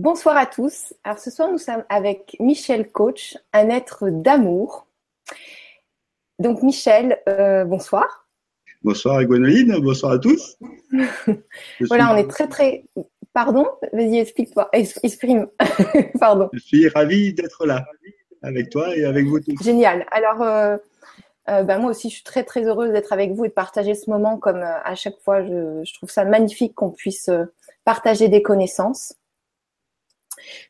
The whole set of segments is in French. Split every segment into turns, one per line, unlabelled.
Bonsoir à tous. Alors ce soir, nous sommes avec Michel Coach, un être d'amour. Donc Michel, euh, bonsoir.
Bonsoir Gwénoline, bonsoir à tous.
voilà, on est très très... Pardon? Vas-y, explique-toi. Exprime. Pardon.
Je suis ravi d'être là avec toi et avec vous tous.
Génial. Alors, euh, euh, ben, moi aussi, je suis très très heureuse d'être avec vous et de partager ce moment comme à chaque fois. Je, je trouve ça magnifique qu'on puisse partager des connaissances.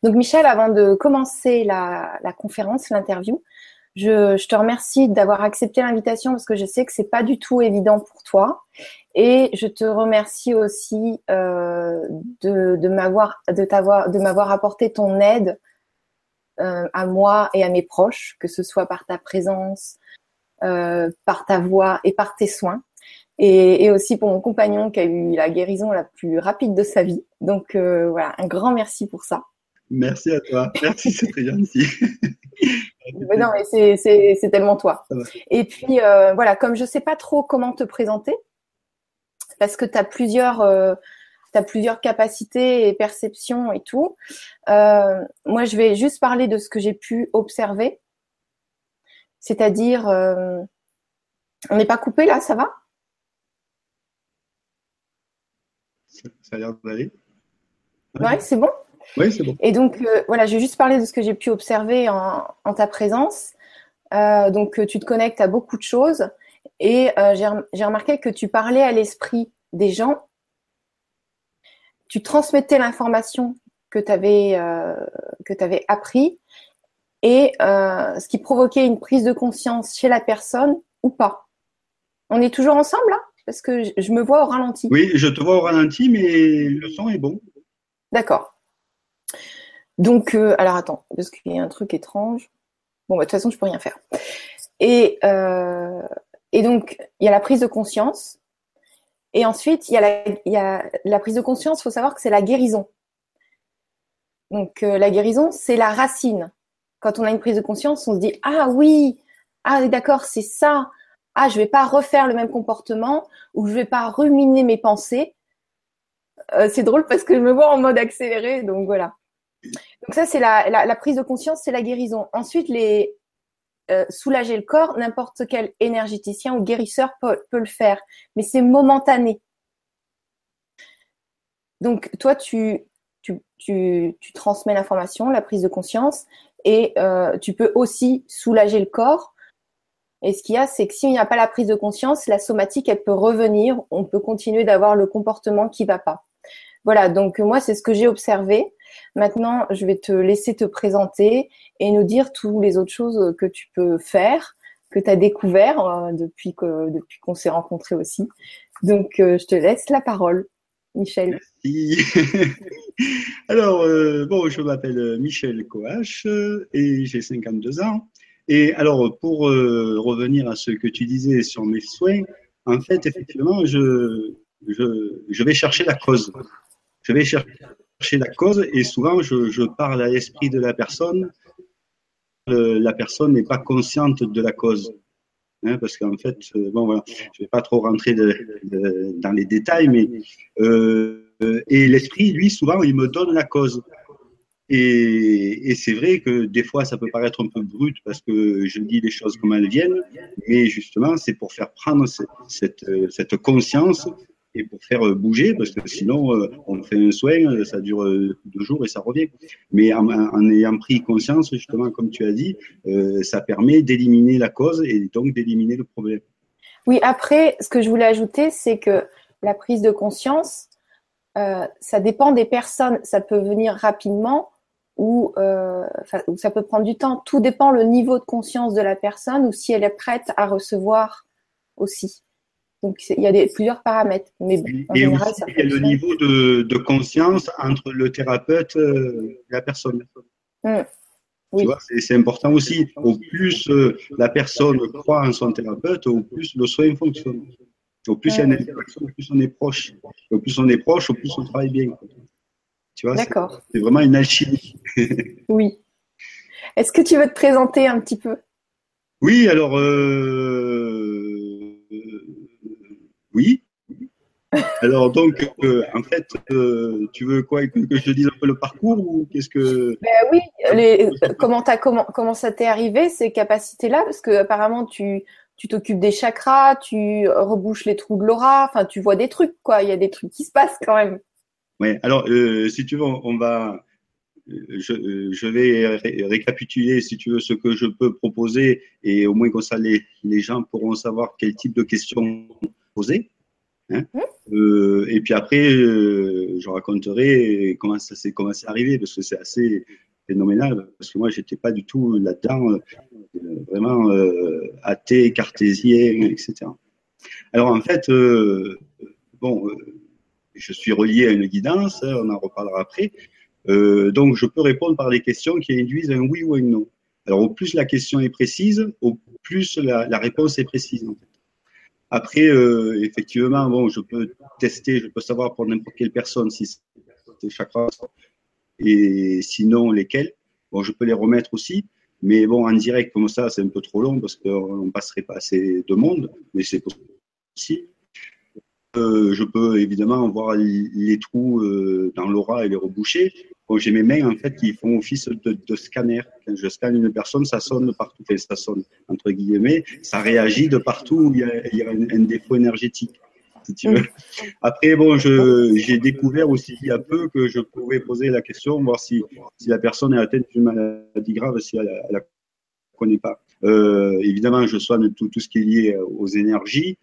Donc Michel, avant de commencer la, conférence, l'interview, je, te remercie d'avoir accepté l'invitation parce que je sais que c'est pas du tout évident pour toi. Et je te remercie aussi euh, de, m'avoir de t'avoir de m'avoir apporté ton aide euh, à moi et à mes proches, que ce soit par ta présence, euh, par ta voix et par tes soins. Et, et, aussi pour mon compagnon qui a eu la guérison la plus rapide de sa vie. Donc voilà, un grand merci pour ça.
Merci à toi. Merci, c'est très gentil.
mais non, mais c'est tellement toi. Et puis, euh, voilà, comme je ne sais pas trop comment te présenter, parce que tu as plusieurs, euh, as plusieurs capacités et perceptions et tout, euh, moi, je vais juste parler de ce que j'ai pu observer. C'est-à-dire, on n'est pas coupé là, ça va?
Ça a l'air d'aller.
Ouais, c'est bon?
Oui, c'est bon.
Et donc, euh, voilà, je vais juste parler de ce que j'ai pu observer en, ta présence. Euh, donc, euh, tu te connectes à beaucoup de choses et j'ai remarqué que tu parlais à l'esprit des gens. Tu transmettais l'information que tu avais, avais appris et ce qui provoquait une prise de conscience chez la personne ou pas. On est toujours ensemble là? Parce que je me vois au ralenti.
Oui, je te vois au ralenti, mais le son est bon.
D'accord. Donc, euh, alors attends, parce qu'il y a un truc étrange. Bon, bah, de toute façon, je peux rien faire. Et, euh, et donc, il y a la prise de conscience. Et ensuite, il y a la, prise de conscience. Il faut savoir que c'est la guérison. Donc, euh, la guérison, c'est la racine. Quand on a une prise de conscience, on se dit ah oui, ah d'accord, c'est ça. Ah, je vais pas refaire le même comportement ou je vais pas ruminer mes pensées. c'est drôle parce que je me vois en mode accéléré, donc voilà. Donc ça, c'est la, prise de conscience, c'est la guérison. Ensuite, les euh, soulager le corps, n'importe quel énergéticien ou guérisseur peut, le faire, mais c'est momentané. Donc toi, tu, transmets l'information, la prise de conscience, et euh, tu peux aussi soulager le corps. Et ce qu'il y a, c'est que s'il n'y a pas la prise de conscience, la somatique, elle peut revenir. On peut continuer d'avoir le comportement qui va pas. Voilà, donc moi, c'est ce que j'ai observé. Maintenant, je vais te laisser te présenter et nous dire toutes les autres choses que tu peux faire, que tu as découvert euh, depuis que depuis qu'on s'est rencontrés aussi. Donc, euh, je te laisse la parole, Michel.
Merci. Alors, euh, bon, je m'appelle Michel Coache et j'ai 52 ans. Et alors, pour revenir à ce que tu disais sur mes soins, en fait, effectivement, je, je, je vais chercher la cause. Je vais chercher la cause et souvent je, parle à l'esprit de la personne. la personne n'est pas consciente de la cause. Hein, parce qu'en fait, euh, bon voilà, je ne vais pas trop rentrer dans les détails, mais euh, et l'esprit, lui, souvent, il me donne la cause. Et, c'est vrai que des fois, ça peut paraître un peu brut parce que je dis les choses comme elles viennent, mais justement, c'est pour faire prendre cette, cette conscience et pour faire euh, bouger, parce que sinon, euh, on fait un soin, euh, ça dure deux jours et ça revient. Mais en, ayant pris conscience, justement, comme tu as dit, ça permet d'éliminer la cause et donc d'éliminer le problème.
Oui, après, ce que je voulais ajouter, c'est que la prise de conscience, ça dépend des personnes. Ça peut venir rapidement ou, ou ça peut prendre du temps. Tout dépend le niveau de conscience de la personne ou si elle est prête à recevoir aussi. Donc, il y a des, plusieurs paramètres. Mais
et aussi, il y a le niveau de, conscience entre le thérapeute euh, et la personne. Mmh. Oui. c'est important aussi. Au plus euh, la personne croit en son thérapeute, au plus le soin fonctionne. Au plus il y a une interaction, au plus on est proche. Au plus on est proche, au plus on travaille bien. Tu vois, c'est vraiment une alchimie.
oui. Est-ce que tu veux te présenter un petit peu?
Oui, alors euh, oui. Alors donc, euh, en fait, euh, tu veux quoi? Que, je te dise un peu le parcours ou qu'est-ce que
ben Oui, les, comment, as, comment, comment ça t'est arrivé ces capacités-là? Parce que apparemment tu tu t'occupes des chakras, tu rebouches les trous de l'aura, enfin tu vois des trucs quoi. Il y a des trucs qui se passent quand même.
Oui. Alors euh, si tu veux, on va je, je, vais récapituler, si tu veux, ce que je peux proposer et au moins comme ça, les, les gens pourront savoir quel type de questions poser. Hein mmh. euh, et puis après, euh, je raconterai comment ça s'est arriver parce que c'est assez phénoménal parce que moi, j'étais pas du tout là-dedans, euh, vraiment euh, athée, cartésien, etc. Alors en fait, euh, bon, je suis relié à une guidance, hein, on en reparlera après. Euh, donc, je peux répondre par des questions qui induisent un oui ou un non. Alors, au plus la question est précise, au plus la, réponse est précise. En fait. Après, euh, effectivement, bon, je peux tester, je peux savoir pour n'importe quelle personne si c'est chakras et sinon lesquels. Bon, je peux les remettre aussi, mais bon, en direct comme ça, c'est un peu trop long parce qu'on passerait pas assez de monde, mais c'est possible. Euh, je peux évidemment voir les trous dans l'aura et les reboucher. Bon, j'ai mes mains en fait qui font office de, de, scanner. Quand je scanne une personne, ça sonne partout. Enfin, ça sonne entre guillemets. Ça réagit de partout où il y a, il y a un, défaut énergétique. Si tu veux. Après, bon, j'ai découvert aussi il y a peu que je pouvais poser la question, voir si, si la personne est atteinte d'une maladie grave, si elle ne la connaît pas. Euh, évidemment, je soigne tout, tout ce qui est lié aux énergies.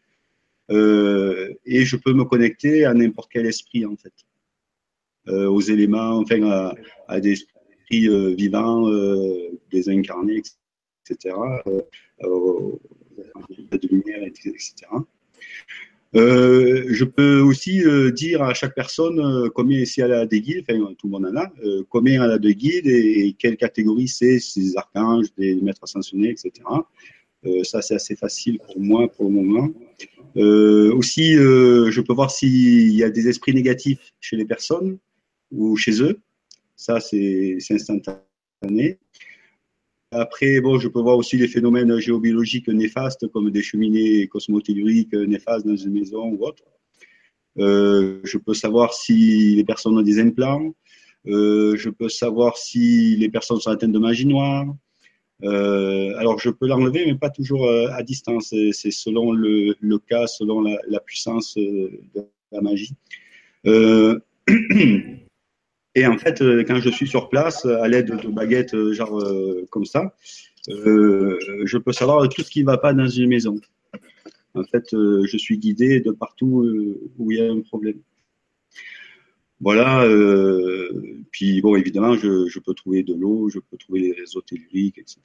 Euh, et je peux me connecter à n'importe quel esprit en fait, aux éléments, enfin à, des esprits euh, vivants, des incarnés, etc., de lumière, etc. Euh, je peux aussi euh, dire à chaque personne euh, combien si elle a des guides, enfin tout le monde en a, combien elle a de guides et, quelle catégorie c'est, si des archanges, des maîtres ascensionnés, etc. ça c'est assez facile pour moi pour le moment. Euh, aussi, euh, je peux voir s'il y a des esprits négatifs chez les personnes ou chez eux. Ça, c'est instantané. Après, bon, je peux voir aussi les phénomènes géobiologiques néfastes comme des cheminées cosmotelluriques néfastes dans une maison ou autre. Euh, je peux savoir si les personnes ont des implants. Euh, je peux savoir si les personnes sont atteintes de magie noire. Euh, alors, je peux l'enlever, mais pas toujours à distance. C'est selon le, cas, selon la, la, puissance de la magie. Euh, et en fait, quand je suis sur place, à l'aide de baguettes, genre comme ça, je peux savoir tout ce qui ne va pas dans une maison. En fait, je suis guidé de partout où il y a un problème. Voilà. Euh, puis bon, évidemment, je, peux trouver de l'eau, je peux trouver des réseaux telluriques, etc.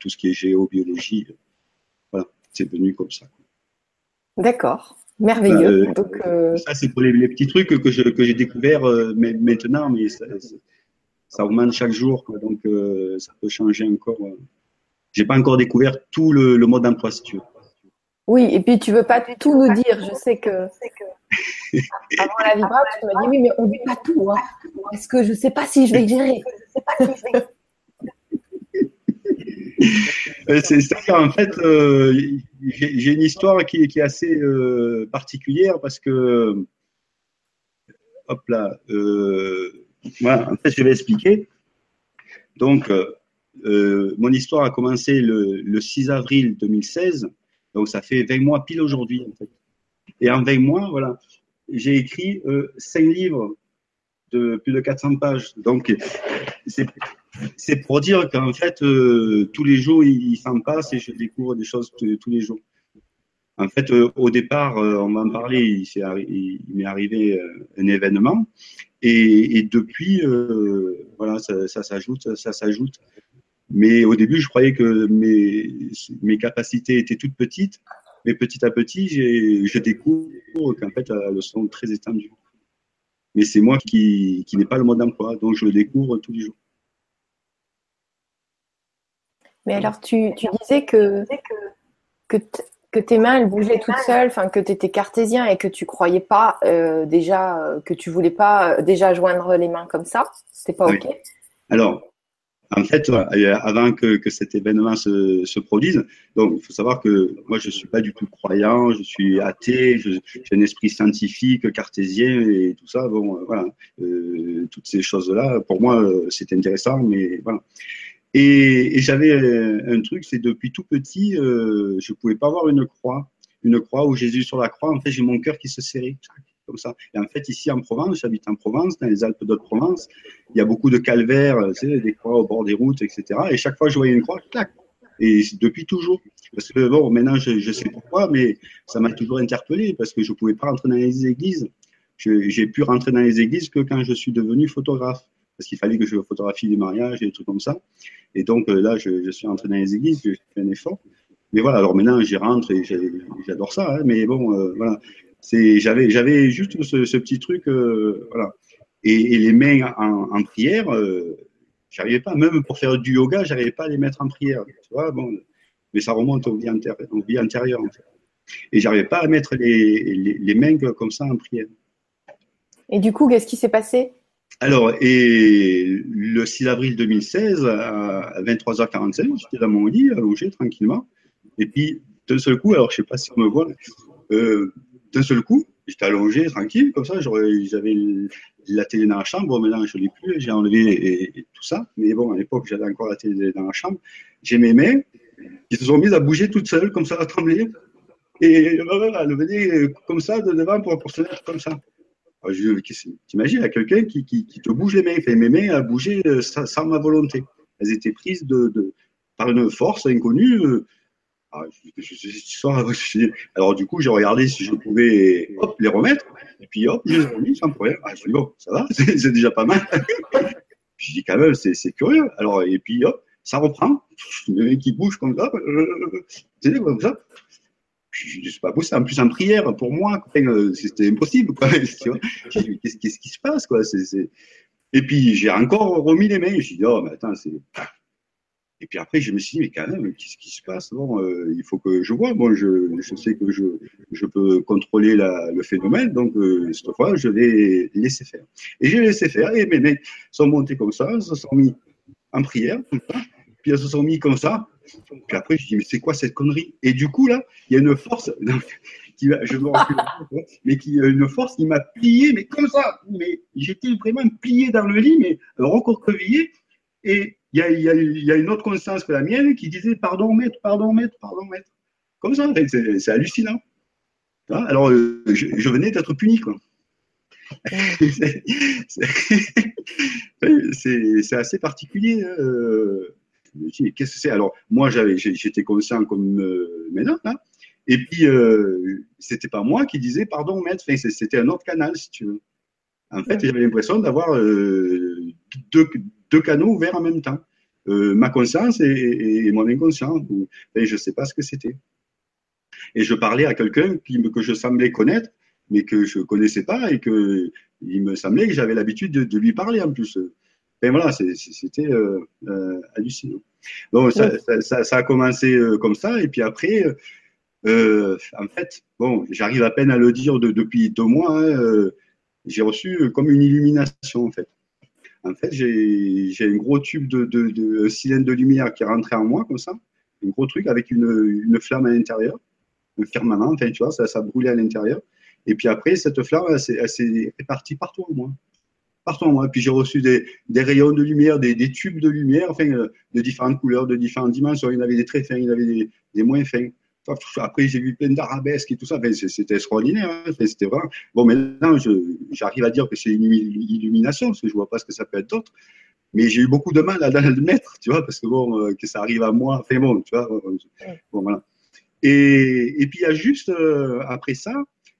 Tout ce qui est géobiologie, voilà, c'est venu comme ça.
D'accord. Merveilleux. Euh, Donc,
euh... Ça, c'est pour les, les, petits trucs que, je, que j'ai découvert euh, maintenant, mais ça, ça, augmente chaque jour. Quoi, donc, euh, ça peut changer encore. J'ai pas encore découvert tout le, le mode d'emploi, si tu veux.
Oui, et puis tu veux pas tout nous dire. Je sais que avant la vibra, tu m'as dit oui, mais on dit pas tout. Hein. Est-ce que je sais pas si je vais gérer
C'est-à-dire, en fait, euh, j'ai une histoire qui, est assez euh, particulière parce que, hop là, euh, voilà, en fait, je vais expliquer. Donc, euh, mon histoire a commencé le, le 6 avril 2016 donc ça fait 20 mois pile aujourd'hui en fait. Et en 20 mois, voilà, j'ai écrit euh, 5 livres de plus de 400 pages. Donc c'est pour dire qu'en fait, euh, tous les jours, il, s'en passe et je découvre des choses tous les jours. En fait, euh, au départ, euh, on m'en parlait, il, m'est arrivé un événement. Et, depuis, voilà, ça, ça s'ajoute, ça s'ajoute. Mais au début, je croyais que mes, mes capacités étaient toutes petites. Mais petit à petit, je découvre qu'en fait, elles sont très étendues. Mais c'est moi qui, qui n'ai pas le mode d'emploi, donc je le découvre tous les jours.
Mais alors, tu, tu disais que, que, que, tes mains, elles bougeaient toutes seules, enfin, que tu étais cartésien et que tu croyais pas euh, déjà, que tu voulais pas déjà joindre les mains comme ça. C'était pas OK
Alors, en fait, avant que, que cet événement se, se, produise, donc il faut savoir que moi je suis pas du tout croyant, je suis athée, j'ai un esprit scientifique, cartésien et tout ça. Bon, voilà, euh, toutes ces choses-là, pour moi, c'est intéressant, mais voilà. Et, et j'avais un truc, c'est depuis tout petit, euh, je pouvais pas avoir une croix, une croix où Jésus sur la croix. En fait, j'ai mon cœur qui se serrait comme ça. Et en fait, ici en Provence, j'habite en Provence, dans les Alpes d'Haute-Provence, il y a beaucoup de calvaires, tu sais, des croix au bord des routes, etc. Et chaque fois je voyais une croix, clac. Et depuis toujours. Parce que bon, maintenant, je, je sais pourquoi, mais ça m'a toujours interpellé parce que je pouvais pas rentrer dans les églises. J'ai pu rentrer dans les églises que quand je suis devenu photographe. Parce qu'il fallait que je photographie des mariages et des trucs comme ça. Et donc euh, là, je, suis rentré dans les églises, j'ai fait un effort. Mais voilà, alors maintenant, j'y rentre et j'adore ça. Hein, mais bon, euh, voilà j'avais juste ce, petit truc euh, voilà et, les mains en, prière euh, j'arrivais pas même pour faire du yoga j'arrivais pas à les mettre en prière tu vois bon mais ça remonte au vie antérieure, au vie antérieure en fait. et j'arrivais pas à mettre les, mains comme ça en prière
et du coup qu'est-ce qui s'est passé?
Alors, et le 6 avril 2016, à 23h45, j'étais dans mon lit, allongé tranquillement. Et puis, d'un seul coup, alors je sais pas si on me voit, euh, d'un seul coup, j'étais allongé, tranquille, comme ça, j'avais la télé dans la chambre, maintenant je ne l'ai plus, j'ai enlevé tout ça, mais bon, à l'époque, j'avais encore la télé dans la chambre, j'ai mes mains qui se sont mises à bouger toutes seules, comme ça, à trembler, et voilà, elles venaient comme ça de devant pour, pour se mettre comme ça. T'imagines, il y a quelqu'un qui, qui, te bouge les mains, fait mes mains à bouger euh, sans, ma volonté. Elles étaient prises par une force inconnue, euh, ah, alors du coup, j'ai regardé si je pouvais les remettre. Et puis hop, ils les ont remis sans problème. Ah, je dis bon, ça va, c'est déjà pas mal. puis je dis quand même, c'est curieux. Alors, et puis hop, ça reprend. qui bouge comme ça. Sais, comme ça. Je c'est pas possible. En plus, en prière, pour moi, c'était impossible. Qu'est-ce qui se passe quoi? Et puis, j'ai encore remis les mains. Je dis, oh, mais attends, c'est et puis après, je me suis dit, mais quand même, qu'est-ce qui se passe? Bon, euh, il faut que je vois. Bon, je, je sais que je, je peux contrôler la, le phénomène, donc euh, cette fois, je vais laisser faire. Et j'ai laissé faire, et mes mecs sont montés comme ça, se sont mis en prière, puis ils se sont mis comme ça. Après, je dis, mais c'est quoi cette connerie? Et du coup, là, il y a une force, qui qui m'a plié, mais comme ça. Mais j'étais vraiment plié dans le lit, mais recroquevillé. Et il y, a, une autre conscience que la mienne qui disait pardon maître, pardon maître, pardon maître. Comme ça, c'est hallucinant. Alors, euh, je, venais d'être puni, quoi. c'est assez particulier. Hein, euh, qu'est-ce que c'est? Alors, moi, j'étais conscient comme euh, maintenant, hein. et puis, euh, c'était pas moi qui disais pardon, maître, c'était un autre canal, si tu veux. En fait, j'avais l'impression d'avoir deux, deux canaux ouverts en même temps. Euh, ma conscience et, mon inconscient. Je ne sais pas ce que c'était. Et je parlais à quelqu'un que je semblais connaître, mais que je ne connaissais pas et que il me semblait que j'avais l'habitude de, lui parler en plus. Et voilà, c'était euh, euh, hallucinant. Donc ça, ça, a commencé comme ça, et puis après, en fait, bon, j'arrive à peine à le dire depuis deux mois. Hein, j'ai reçu comme une illumination en fait. En fait, j'ai un gros tube de, de, cylindre de lumière qui est rentré en moi, comme ça. Un gros truc avec une, flamme à l'intérieur, un firmament, enfin, tu vois, ça, ça brûlait à l'intérieur. Et puis après, cette flamme, elle, s'est répartie partout en moi. Partout moi. Puis j'ai reçu des, rayons de lumière, des, tubes de lumière, enfin, euh, de différentes couleurs, de différentes dimensions. Il y en avait des très fins, il y en avait des, des moins fins. Après, j'ai vu plein d'arabesques et tout ça. c'était extraordinaire. Hein. C'était vraiment. Bon, maintenant, j'arrive à dire que c'est une illumination, parce que je vois pas ce que ça peut être d'autre. Mais j'ai eu beaucoup de mal à le mettre, tu vois, parce que bon, euh, que ça arrive à moi. Enfin bon, tu vois. Bon, voilà. Et, et puis, il y a juste, euh, après ça,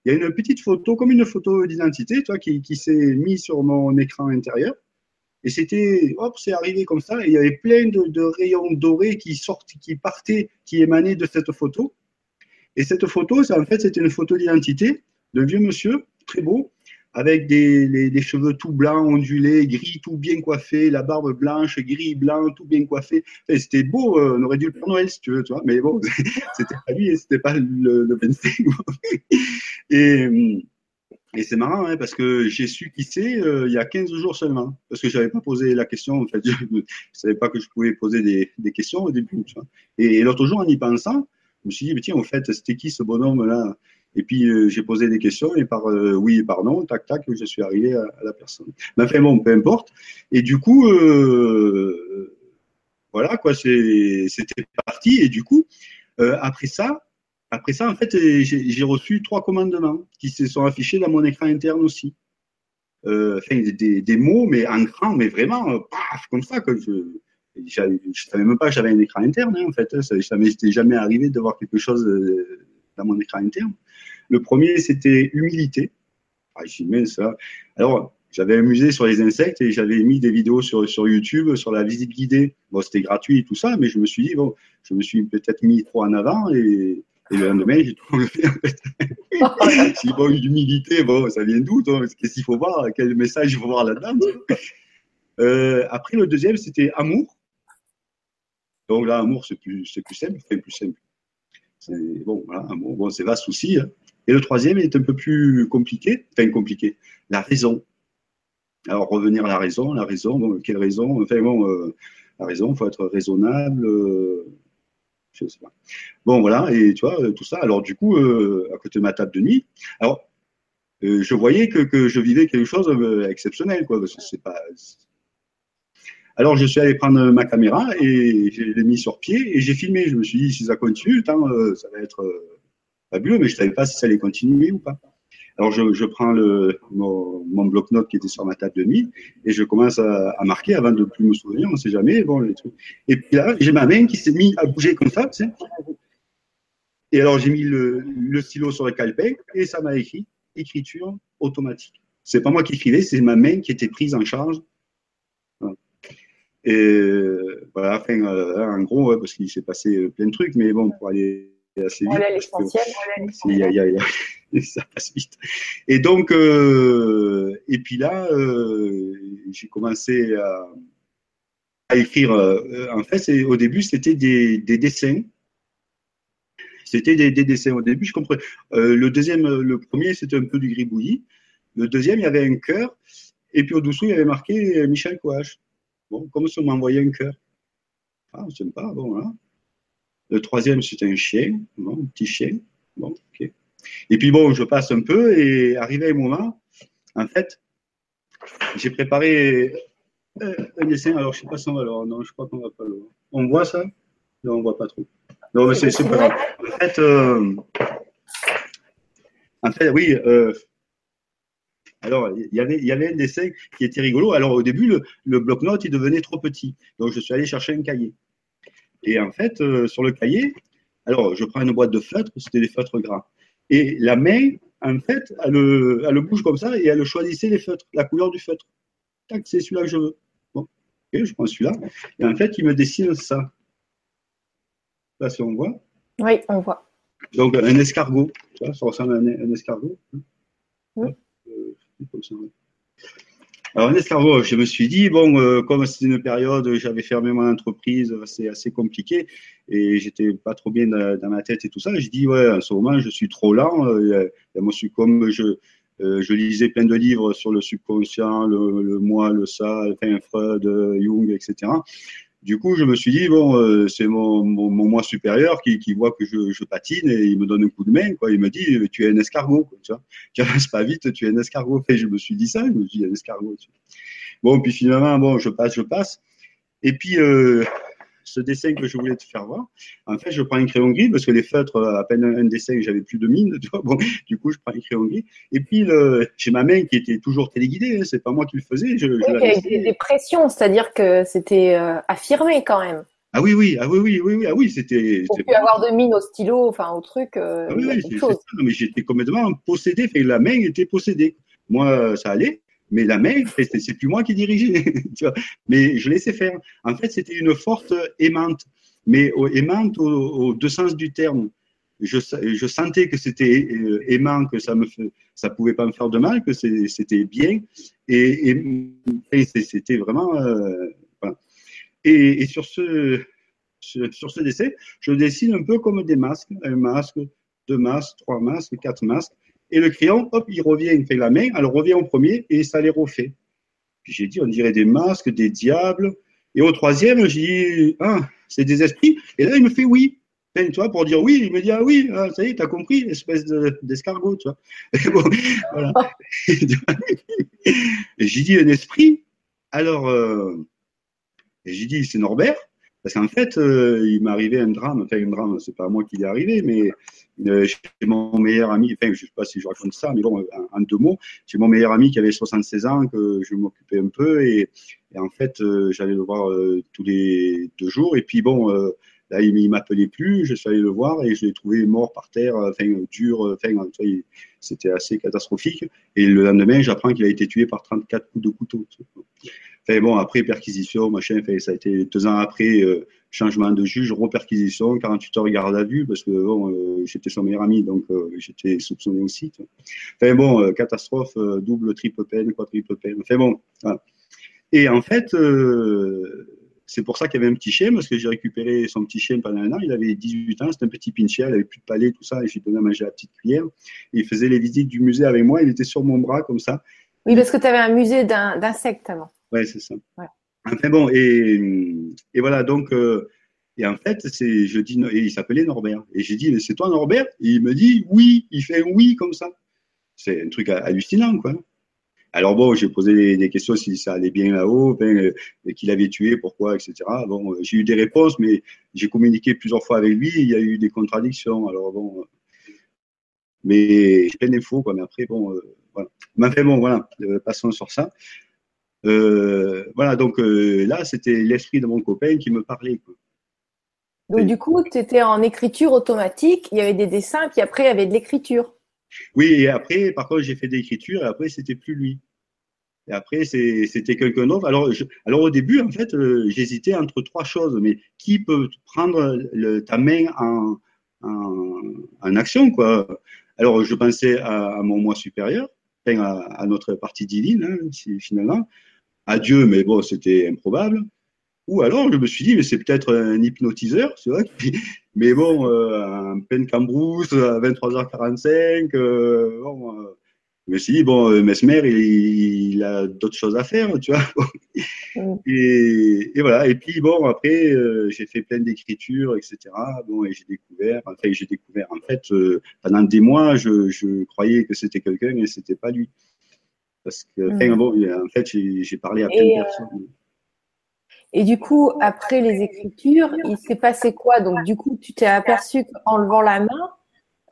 il y a une petite photo, comme une photo d'identité, toi, qui, s'est mise sur mon écran intérieur. Et c'était, hop, c'est arrivé comme ça. Et il y avait plein de, rayons dorés qui sortaient, qui partaient, qui émanaient de cette photo. Et cette photo, en fait, c'était une photo d'identité d'un vieux monsieur, très beau, avec des cheveux tout blancs, ondulés, gris, tout bien coiffé, la barbe blanche, gris, blanc, tout bien coiffé. C'était beau, euh, on aurait dû le Père Noël, si tu veux, tu vois. Mais bon, c'était pas lui, c'était pas le, le et, Et c'est marrant, hein, parce que j'ai su qui c'est euh, il y a 15 jours seulement. Parce que je n'avais pas posé la question. En fait, je ne savais pas que je pouvais poser des, des questions au début. Tu vois. Et, l'autre jour, en y pensant, je me suis dit, mais tiens, en fait, c'était qui ce bonhomme-là? Et puis, euh, j'ai posé des questions et par euh, oui et par non, tac, tac, je suis arrivé à, la personne. Mais enfin, bon, peu importe. Et du coup, voilà, quoi, c'était parti. Et du coup, après ça, après ça, en fait, j'ai reçu trois commandements qui se sont affichés dans mon écran interne aussi. Euh, enfin, des, mots, mais en grand, mais vraiment, euh, paf, comme ça, que je ne savais même pas que j'avais un écran interne, hein, en fait. Ça, ça m'était jamais arrivé de voir quelque chose euh, dans mon écran interne. Le premier, c'était humilité. Ah, j'ai ça. Alors, j'avais amusé sur les insectes et j'avais mis des vidéos sur, sur YouTube sur la visite guidée. Bon, c'était gratuit et tout ça, mais je me suis dit, bon, je me suis peut-être mis trop en avant et et le lendemain, j'ai tout enlevé. si bon, l'humilité, bon, ça vient d'où Qu'est-ce qu'il faut voir Quel message il faut voir là-dedans euh, Après, le deuxième, c'était amour. Donc là, amour, c'est plus, c'est plus simple, enfin, plus simple. C'est, bon, voilà, amour, bon, c'est vaste aussi. Hein. Et le troisième est un peu plus compliqué, enfin compliqué, la raison. Alors, revenir à la raison, la raison, bon, quelle raison? Enfin, bon, euh, la raison, il faut être raisonnable. Euh, Bon, voilà, et tu vois, euh, tout ça. Alors, du coup, euh, à côté de ma table de nuit, alors, euh, je voyais que, je vivais quelque chose d'exceptionnel, quoi, parce que c'est pas. Alors, je suis allé prendre ma caméra et je l'ai mis sur pied et j'ai filmé. Je me suis dit, si ça continue, ça va être fabuleux, mais je ne savais pas si ça allait continuer ou pas. Alors je, je prends le, mon, mon bloc-notes qui était sur ma table de nuit et je commence à, à, marquer avant de plus me souvenir, on ne sait jamais. Bon, les trucs. Et puis là, j'ai ma main qui s'est mise à bouger comme ça. Et alors j'ai mis le, le, stylo sur le calepin et ça m'a écrit écriture automatique. C'est pas moi qui écrivais, c'est ma main qui était prise en charge. Et voilà, enfin, euh, en gros, ouais, parce qu'il s'est passé plein de trucs, mais bon, pour aller assez vite. Voilà l'essentiel. Voilà ça passe vite. Et donc, euh, et puis là, euh, j'ai commencé à, à écrire. Euh, en fait, au début, c'était des, des, dessins. C'était des, des, dessins. Au début, je comprenais. Euh, le deuxième, le premier, c'était un peu du gribouillis. Le deuxième, il y avait un cœur. Et puis au-dessous, il y avait marqué Michel Coache. Bon, comme si on m'envoyait un cœur. Ah, pas, bon, voilà. Le troisième, c'était un chien, bon, un petit chien. Bon, ok. Et puis bon, je passe un peu et arrivé un moment, en fait, j'ai préparé euh, un dessin. Alors, je sais pas si on va le voir. Non, je crois qu'on va pas le voir. On voit ça? Non, on voit pas trop. Non, mais c'est pas grave. En fait, euh, en fait, oui. Euh, alors, il y, avait, il y avait un dessin qui était rigolo. Alors, au début, le, le bloc-notes, il devenait trop petit. Donc, je suis allé chercher un cahier. Et en fait, sur le cahier, alors, je prends une boîte de feutres, c'était des feutres gras. Et la main, en fait, elle, le bouge comme ça et elle choisissait les feutres, la couleur du feutre. Tac, c'est celui-là que je veux. Bon, je prends celui-là. Et en fait, il me dessine ça. Là, si on voit.
Oui, on voit.
Donc, un escargot. Ça, ressemble à un, escargot. Oui. Euh, comme ça, alors, escargot, je me suis dit, bon, euh, comme c'était une période, j'avais fermé mon entreprise, c'est assez compliqué et j'étais pas trop bien dans, ma tête et tout ça. J'ai dit, ouais, en ce moment, je suis trop lent. Euh, moi, je suis comme je, euh, je lisais plein de livres sur le subconscient, le, le moi, le ça, enfin, Freud, Jung, etc. Du coup, je me suis dit, bon, euh, c'est mon, mon, moi supérieur qui, qui voit que je, je, patine et il me donne un coup de main. Quoi. Il me dit, tu es un escargot. Quoi, tu, vois tu avances pas vite, tu es un escargot. Et je me suis dit ça, je me suis dit, un escargot. Bon, puis finalement, bon, je passe, je passe. Et puis, euh, ce dessin que je voulais te faire voir. En fait, je prends un crayon gris parce que les feutres, à peine un, dessin, j'avais plus de mine. Tu vois bon, du coup, je prends un crayon gris. Et puis, j'ai ma main qui était toujours téléguidée. Hein, c'est pas moi qui le faisais. Je,
je des pressions, c'est-à-dire que c'était euh, affirmé quand même.
Ah oui, oui, ah oui, oui, oui, oui, ah oui, c'était.
Pour plus avoir de mine au stylo, enfin au truc. Euh, ah oui, oui, c'est ça.
mais j'étais complètement possédé. La main était possédée. Moi, ça allait. Mais la main, c'est plus moi qui dirigeais. Mais je laissais faire. En fait, c'était une forte aimante, mais aimante aux, deux sens du terme. Je, sentais que c'était euh, aimant, que ça ça pouvait pas me faire de mal, que c'était bien, et, c'était vraiment. Euh, et, sur ce sur ce dessin, je dessine un peu comme des masques, un masque, deux masques, trois masques, quatre masques, Et le crayon, hop, il revient, il fait la main, alors revient au premier et ça les refait. Puis j'ai dit, on dirait des masques, des diables. Et au troisième, j'ai dit, ah, c'est des esprits. Et là, il me fait oui. tu vois, pour dire oui, il me dit, ah oui, ah, ça y est, t'as compris, espèce d'escargot, tu vois. et j'ai dit, un esprit. Alors, euh, j'ai dit, c'est Norbert. Parce qu'en fait, euh, il m'est arrivé un drame, enfin un drame, c'est pas moi qui l'ai arrivé, mais j'ai mon meilleur ami, enfin je sais pas si je raconte ça, mais bon, en, deux mots, j'ai mon meilleur ami qui avait 76 ans, que je m'occupais un peu, et, en fait, euh, j'allais le voir tous les deux jours, et puis bon, là, il, il m'appelait plus, je suis allé le voir, et je l'ai trouvé mort par terre, enfin dur, enfin, c'était assez catastrophique, et le lendemain, j'apprends qu'il a été tué par 34 coups de couteau bon, après, perquisition, machin, ça a été deux ans après, euh, changement de juge, reperquisition, 48 heures garde à vue, parce que bon, euh, j'étais son meilleur ami, donc euh, j'étais soupçonné aussi. Enfin bon, catastrophe, double, triple peine, quadruple peine. Enfin bon, Et en fait, c'est pour ça qu'il y avait un petit chien, parce que j'ai récupéré son petit chien pendant un an. Il avait 18 ans, c'était un petit pincher, il avait plus de palais, tout ça, et j'ai donné à manger à la petite cuillère. il faisait les visites du musée avec moi, il était sur mon bras comme ça.
Oui, parce que tu avais un musée d'insectes avant.
Ouais, c'est ça. Enfin bon, et, et voilà, donc, euh, et en fait, c'est, je dis, et il s'appelait Norbert. Et j'ai dit, c'est toi Norbert? Et il me dit, oui, il fait un oui comme ça. C'est un truc hallucinant, quoi. Alors bon, j'ai posé des, questions si ça allait bien là-haut, ben, euh, qu'il avait tué, pourquoi, etc. Bon, euh, j'ai eu des réponses, mais j'ai communiqué plusieurs fois avec lui, il y a eu des contradictions. Alors bon, mais j'ai plein d'infos, quoi. Mais après, bon, voilà. Mais enfin bon, voilà, passons sur ça. Euh, voilà, donc euh, là, c'était l'esprit de mon copain qui me parlait.
Donc, du coup, tu étais en écriture automatique, il y avait des dessins, puis après, il y avait de l'écriture.
Oui, et après, par contre, j'ai fait de l'écriture, et après, c'était plus lui. Et après, c'était quelqu'un d'autre. Alors, alors, au début, en fait, euh, j'hésitais entre trois choses. Mais qui peut prendre ta main en, en, action, quoi? Alors, je pensais à, mon moi supérieur, à, notre partie divine, hein, finalement à Dieu, mais bon, c'était improbable. Ou alors, je me suis dit, mais c'est peut-être un hypnotiseur, c'est vrai. Mais bon, euh, un peine cambrousse à 23h45, euh, bon, euh, je me suis dit, bon, euh, Mesmer, il, il a d'autres choses à faire, tu vois. Mm. et, et, voilà. Et puis, bon, après, euh, j'ai fait plein d'écritures, etc. Bon, et j'ai découvert, enfin, j'ai découvert, en fait, pendant des mois, je, je croyais que c'était quelqu'un, mais c'était pas lui. Parce que, mm. bon, en fait, j'ai parlé à plein de euh, personnes.
Et du coup, après les écritures, il s'est passé quoi? Donc, du coup, tu t'es aperçu qu'en levant la main,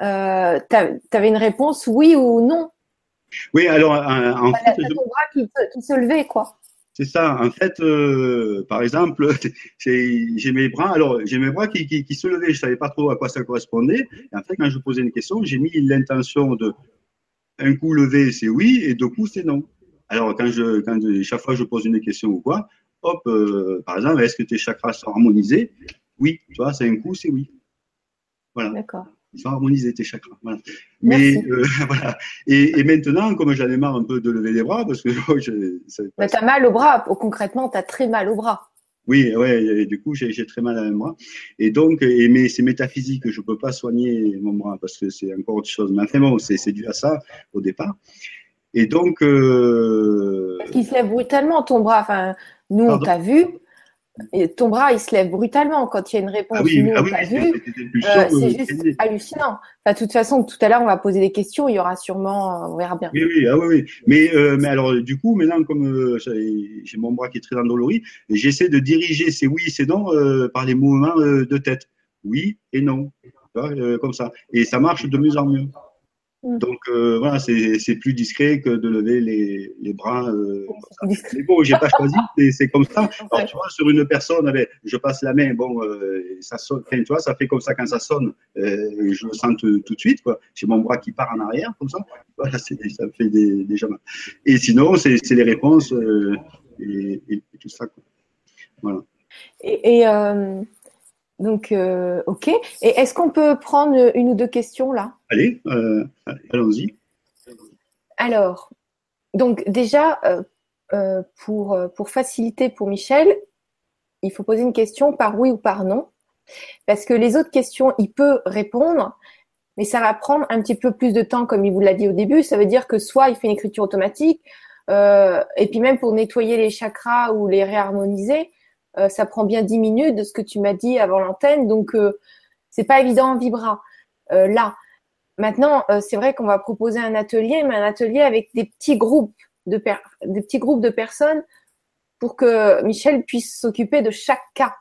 euh, tu avais une réponse oui ou non?
Oui, alors, en fait.
ton bras qui, se levait, quoi.
C'est ça. En fait, euh, par exemple, j'ai mes bras. Alors, j'ai mes bras qui, qui, se levaient. Je savais pas trop à quoi ça correspondait. Et en fait, quand je posais une question, j'ai mis l'intention de un coup levé, c'est oui, et deux coups, c'est non. Alors, quand je, quand chaque fois je pose une question ou quoi, hop, euh, par exemple, est-ce que tes chakras sont harmonisés? Oui, tu vois, c'est un coup, c'est oui. Voilà. D'accord. Ils sont harmonisés, tes chakras. Voilà. Mais euh, voilà. Et, et, maintenant, comme j'en ai marre un peu de lever les bras, parce que je,
Mais tu as mal au bras, concrètement, tu as très mal au bras.
Oui, ouais, du coup, j'ai très mal à bras. Et donc, et, mais c'est métaphysique, je peux pas soigner mon bras parce que c'est encore autre chose. Mais enfin bon, c'est dû à ça au départ. Et donc. Euh...
Il se lève brutalement ton bras. Enfin, nous, on t'a vu ton bras, il se lève brutalement quand il y a une réponse. Ah oui, ah euh, c'est juste hallucinant. de toute façon, tout à l'heure, on va poser des questions. Il y aura sûrement, on verra bien.
Oui, oui, ah oui, oui. Mais, euh, mais alors, du coup, maintenant, comme euh, j'ai mon bras qui est très endolori, j'essaie de diriger ces oui, ces non par les mouvements de tête. Oui et non. comme ça. Et ça marche de mieux en mieux. Mm. Donc euh, voilà, c'est plus discret que de lever les, les bras. Euh, mais bon, j'ai pas choisi, c'est comme ça. Alors, tu vois, sur une personne, je passe la main, bon, euh, ça sonne, tu vois, ça fait comme ça quand ça sonne, je le sens tout, de suite, quoi. J'ai mon bras qui part en arrière, comme ça. Voilà, ça fait des, déjà mal. Et sinon, c'est les réponses et, et, tout ça, quoi. Voilà.
Et, et donc, euh, ok. Et est-ce qu'on peut prendre une ou deux questions là?
Allez, euh, allons-y.
Alors, donc déjà, euh, pour, pour faciliter pour Michel, il faut poser une question par oui ou par non. Parce que les autres questions, il peut répondre, mais ça va prendre un petit peu plus de temps, comme il vous l'a dit au début. Ça veut dire que soit il fait une écriture automatique, euh, et puis même pour nettoyer les chakras ou les réharmoniser, euh, ça prend bien 10 minutes de ce que tu m'as dit avant l'antenne. Donc euh, c'est pas évident en vibra euh, là. Maintenant, euh, c'est vrai qu'on va proposer un atelier, mais un atelier avec des petits groupes de des petits groupes de personnes pour que Michel puisse s'occuper de chaque cas.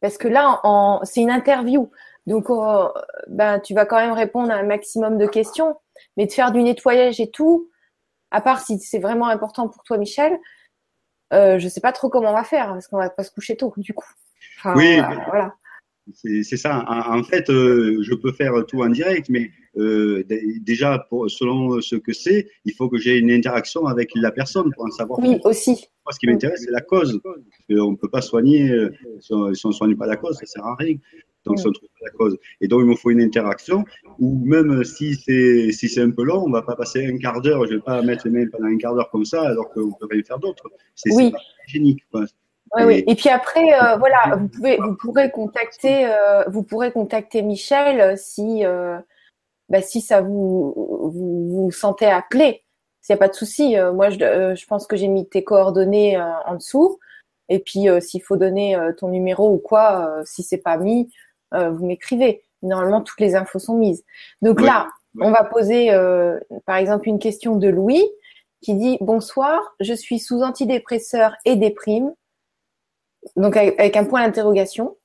Parce que là, c'est une interview. Donc, ben, tu vas quand même répondre à un maximum de questions. Mais de faire du nettoyage et tout, à part si c'est vraiment important pour toi, Michel, euh, je sais pas trop comment on va faire parce qu'on va pas se coucher tôt du coup.
oui, voilà. C'est ça. En, fait, euh, je peux faire tout en direct, mais euh, déjà, pour, selon ce que c'est, il faut que j'ai une interaction avec la personne pour en savoir.
Oui, aussi.
Moi, ce qui m'intéresse, c'est la cause. On ne peut pas soigner, euh, si on ne soigne pas la cause, ça sert à rien. Donc, si on trouve la cause. Et donc, il me faut une interaction, ou même si c'est si c'est un peu long, on va pas passer un quart d'heure, je vais pas mettre les mails pendant un quart d'heure comme ça, alors qu'on peut rien faire d'autre. C'est
oui.
hygiénique.
Quoi. Oui, oui. Et puis après, euh, voilà, vous pouvez, vous pourrez contacter, euh, vous pourrez contacter Michel si, euh, bah, si ça vous, vous vous sentez appelé. S'il n'y a pas de souci, moi je, je pense que j'ai mis tes coordonnées en dessous. Et puis s'il faut donner ton numéro ou quoi, si c'est pas mis, vous m'écrivez. Normalement, toutes les infos sont mises. Donc là, on va poser, par exemple, une question de Louis qui dit bonsoir, je suis sous antidépresseur et déprime donc avec, un point d'interrogation.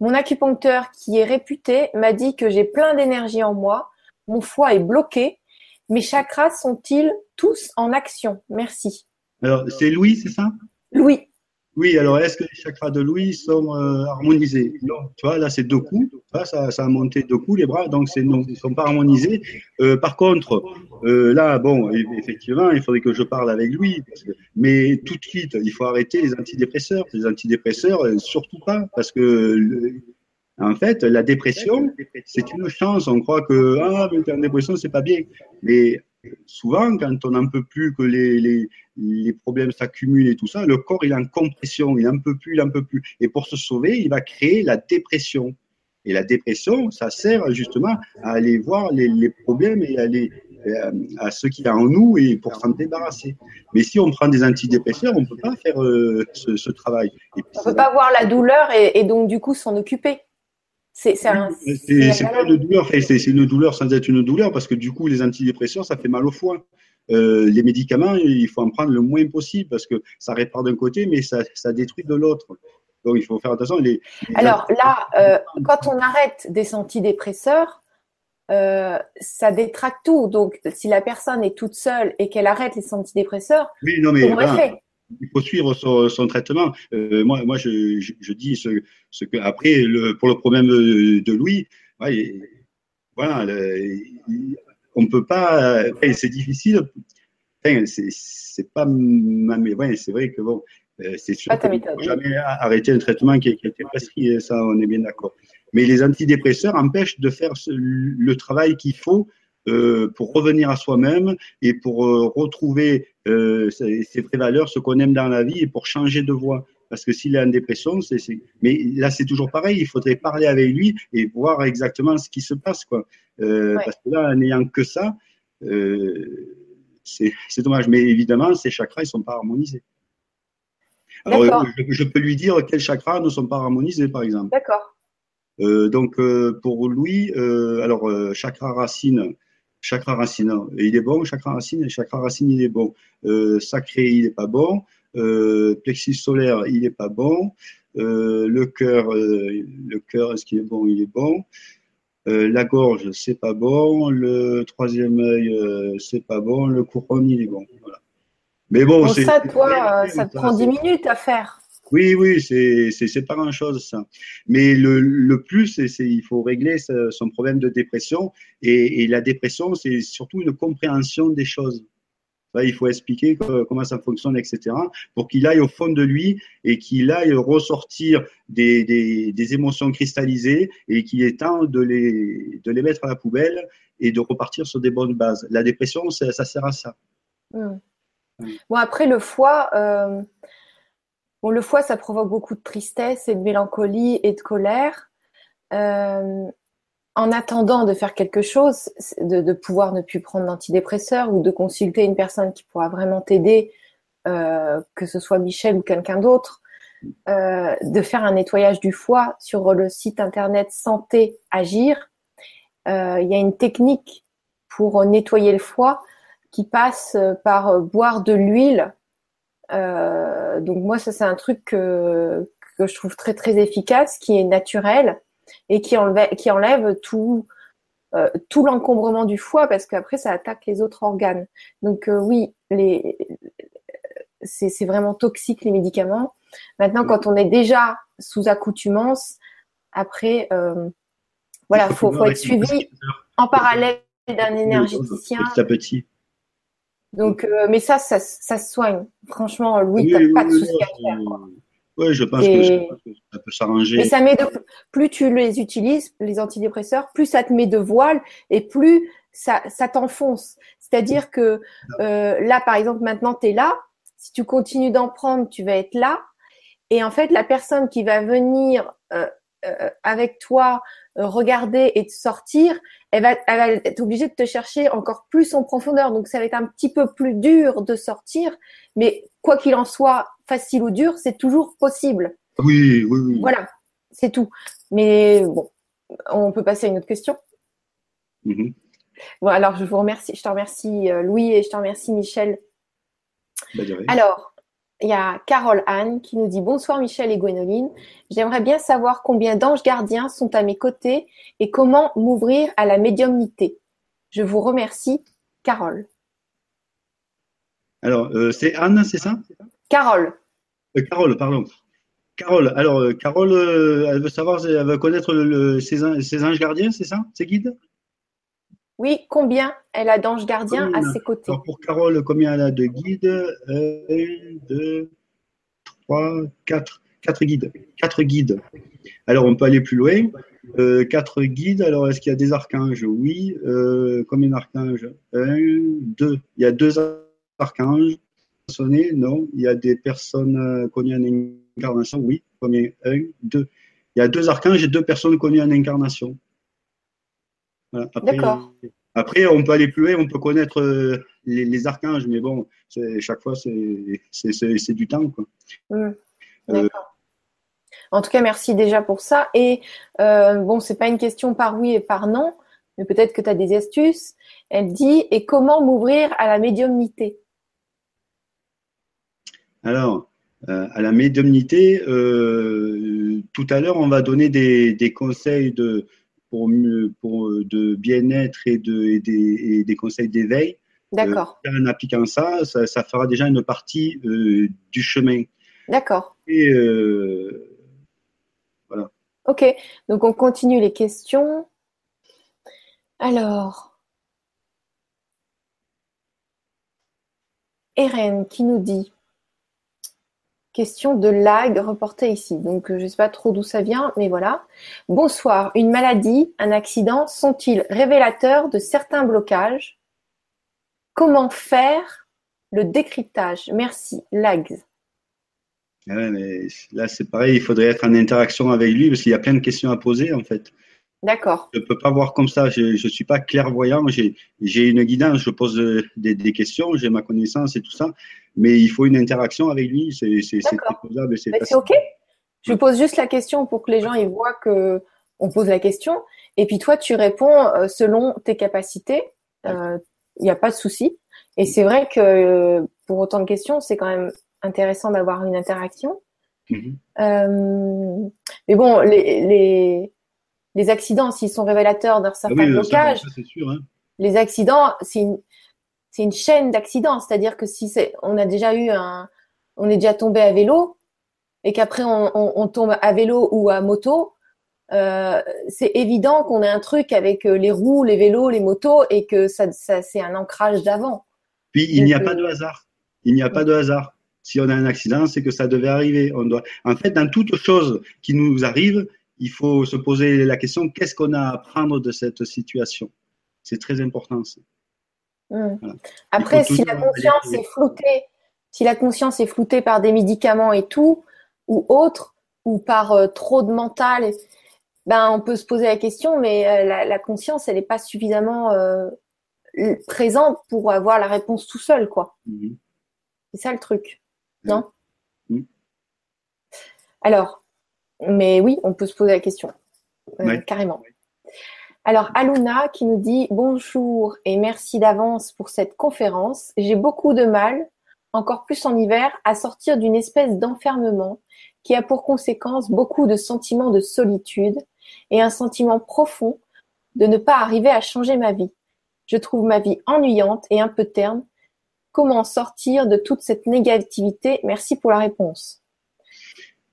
Mon acupuncteur, qui est réputé, m'a dit que j'ai plein d'énergie en moi, mon foie est bloqué, mes chakras sont-ils tous en action? Merci.
Alors, c'est Louis, c'est ça?
Louis.
Oui, alors est-ce que les chakras de Louis sont euh, harmonisés? Non, tu vois, là c'est deux coups, ça, ça a monté deux coups les bras, donc non, ils sont pas harmonisés. Euh, par contre, euh, là, bon, effectivement, il faudrait que je parle avec lui, mais tout de suite, il faut arrêter les antidépresseurs. Les antidépresseurs, surtout pas, parce que en fait, la dépression, c'est une chance. On croit que ah, mais en dépression, c'est pas bien, mais souvent, quand on n'en peut plus, que les, les, les problèmes s'accumulent et tout ça, le corps il est en compression, il n'en peut plus, il n'en peut plus. Et pour se sauver, il va créer la dépression. Et la dépression, ça sert justement à aller voir les, les problèmes et à, aller, à ce qu'il y a en nous et pour s'en débarrasser. Mais si on prend des antidépresseurs, on ne peut pas faire euh, ce, ce, travail.
Et on ne peut pas voir la douleur et, et donc du coup s'en occuper.
C'est pas une douleur, c'est une douleur sans être une douleur parce que du coup, les antidépresseurs, ça fait mal au foie. Euh, les médicaments, il faut en prendre le moins possible parce que ça répare d'un côté, mais ça, ça, détruit de l'autre. Donc, il faut faire attention. Les,
Alors là, euh, quand on arrête des antidépresseurs, euh, ça détraque tout. Donc, si la personne est toute seule et qu'elle arrête les antidépresseurs,
non, mais, fait? Il faut suivre son, son traitement. Euh, moi, moi, je, je, je, dis ce, ce que après, le, pour le problème de, Louis, ouais, voilà, le, on peut pas. c'est difficile. Enfin, c'est pas ma, ouais, c'est vrai que bon, euh, c'est sûr qu'on ne peut jamais arrêter un traitement qui, qui a été prescrit. Ça, on est bien d'accord. Mais les antidépresseurs empêchent de faire le travail qu'il faut pour revenir à soi-même et pour euh, retrouver euh, ses, ses, vraies valeurs, ce qu'on aime dans la vie et pour changer de voie. Parce que s'il est en dépression, c'est, mais là c'est toujours pareil, il faudrait parler avec lui et voir exactement ce qui se passe, quoi. Euh, ouais. Parce que là, en n'ayant que ça, euh, c'est, dommage. Mais évidemment, ces chakras, ils sont pas harmonisés. Alors, je, je, peux lui dire quels chakras ne sont pas harmonisés, par exemple.
D'accord.
Euh, donc, pour Louis, alors, chakra racine, chakra racine, il est bon, chakra racine, chakra racine, il est bon. Euh, sacré, il n'est pas bon. Euh, plexus solaire, il n'est pas bon. Euh, le cœur, euh, le cœur, est-ce qu'il est bon? Il est bon. Euh, la gorge, c'est pas bon. Le troisième œil, c'est pas bon. Le couronne, il est bon. Voilà.
Mais bon, bon ça, toi, ça te prend 10 minutes à faire.
Oui, oui, c'est pas grand chose ça. Mais le, le plus, c'est il faut régler son problème de dépression et, la dépression, c'est surtout une compréhension des choses. Il faut expliquer comment ça fonctionne, etc., pour qu'il aille au fond de lui et qu'il aille ressortir des, des, émotions cristallisées et qu'il est temps de les, de les mettre à la poubelle et de repartir sur des bonnes bases. La dépression, ça, sert à ça.
Bon, après, le foie, euh, Bon, le foie, ça provoque beaucoup de tristesse et de mélancolie et de colère. Euh, en attendant de faire quelque chose, de, pouvoir ne plus prendre d'antidépresseurs ou de consulter une personne qui pourra vraiment t'aider, euh, que ce soit Michel ou quelqu'un d'autre, euh, de faire un nettoyage du foie sur le site internet Santé Agir. Il y a une technique pour nettoyer le foie qui passe par boire de l'huile. Euh, donc moi, ça c'est un truc que, que je trouve très très efficace, qui est naturel et qui enlève, qui enlève tout, euh, tout l'encombrement du foie parce qu'après ça attaque les autres organes. Donc euh, oui, les, c'est vraiment toxique les médicaments. Maintenant, quand on est déjà sous accoutumance, après, euh, voilà, faut, faut être suivi en parallèle d'un énergéticien.
Petit à petit.
Donc, euh, mais ça, ça, ça se soigne. Franchement, Louis, oui, t'as pas de souci à faire.
Oui, je pense, que, ça peut s'arranger.
Mais ça met de, plus tu les utilises, les antidépresseurs, plus ça te met de voile et plus ça, ça t'enfonce. C'est-à-dire que euh, là, par exemple, maintenant, tu es là. Si tu continues d'en prendre, tu vas être là. Et en fait, la personne qui va venir euh, euh, avec toi euh, regarder et te sortir, elle va, elle va être obligée de te chercher encore plus en profondeur. Donc, ça va être un petit peu plus dur de sortir. Mais quoi qu'il en soit, facile ou dur, c'est toujours possible.
Oui, oui, oui.
Voilà, c'est tout. Mais bon, on peut passer à une autre question.
Mhm.
Bon, alors je vous remercie, je te remercie euh, Louis et je te remercie Michel.
Bah, de.
Alors, il y a Carole Anne qui nous dit bonsoir Michel et Gwénoline. J'aimerais bien savoir combien d'anges gardiens sont à mes côtés et comment m'ouvrir à la médiumnité. Je vous remercie, Carole.
Alors, euh, c'est Anne, c'est ça?
Carole.
Euh, Carole, pardon. Carole, alors euh, Carole, elle veut savoir, elle veut connaître le, ses, ses anges gardiens, c'est ça? Ses guides?
Oui, combien elle a d'anges gardiens à ses côtés
Alors pour Carole, combien elle a de guides Un, deux, trois, quatre. Quatre guides. Quatre guides. Alors on peut aller plus loin. Euh, quatre guides. Alors est-ce qu'il y a des archanges? Oui. Euh, combien d'archanges? Un, deux. Il y a deux archanges. Sonné Non. Il y a des personnes euh, connues en incarnation? Oui. Combien? Un, deux. Il y a deux archanges et deux personnes connues en incarnation. Voilà.
D'accord.
après, on peut aller plus loin, on peut connaître euh, les, les archanges, mais bon, chaque fois, c'est du temps. Quoi.
Hmm,
Euh,
D'accord. En tout cas, merci déjà pour ça. Et euh, bon, c'est pas une question par oui et par non, mais peut-être que tu as des astuces. Elle dit et comment m'ouvrir à la médiumnité?
Alors, euh, à la médiumnité, euh, tout à l'heure, on va donner des, des conseils de, pour, mieux- pour, euh, de bien-être et, de, et, des, et des conseils d'éveil.
D'accord,
En appliquant ça, ça, ça fera déjà une partie euh, du chemin.
d'accord.
Et euh,
Ok, donc on continue les questions. Alors, Eren qui nous dit question de lag reportée ici. Donc euh, je ne sais pas trop d'où ça vient, mais voilà. Bonsoir. Une maladie, un accident sont-ils révélateurs de certains blocages? Comment faire le décryptage? Merci. Lags.
mais là, c'est pareil, il faudrait être en interaction avec lui parce qu'il y a plein de questions à poser en fait.
D'accord.
Je ne peux pas voir comme ça. Je ne suis pas clairvoyant. J'ai une guidance. Je pose euh, des, des questions. J'ai ma connaissance et tout ça. Mais il faut une interaction avec lui. C'est faisable. et C'est
ok. Je pose juste la question pour que les gens ils voient que on pose la question et puis toi tu réponds euh, selon tes capacités. Euh, Il n'y a pas de souci. Et c'est vrai que euh, pour autant de questions, c'est quand même intéressant d'avoir une interaction.
Mhm.
Euh, mais bon, les, les, les accidents, s'ils sont révélateurs d'un
Ah
certain
oui, ça,
blocage,
ça, sûr. hein.
les accidents, c'est une, une chaîne d'accidents. C'est-à-dire que si on a déjà eu un, on est déjà tombé à vélo et qu'après on, on, on tombe à vélo ou à moto, euh, c'est évident qu'on a un truc avec euh, les roues, les vélos, les motos et que ça, ça c'est un ancrage d'avant.
Puis il n'y a pas de hasard. Il n'y a pas de hasard. Si on a un accident, c'est que ça devait arriver. On doit. En fait, dans toute chose qui nous arrive, il faut se poser la question qu'est-ce qu'on a à apprendre de cette situation? C'est très important. ça. Voilà.
Après, si la
aller
conscience est floutée, si la conscience est floutée par des médicaments et tout, ou autre, ou par euh, trop de mental, ben, on peut se poser la question, mais euh, la, conscience, elle n'est pas suffisamment euh, présente pour avoir la réponse tout seul, quoi. Mhm. C'est ça le truc, non? Mhm. Alors, mais oui, on peut se poser la question, euh, carrément. Alors, Aluna qui nous dit bonjour et merci d'avance pour cette conférence. J'ai beaucoup de mal, encore plus en hiver, à sortir d'une espèce d'enfermement qui a pour conséquence beaucoup de sentiments de solitude et un sentiment profond de ne pas arriver à changer ma vie. Je trouve ma vie ennuyante et un peu terne. Comment sortir de toute cette négativité? Merci pour la réponse.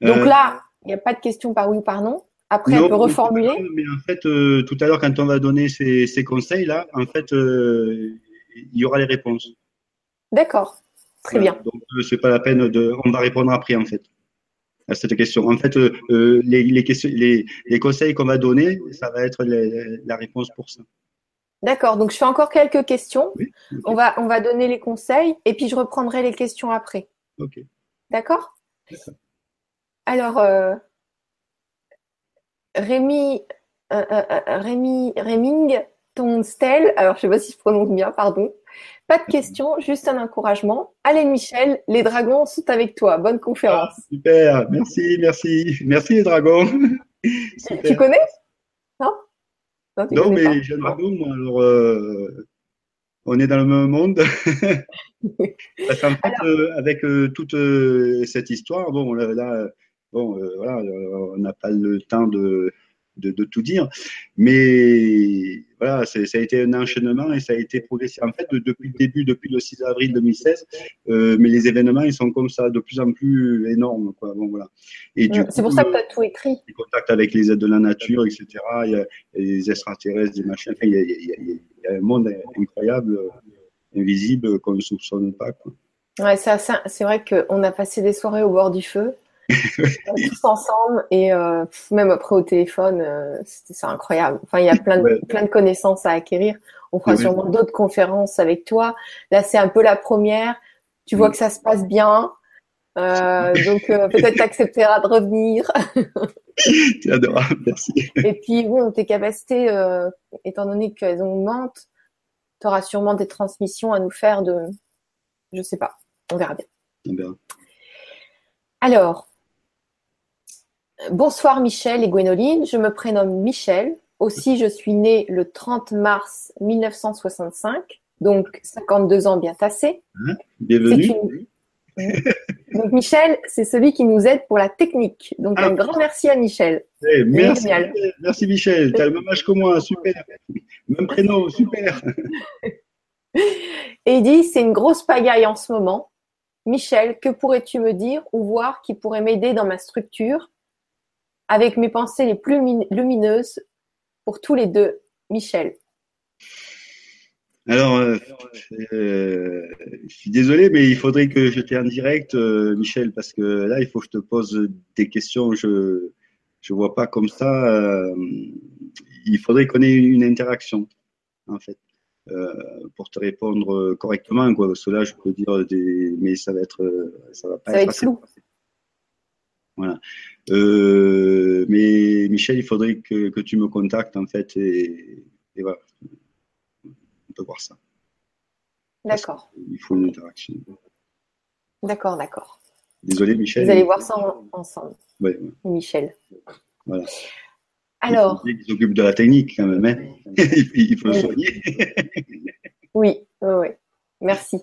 Donc euh, là, n'y a pas de question par oui ou par non. Après, on peut reformuler.
Mais en fait, euh, tout à l'heure, quand on va donner ces, conseils là, en fait, euh, il y aura les réponses.
D'accord, très bien.
Donc, c'est pas la peine de. On va répondre après, en fait à cette question. En fait, euh, euh, les, les, questions, les, les, conseils qu'on va donner, ça va être la réponse pour ça.
D'accord. Donc, je fais encore quelques questions. on, va, on va donner les conseils et puis je reprendrai les questions après.
OK.
D'accord Alors, euh, Rémi, euh, Rémi, Réming, ton stèle, alors je ne sais pas si je prononce bien, pardon. Pas de questions, juste un encouragement. Allez Michel, les dragons sont avec toi. Bonne conférence. Ah,
super, merci, merci. Merci les dragons.
Tu connais?
Non? Non, mais les jeunes dragons, moi, alors, euh, on est dans le même monde. Parce qu'en fait, euh, avec euh, toute cette histoire, bon, là, bon, voilà, on n'a pas le temps de de, tout dire. Mais voilà, ça a été un enchaînement et ça a été progressif. En fait, depuis le début, depuis le 6 avril 2016, euh, mais les événements, ils sont comme ça, de plus en plus énormes. Quoi. Bon, voilà.
Et c'est pour ça que tu as tout écrit.
Les contacts avec les aides de la nature, etc. Il y a, les extraterrestres, des machins. Enfin, il, y a, il, y a, un monde incroyable, invisible, qu'on ne soupçonne pas. Quoi.
Ouais, c'est vrai qu'on a passé des soirées au bord du feu. Tous ensemble et euh, même après au téléphone, euh, c'est incroyable. Enfin, il y a plein de, plein de connaissances à acquérir. On fera sûrement d'autres conférences avec toi. Là, c'est un peu la première. Tu vois que ça se passe bien. Euh, donc peut-être t'accepteras de revenir.
C'est adorable, merci.
Et puis bon, tes capacités, étant donné qu'elles augmentent, tu auras sûrement des transmissions à nous faire de, je sais pas, on verra bien.
On verra.
Alors, Bonsoir Michel et Gwénoline, je me prénomme Michel. Aussi, je suis née le 30 mars 1965, donc 52 ans bien tassés.
Hein, bienvenue.
Donc Michel, c'est celui qui nous aide pour la technique. Donc un grand merci à Michel.
Eh, merci, merci Michel, tu as le même âge que moi, super. Même prénom, super.
Et il dit, c'est une grosse pagaille en ce moment. Michel, que pourrais-tu me dire ou voir qui pourrait m'aider dans ma structure? Avec mes pensées les plus lumineuses pour tous les deux. Michel.
Alors, euh, euh, je suis désolé, mais il faudrait que je t'ai en direct, euh, Michel, parce que là, il faut que je te pose des questions. Je ne vois pas comme ça. il faudrait qu'on ait une interaction, en fait, pour te répondre correctement. Quoi. Parce que là, je peux dire des, mais ça va être, ça va pas
ça être, va être flou.
Voilà. Euh, mais Michel, il faudrait que, que, tu me contactes en fait et, et, voilà. On peut voir ça.
D'accord.
Il faut une interaction.
D'accord, d'accord.
Désolé, Michel.
Vous allez voir ça ensemble.
Oui.
Michel.
Voilà.
Alors.
Il s'occupe de la technique quand même. Hein. il faut le soigner.
oui, oui, oui. Merci.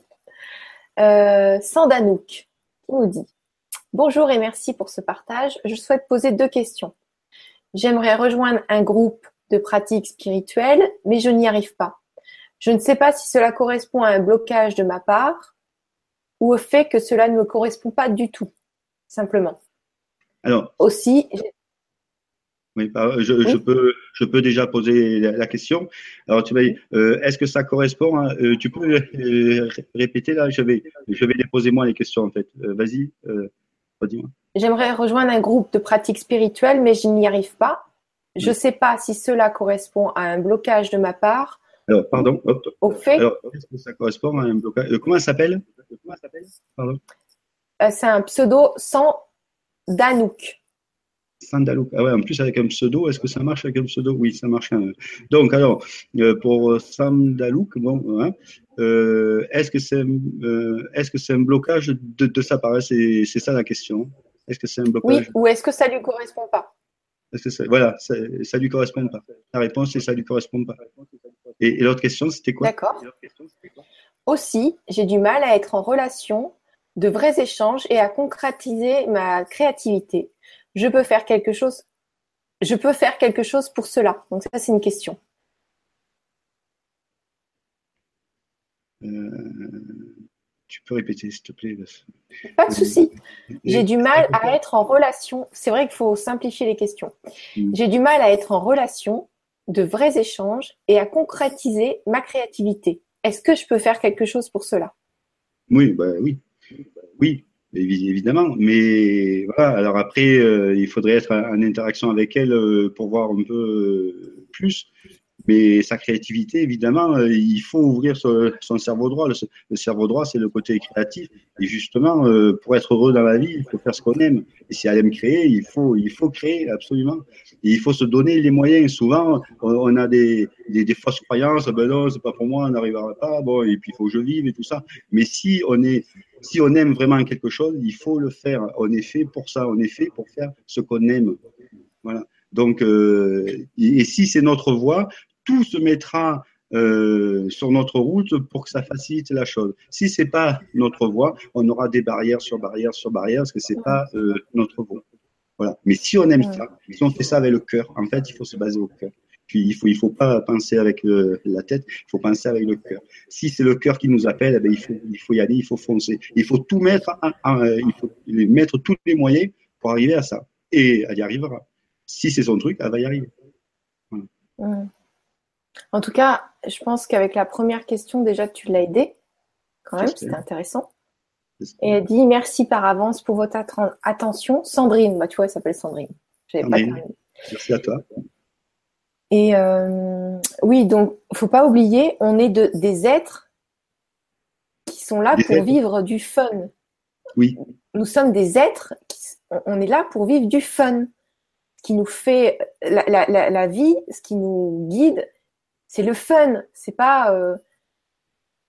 Euh, Sandanouk, qui nous dit Bonjour et merci pour ce partage. Je souhaite poser deux questions. J'aimerais rejoindre un groupe de pratiques spirituelles, mais je n'y arrive pas. Je ne sais pas si cela correspond à un blocage de ma part ou au fait que cela ne me correspond pas du tout, simplement.
Alors.
Aussi.
Oui, je, peux, je peux déjà poser la, question. Alors, tu vas euh, est-ce que ça correspond euh, Tu peux euh, répéter là? Je vais, je vais déposer moi les questions en fait. Vas-y.
J'aimerais rejoindre un groupe de pratiques spirituelles, mais je n'y arrive pas. Je ne sais pas si cela correspond à un blocage de ma part.
Alors, pardon.
Au fait.
Alors, est-ce que ça correspond à un blocage euh, Comment ça s'appelle?
Pardon. Euh, c'est un pseudo sans Danouk.
Sandalouk. Ah ouais, en plus avec un pseudo, est-ce que ça marche avec un pseudo? Oui, ça marche. Donc alors, pour Sandalouk, bon, hein, est-ce que c'est est-ce que c'est un blocage de, de sa part? C'est ça la question. Est-ce que c'est un blocage?
Oui, ou est-ce que ça lui correspond pas?
Ça, voilà, ça, ça lui correspond pas. La réponse c'est ça lui correspond pas. Et, l'autre question, c'était quoi?
D'accord. Aussi, j'ai du mal à être en relation de vrais échanges et à concrétiser ma créativité. Je peux faire quelque chose. Je peux faire quelque chose pour cela. Donc ça, c'est une question.
Euh, tu peux répéter, s'il te plaît.
Pas de souci. J'ai du mal à être en relation. C'est vrai qu'il faut simplifier les questions. J'ai du mal à être en relation de vrais échanges et à concrétiser ma créativité. Est-ce que je peux faire quelque chose pour cela?
Oui, bah oui, oui, évidemment. Mais voilà. Alors après, euh, il faudrait être en interaction avec elle euh, pour voir un peu euh, plus. Mais sa créativité, évidemment, euh, il faut ouvrir son, cerveau droit. Le, cerveau droit, c'est le côté créatif. Et justement, euh, pour être heureux dans la vie, il faut faire ce qu'on aime. Et si elle aime créer, il faut, il faut créer absolument. Il faut se donner les moyens. Souvent, on, a des, des, fausses croyances. Ben non, c'est pas pour moi, on n'arrivera pas. Bon, et puis il faut que je vive et tout ça. Mais si on est, si on aime vraiment quelque chose, il faut le faire. On est fait pour ça. On est fait pour faire ce qu'on aime. Voilà. Donc, euh, et si c'est notre voie, tout se mettra euh, sur notre route pour que ça facilite la chose. Si c'est pas notre voie, on aura des barrières sur barrières sur barrières parce que c'est pas euh, notre voie. Voilà. Mais si on aime ça, si on fait ça avec le cœur, en fait, il faut se baser au cœur. Puis il faut il faut pas penser avec la tête, il faut penser avec le cœur. Si c'est le cœur qui nous appelle, eh ben, il faut il faut y aller, il faut foncer. Il faut tout mettre, il faut mettre tous les moyens pour arriver à ça. Et elle y arrivera. Si c'est son truc, elle va y arriver.
Voilà. En tout cas, je pense qu'avec la première question, déjà, tu l'as aidé. Quand même, c'était intéressant. Et elle dit merci par avance pour votre attention. Sandrine, bah, tu vois, elle s'appelle Sandrine.
merci à toi.
Et euh, oui, donc, faut pas oublier, on est de, des êtres qui sont là pour vivre du fun.
Oui.
Nous sommes des êtres, qui, on est là pour vivre du fun. Ce qui nous fait la, la vie, ce qui nous guide, c'est le fun. C'est pas, euh...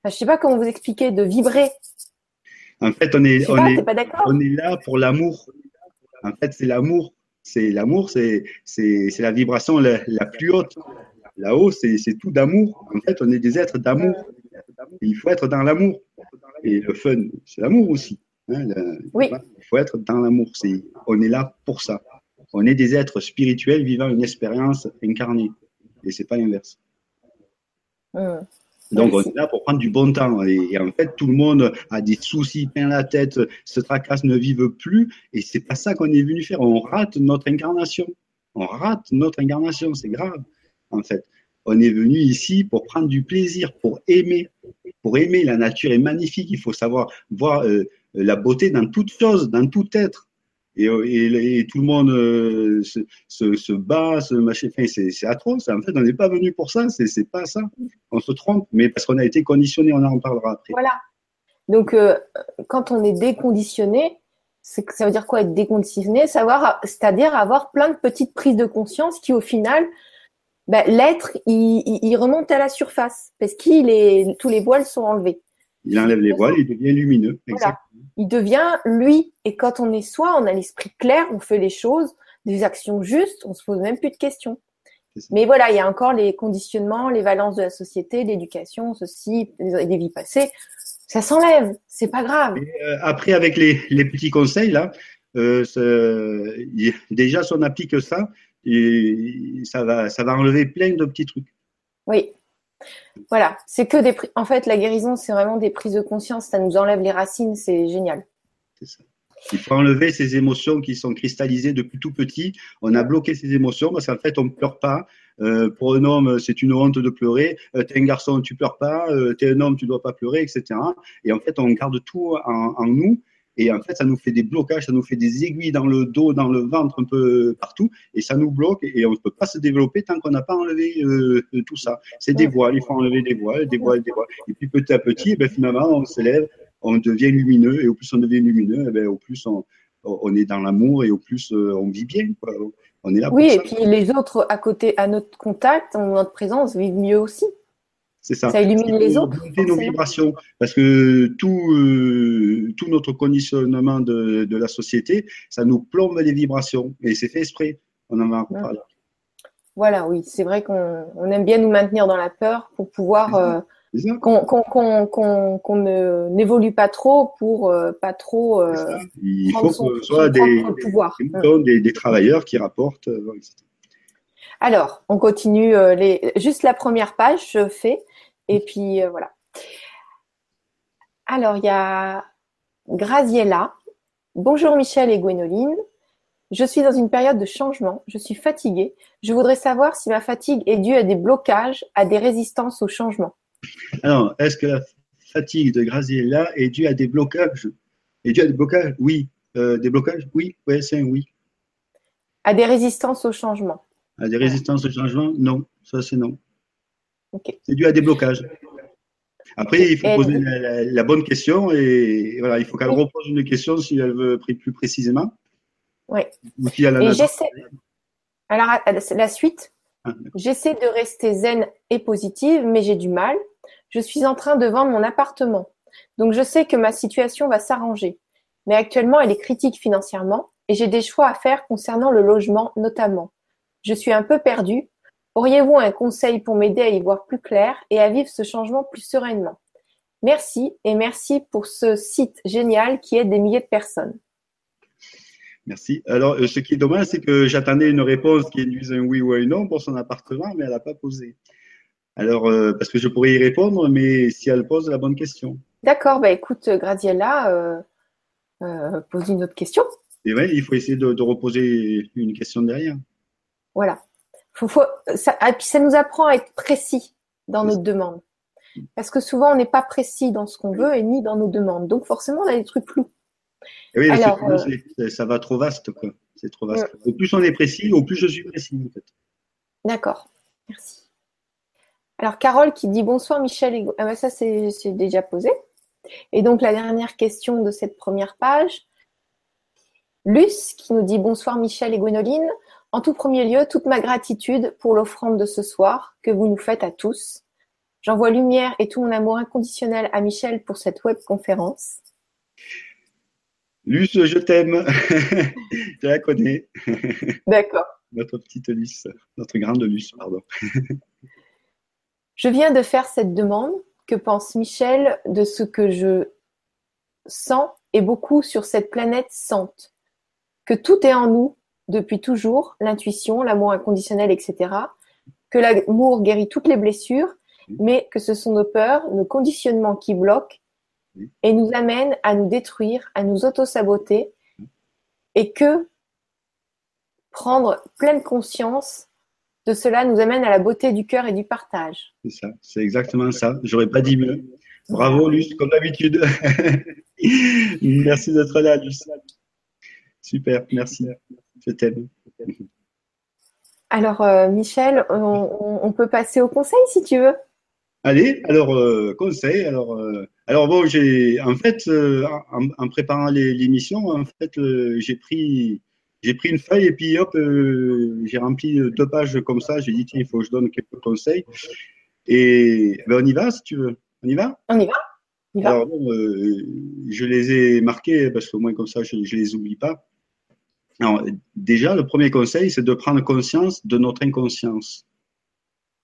enfin, je sais pas comment vous expliquer, de vibrer.
En fait, on est, on, est, on est là pour l'amour. En fait, c'est l'amour. C'est l'amour, c'est, la vibration la, plus haute. Là-haut, c'est, c'est tout d'amour. En fait, on est des êtres d'amour. il faut être dans l'amour. Et le fun, c'est l'amour aussi. Hein,
oui.
Il faut être dans l'amour. C'est, on est là pour ça. On est des êtres spirituels vivant une expérience incarnée. Et c'est pas l'inverse. Donc, on est là pour prendre du bon temps. Et, en fait, tout le monde a des soucis, plein la tête, se tracasse, ne vive plus. Et c'est pas ça qu'on est venu faire. On rate notre incarnation. On rate notre incarnation. C'est grave, en fait. On est venu ici pour prendre du plaisir, pour aimer. Pour aimer, la nature est magnifique. Il faut savoir voir euh, la beauté dans toute chose, dans tout être et, tout le monde euh, se, se, bat, se machin. Enfin, c'est atroce. En fait, on n'est pas venu pour ça. C'est pas ça. On se trompe, mais parce qu'on a été conditionné. On en parlera après.
Voilà. Donc, euh, quand on est déconditionné, ça veut dire quoi être déconditionné? Savoir, c'est-à-dire avoir plein de petites prises de conscience qui, au final, ben, l'être, il, il, remonte à la surface parce qu'il est, tous les voiles sont enlevés.
Il enlève les voiles, il devient lumineux.
Voilà. Il devient lui. Et quand on est soi, on a l'esprit clair, on fait les choses, des actions justes, on se pose même plus de questions. Mais voilà, il y a encore les conditionnements, les valences de la société, l'éducation, ceci, des vies passées. Ça s'enlève, c'est pas grave.
Euh, après, avec les, les, petits conseils là, euh, déjà si on applique ça, et ça va, ça va enlever plein de petits trucs.
Oui, voilà, c'est que des. En fait, la guérison, c'est vraiment des prises de conscience. Ça nous enlève les racines, c'est génial.
C'est ça. Il faut enlever ces émotions qui sont cristallisées depuis tout petit. On a bloqué ces émotions parce qu'en fait, on ne pleure pas. Euh, pour un homme, c'est une honte de pleurer. Euh, t'es un garçon, tu pleures pas. Euh, t'es un homme, tu dois pas pleurer, etc. Et en fait, on garde tout en nous. Et en fait, ça nous fait des blocages, ça nous fait des aiguilles dans le dos, dans le ventre, un peu partout. Et ça nous bloque et on ne peut pas se développer tant qu'on n'a pas enlevé euh, tout ça. C'est des voiles, il faut enlever des voiles, des voiles, des voiles. Et puis petit à petit, eh ben, finalement, on s'élève, on devient lumineux. Et au plus on devient lumineux, eh ben, au plus on, on est dans l'amour et au plus on vit bien. On est là.
Oui, et puis les autres à côté, à notre contact, en notre présence, vivent mieux aussi.
C'est ça.
Ça illumine les autres.
nos vibrations, parce que tout, tout notre conditionnement de, de, la société, ça nous plombe les vibrations, et c'est fait exprès. On en va reparler.
Voilà, oui, c'est vrai qu'on aime bien nous maintenir dans la peur pour pouvoir qu'on n'évolue pas trop pour euh, pas trop.
Euh, Il faut ce soit des, pouvoir. Des, des, travailleurs qui rapportent. Euh,
Alors, on continue. les, juste la première page, je fais. Et puis, voilà. Alors, il y a Graziella. Bonjour Michel et Gwénoline. Je suis dans une période de changement. Je suis fatiguée. Je voudrais savoir si ma fatigue est due à des blocages, à des résistances au changement.
Alors, est-ce que la fatigue de Graziella est due à des blocages? Est due à des blocages? Oui. Euh, des blocages? Oui. Oui, c'est un oui.
À des résistances au changement
À des résistances au changement? Non. Ça, c'est non. C'est dû à des blocages. Après, il faut poser la, bonne question et voilà, il faut qu'elle repose une question si elle veut plus précisément.
Oui. et j'essaie. Alors, la suite. Ah, j'essaie de rester zen et positive, mais j'ai du mal. Je suis en train de vendre mon appartement. Donc je sais que ma situation va s'arranger. Mais actuellement, elle est critique financièrement et j'ai des choix à faire concernant le logement notamment. Je suis un peu perdue. Auriez-vous un conseil pour m'aider à y voir plus clair et à vivre ce changement plus sereinement? Merci et merci pour ce site génial qui aide des milliers de personnes.
Merci. Alors, euh, ce qui est dommage, c'est que j'attendais une réponse qui induise un oui ou un non pour son appartement, mais elle n'a pas posé. Alors, euh, parce que je pourrais y répondre, mais si elle pose la bonne question.
D'accord, bah écoute, Graziella, euh, euh, pose une autre question.
Et il faut essayer de, reposer une question derrière.
Voilà. Faut, faut, ça, et puis ça nous apprend à être précis dans notre demande. Parce que souvent, on n'est pas précis dans ce qu'on veut et ni dans nos demandes. Donc, forcément, on a des trucs flous.
oui, Alors, ça va trop vaste, quoi. C'est trop vaste. Au plus on est précis, au plus je suis précis, en fait.
D'accord. Merci. Alors Carole qui dit bonsoir Michel et ah ben ça c'est déjà posé. Et donc la dernière question de cette première page. Luce qui nous dit bonsoir Michel et Gwénoline. En tout premier lieu, toute ma gratitude pour l'offrande de ce soir que vous nous faites à tous. J'envoie lumière et tout mon amour inconditionnel à Michel pour cette web conférence.
Luce, je t'aime. je la connais.
D'accord.
Notre petite Luce, notre grande Luce, pardon.
Je viens de faire cette demande. Que pense Michel de ce que je sens et beaucoup sur cette planète sente Que tout est en nous depuis toujours, l'intuition, l'amour inconditionnel, etc. Que l'amour guérit toutes les blessures, mais que ce sont nos peurs, nos conditionnements qui bloquent et nous amènent à nous détruire, à nous auto-saboter, et que prendre pleine conscience de cela nous amène à la beauté du cœur et du partage.
C'est ça, c'est exactement ça. J'aurais pas dit mieux. Bravo, Luce, comme d'habitude. merci d'être là, Luce. Super, merci. Je t'aime.
Alors, euh, Michel, on, peut passer au conseil si tu veux.
Allez, alors euh, conseil. Alors, euh, alors bon, j'ai en fait en, en, préparant l'émission, en fait, j'ai pris j'ai pris une feuille et puis hop, j'ai rempli deux pages comme ça. J'ai dit, tiens, il faut que je donne quelques conseils. Et ben, on y va si tu veux. On y va?
On y va.
Alors, euh, je les ai marqués parce qu'au moins comme ça, je ne les oublie pas. Alors, déjà, le premier conseil, c'est de prendre conscience de notre inconscience.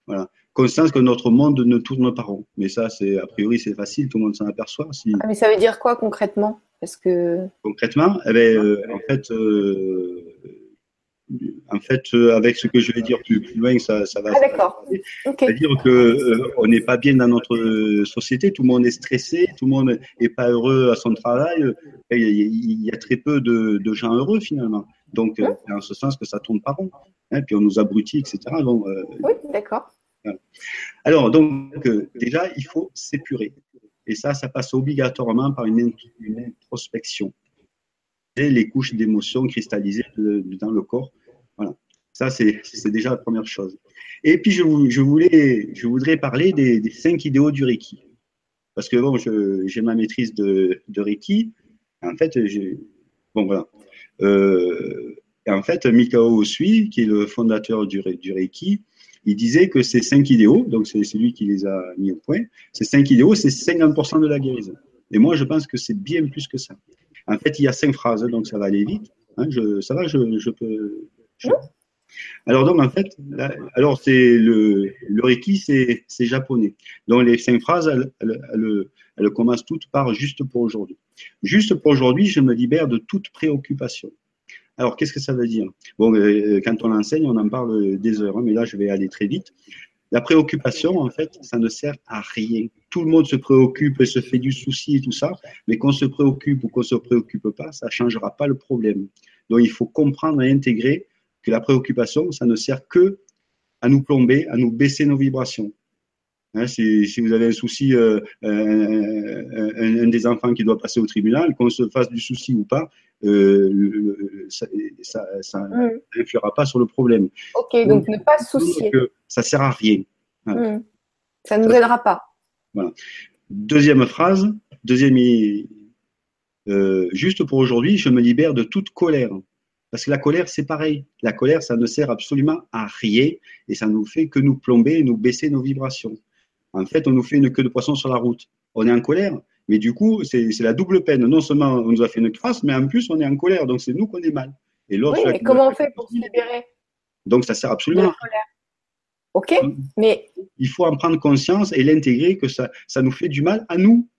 Voilà. Conscience que notre monde ne tourne pas rond. Mais ça, c'est a priori, c'est facile, tout le monde s'en aperçoit. Si...
Ah, mais ça veut dire quoi concrètement? Parce que
concrètement, eh ben, euh, en fait, euh, en fait, euh, avec ce que je vais dire plus, loin, ça, ça va.
Ah, d'accord.
C'est-à-dire que on n'est pas bien dans notre société. Tout le monde est stressé, tout le monde est pas heureux à son travail. Il y a, très peu de, de, gens heureux finalement. Donc, mmh. en ce sens que ça tourne pas rond. Hein, puis on nous abrutit, etc. Donc,
oui, d'accord.
Alors, donc, euh, déjà, il faut s'épurer. Et ça, ça passe obligatoirement par une, introspection. Et les couches d'émotions cristallisées dans le corps. Ça, c'est déjà la première chose. Et puis, je, voulais, je voudrais parler des, cinq idéaux du Reiki. Parce que bon, j'ai ma maîtrise de, Reiki. En fait, bon, voilà. Euh, en fait, Mikao Osui, qui est le fondateur du, Reiki, il disait que ces cinq idéaux, donc c'est lui qui les a mis au point, ces cinq idéaux, c'est 50% de la guérison. Et moi, je pense que c'est bien plus que ça. En fait, il y a cinq phrases, donc ça va aller vite. Hein, ça va, je peux. Alors donc en fait, alors c'est le, le Reiki, c'est japonais. Donc les cinq phrases, elles, elles, commencent toutes par juste pour aujourd'hui. Juste pour aujourd'hui, je me libère de toute préoccupation. Alors qu'est-ce que ça veut dire? Bon, euh, quand on l'enseigne, on en parle des heures, hein, mais là je vais aller très vite. La préoccupation, en fait, ça ne sert à rien. Tout le monde se préoccupe et se fait du souci et tout ça, mais qu'on se préoccupe ou qu'on se préoccupe pas, ça changera pas le problème. Donc il faut comprendre et intégrer que la préoccupation, ça ne sert que à nous plomber, à nous baisser nos vibrations. Hein, si, si, vous avez un souci, euh, euh, un, un, des enfants qui doit passer au tribunal, qu'on se fasse du souci ou pas, euh, ça, ça, n'influera mm. pas sur le problème.
Ok, donc, ne pas se soucier.
ça sert à rien.
Mm. Ça ne nous aidera pas.
Voilà. Deuxième phrase, deuxième, euh, juste pour aujourd'hui, je me libère de toute colère. Parce que la colère, c'est pareil. La colère, ça ne sert absolument à rien et ça nous fait que nous plomber et nous baisser nos vibrations. En fait, on nous fait une queue de poisson sur la route. On est en colère, mais du coup, c'est la double peine. Non seulement on nous a fait une crasse, mais en plus, on est en colère. Donc, c'est nous qu'on est mal.
Et oui, mais comment on fait pour se libérer
Donc, ça sert absolument à rien.
Ok, mais.
Il faut en prendre conscience et l'intégrer que ça, ça nous fait du mal à nous.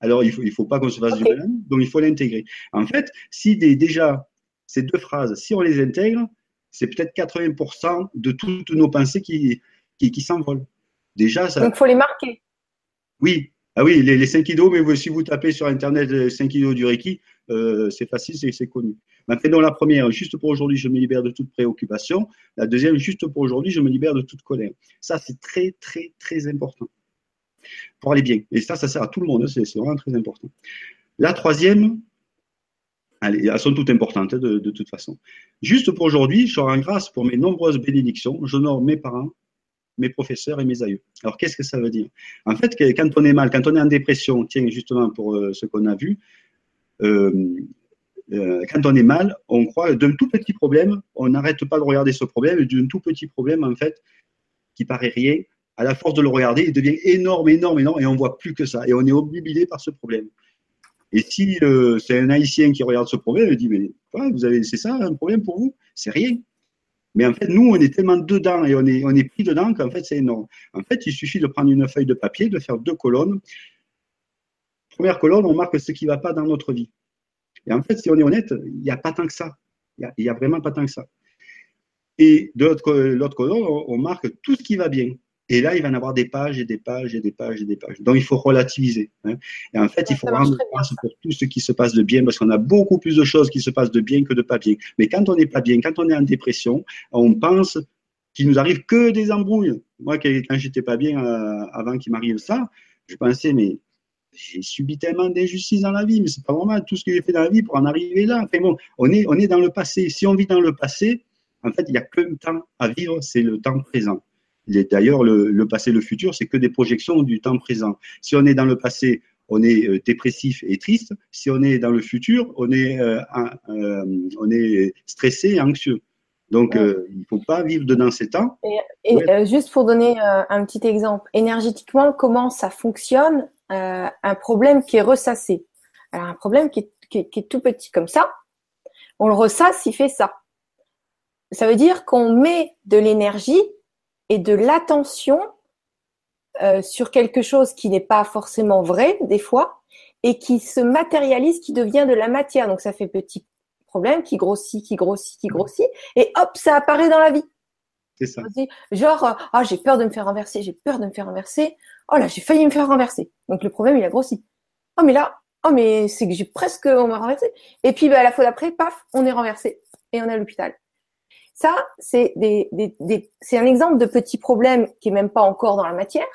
Alors, il ne faut, il faut pas qu'on se fasse du mal à nous, donc il faut l'intégrer. En fait, si des, déjà ces deux phrases, si on les intègre, c'est peut-être 80% de toutes nos pensées qui, qui, qui s'envolent. Déjà, ça.
Donc, il faut les marquer.
Oui. Ah oui, les, les 5 idiots, mais si vous tapez sur Internet les 5 idiots du Reiki, euh, c'est facile, c'est connu. Maintenant, la première, juste pour aujourd'hui, je me libère de toute préoccupation. La deuxième, juste pour aujourd'hui, je me libère de toute colère. Ça, c'est très, très, très important pour aller bien. Et ça, ça sert à tout le monde, c'est vraiment très important. La troisième, Allez, elles sont toutes importantes de, de, toute façon. Juste pour aujourd'hui, je rends grâce pour mes nombreuses bénédictions. J'honore mes parents, mes professeurs et mes aïeux. Alors, qu'est-ce que ça veut dire? En fait, quand on est mal, quand on est en dépression, tiens, justement pour euh, ce qu'on a vu, euh, euh, quand on est mal, on croit d'un tout petit problème, on n'arrête pas de regarder ce problème, et d'un tout petit problème, en fait, qui paraît rien, à la force de le regarder, il devient énorme, énorme, énorme, et on voit plus que ça, et on est obnubilé par ce problème. Et si euh, c'est un Haïtien qui regarde ce problème, il dit mais quoi, vous avez, c'est ça un problème pour vous? C'est rien. Mais en fait, nous, on est tellement dedans et on est, on est pris dedans qu'en fait, c'est énorme. En fait, il suffit de prendre une feuille de papier, de faire deux colonnes. Première colonne, on marque ce qui ne va pas dans notre vie. Et en fait, si on est honnête, il n'y a pas tant que ça. Il n'y a, vraiment pas tant que ça. Et de l'autre colonne, on marque tout ce qui va bien. Et là, il va y en avoir des pages et des pages et des pages et des pages. Donc, il faut relativiser. Hein. Et en fait, il faut rendre grâce pour tout ce qui se passe de bien, parce qu'on a beaucoup plus de choses qui se passent de bien que de pas bien. Mais quand on n'est pas bien, quand on est en dépression, on pense qu'il nous arrive que des embrouilles. Moi, quand j'étais pas bien euh, avant qu'il m'arrive ça, je pensais, mais j'ai subi tellement d'injustices dans la vie, mais c'est pas normal tout ce que j'ai fait dans la vie pour en arriver là. Enfin bon, on est, on est dans le passé. Si on vit dans le passé, en fait, il n'y a qu'un temps à vivre, c'est le temps présent. D'ailleurs, le, le, passé, le futur, c'est que des projections du temps présent. Si on est dans le passé, on est euh, dépressif et triste. Si on est dans le futur, on est, euh, euh, on est stressé et anxieux. Donc, euh, il ne faut pas vivre dedans ces temps.
Et, et ouais. juste pour donner un petit exemple, énergétiquement, comment ça fonctionne Un problème qui est ressassé? Alors, un problème qui est, qui, est, qui est tout petit comme ça, on le ressasse, il fait ça. Ça veut dire qu'on met de l'énergie et de l'attention euh, sur quelque chose qui n'est pas forcément vrai des fois et qui se matérialise, qui devient de la matière. Donc ça fait petit problème qui grossit, qui grossit, qui grossit et hop, ça apparaît dans la vie.
C'est ça.
Genre, ah, oh, j'ai peur de me faire renverser, j'ai peur de me faire renverser. Oh là, j'ai failli me faire renverser. Donc le problème, il a grossi. Oh mais là, oh mais c'est que j'ai presque, on m'a renversé. Et puis bah, la fois d'après, paf, on est renversé et on est à l'hôpital. Ça, c'est des, des, des c'est un exemple de petit problème qui est même pas encore dans la matière,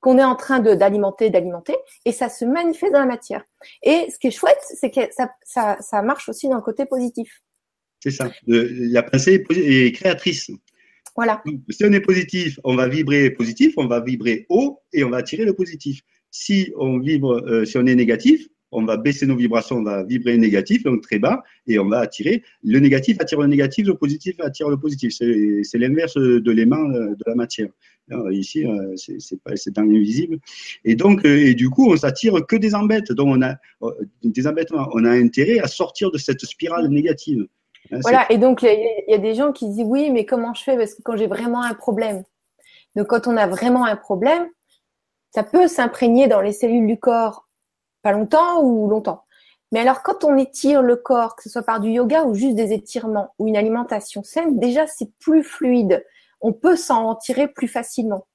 qu'on est en train de d'alimenter, d'alimenter, et ça se manifeste dans la matière. Et ce qui est chouette, c'est que ça, ça, ça marche aussi dans le côté positif.
C'est ça. la pensée est créatrice.
Voilà.
si on est positif, on va vibrer positif, on va vibrer haut et on va attirer le positif. Si on vibre, euh, si on est négatif, on va baisser nos vibrations, on va vibrer négatif, donc très bas, et on va attirer. Le négatif attire le négatif, le positif attire le positif. C'est l'inverse de l'aimant euh, de la matière. ici, euh, c'est dans l'invisible. Et donc, euh, et du coup, on s'attire que des embêtes. Donc, on a des embêtements. On a intérêt à sortir de cette spirale négative.
Hein, voilà. Et donc, il y a des gens qui disent oui, mais comment je fais? Parce que quand j'ai vraiment un problème. Donc, quand on a vraiment un problème, ça peut s'imprégner dans les cellules du corps pas longtemps ou longtemps. Mais alors, quand on étire le corps, que ce soit par du yoga ou juste des étirements ou une alimentation saine, déjà, c'est plus fluide. On peut s'en tirer plus facilement.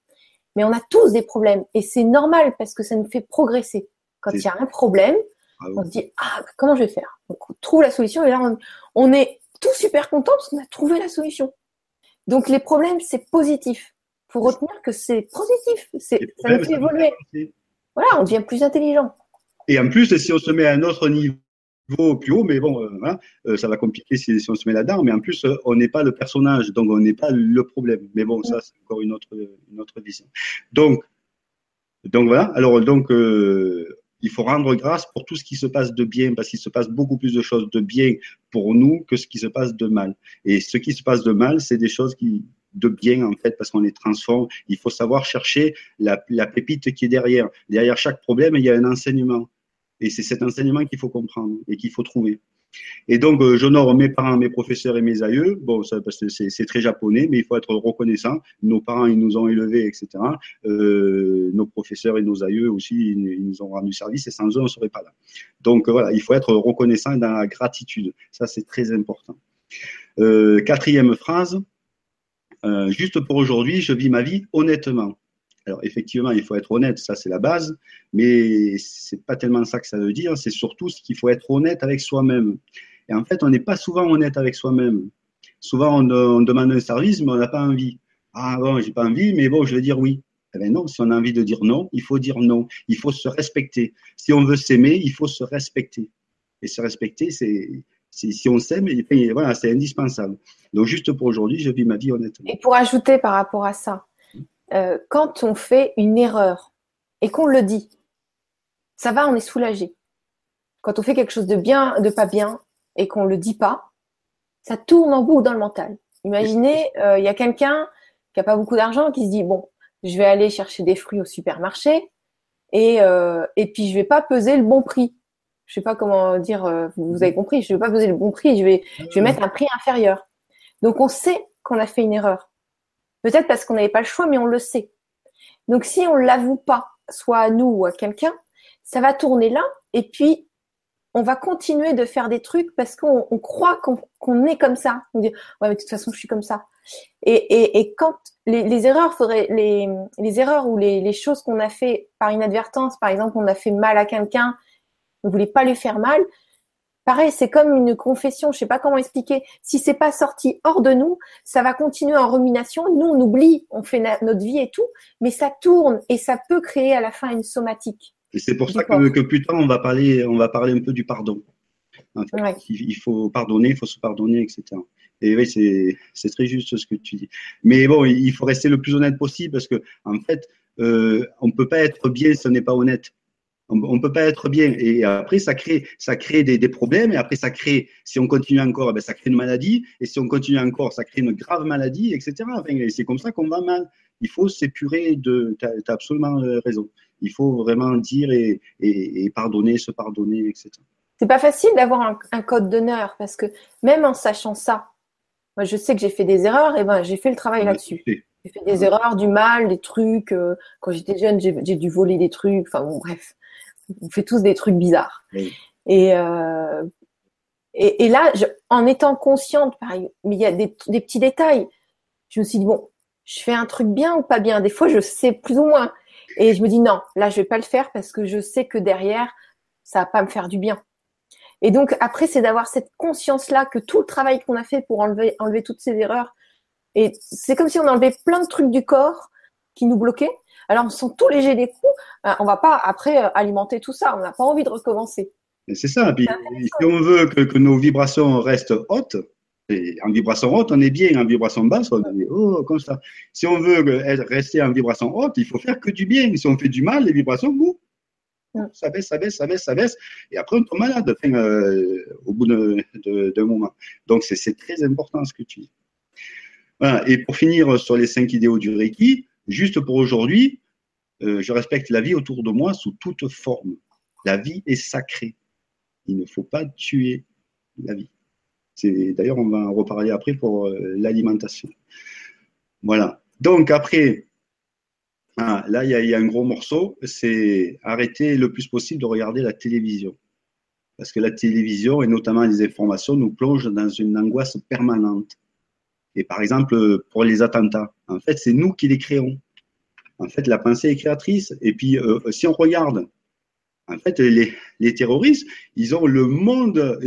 Mais on a tous des problèmes et c'est normal parce que ça nous fait progresser. Quand il y a un problème, ah on se dit, ah, comment je vais faire? Donc, on trouve la solution et là, on, on est tout super content parce qu'on a trouvé la solution. Donc, les problèmes, c'est positif. Faut retenir que c'est positif. C'est, ça nous fait évoluer. Voilà, on devient plus intelligent.
Et en plus, si on se met à un autre niveau plus haut, mais bon, euh, hein, euh, ça va compliquer si, on se met là-dedans. Mais en plus, euh, on n'est pas le personnage, donc on n'est pas le problème. Mais bon, ça, c'est encore une autre, une vision. Donc, donc voilà. Alors, donc, il faut rendre grâce pour tout ce qui se passe de bien, parce qu'il se passe beaucoup plus de choses de bien pour nous que ce qui se passe de mal. Et ce qui se passe de mal, c'est des choses qui, de bien en fait parce qu'on les transforme. Il faut savoir chercher la, pépite qui est derrière. Derrière chaque problème, il y a un enseignement. Et c'est cet enseignement qu'il faut comprendre et qu'il faut trouver. Et donc, euh, j'honore mes parents, mes professeurs et mes aïeux. Bon, ça, parce que c'est très japonais, mais il faut être reconnaissant. Nos parents, ils nous ont élevés, etc. Euh, nos professeurs et nos aïeux aussi, ils, nous ont rendu service et sans eux, on ne serait pas là. Donc, voilà, il faut être reconnaissant dans la gratitude. Ça, c'est très important. Euh, quatrième phrase. Euh, juste pour aujourd'hui, je vis ma vie honnêtement. Alors effectivement, il faut être honnête, ça c'est la base, mais c'est pas tellement ça que ça veut dire, c'est surtout ce qu'il faut être honnête avec soi-même. Et en fait, on n'est pas souvent honnête avec soi-même. Souvent, on, demande un service, mais on n'a pas envie. Ah bon, j'ai pas envie, mais bon, je vais dire oui. Eh bien non, si on a envie de dire non, il faut dire non. Il faut se respecter. Si on veut s'aimer, il faut se respecter. Et se respecter, c'est si on s'aime, voilà, c'est indispensable. Donc juste pour aujourd'hui, je vis ma vie honnêtement.
Et pour ajouter par rapport à ça, euh, quand on fait une erreur et qu'on le dit, ça va, on est soulagé. Quand on fait quelque chose de bien, de pas bien, et qu'on le dit pas, ça tourne en boucle dans le mental. Imaginez, euh, il y a quelqu'un qui a pas beaucoup d'argent qui se dit bon, je vais aller chercher des fruits au supermarché et euh, et puis je vais pas peser le bon prix. Je sais pas comment dire. vous avez compris. Je vais pas peser le bon prix. Je vais je vais mettre un prix inférieur. Donc on sait qu'on a fait une erreur. Peut-être parce qu'on n'avait pas le choix, mais on le sait. Donc si on l'avoue pas, soit à nous ou à quelqu'un, ça va tourner là, et puis on va continuer de faire des trucs parce qu'on croit qu'on est comme ça. On dit ouais, mais de toute façon, je suis comme ça. Et, quand les, erreurs, faudrait les, les erreurs ou les, les choses qu'on a fait par inadvertance, par exemple, on a fait mal à quelqu'un, on voulait pas lui faire mal, Pareil, c'est comme une confession, je sais pas comment expliquer. Si c'est pas sorti hors de nous, ça va continuer en rumination. Nous, on oublie, on fait notre vie et tout, mais ça tourne et ça peut créer à la fin une somatique.
Et c'est pour ça que, plus tard, on va parler, on va parler un peu du pardon. il, faut pardonner, il faut se pardonner, etc. Et oui, c'est très juste ce que tu dis. Mais bon, il faut rester le plus honnête possible parce que, en fait, euh, on ne peut pas être bien si on n'est pas honnête. On ne peut pas être bien. Et après, ça crée, ça crée des, des, problèmes. Et après, ça crée, si on continue encore, eh ben, ça crée une maladie. Et si on continue encore, ça crée une grave maladie, etc. Enfin, et c'est comme ça qu'on va mal. Il faut s'épurer de. Tu as, absolument euh, raison. Il faut vraiment dire et, et, et pardonner, se pardonner, etc.
C'est pas facile d'avoir un, un, code d'honneur parce que même en sachant ça, moi je sais que j'ai fait des erreurs et ben j'ai fait le travail là-dessus. J'ai fait des erreurs, du mal, des trucs. Euh, quand j'étais jeune, j'ai dû voler des trucs. Enfin bon, bref on fait tous des trucs bizarres. Euh, et, et, là, je, en étant consciente, pareil, mais il y a des, petits détails. Je me suis dit bon, je fais un truc bien ou pas bien? Des fois, je sais plus ou moins. Et je me dis non, là, je vais pas le faire parce que je sais que derrière, ça va pas me faire du bien. Et donc après, c'est d'avoir cette conscience-là que tout le travail qu'on a fait pour enlever, enlever toutes ces erreurs, et c'est comme si on enlevait plein de trucs du corps qui nous bloquaient. Alors, on sent tout léger des coups. On euh, va pas après euh, alimenter tout ça. On n'a pas envie de recommencer.
C'est ça. Puis, si on veut que, nos vibrations restent hautes, en vibration haute, on est bien. En vibration basse, on est oh, comme ça. Si on veut rester en vibration haute, il faut faire que du bien. Si on fait du mal, les vibrations, boum, Ça baisse, ça baisse, ça baisse, ça baisse. Et après, on tombe malade euh, au bout d'un moment. Donc, c'est très important ce que tu dis. Voilà. Et pour finir sur les cinq idéaux du Reiki, juste pour aujourd'hui, euh, je respecte la vie autour de moi sous toute forme. La vie est sacrée. Il ne faut pas tuer la vie. D'ailleurs, on va en reparler après pour euh, l'alimentation. Voilà. Donc après, ah, là, il y, a un gros morceau, c'est arrêter le plus possible de regarder la télévision. Parce que la télévision, et notamment les informations, nous plongent dans une angoisse permanente. Et par exemple, pour les attentats, en fait, c'est nous qui les créons. En fait, la pensée est créatrice. Et puis, euh, si on regarde en fait, les, terroristes, ils ont le monde,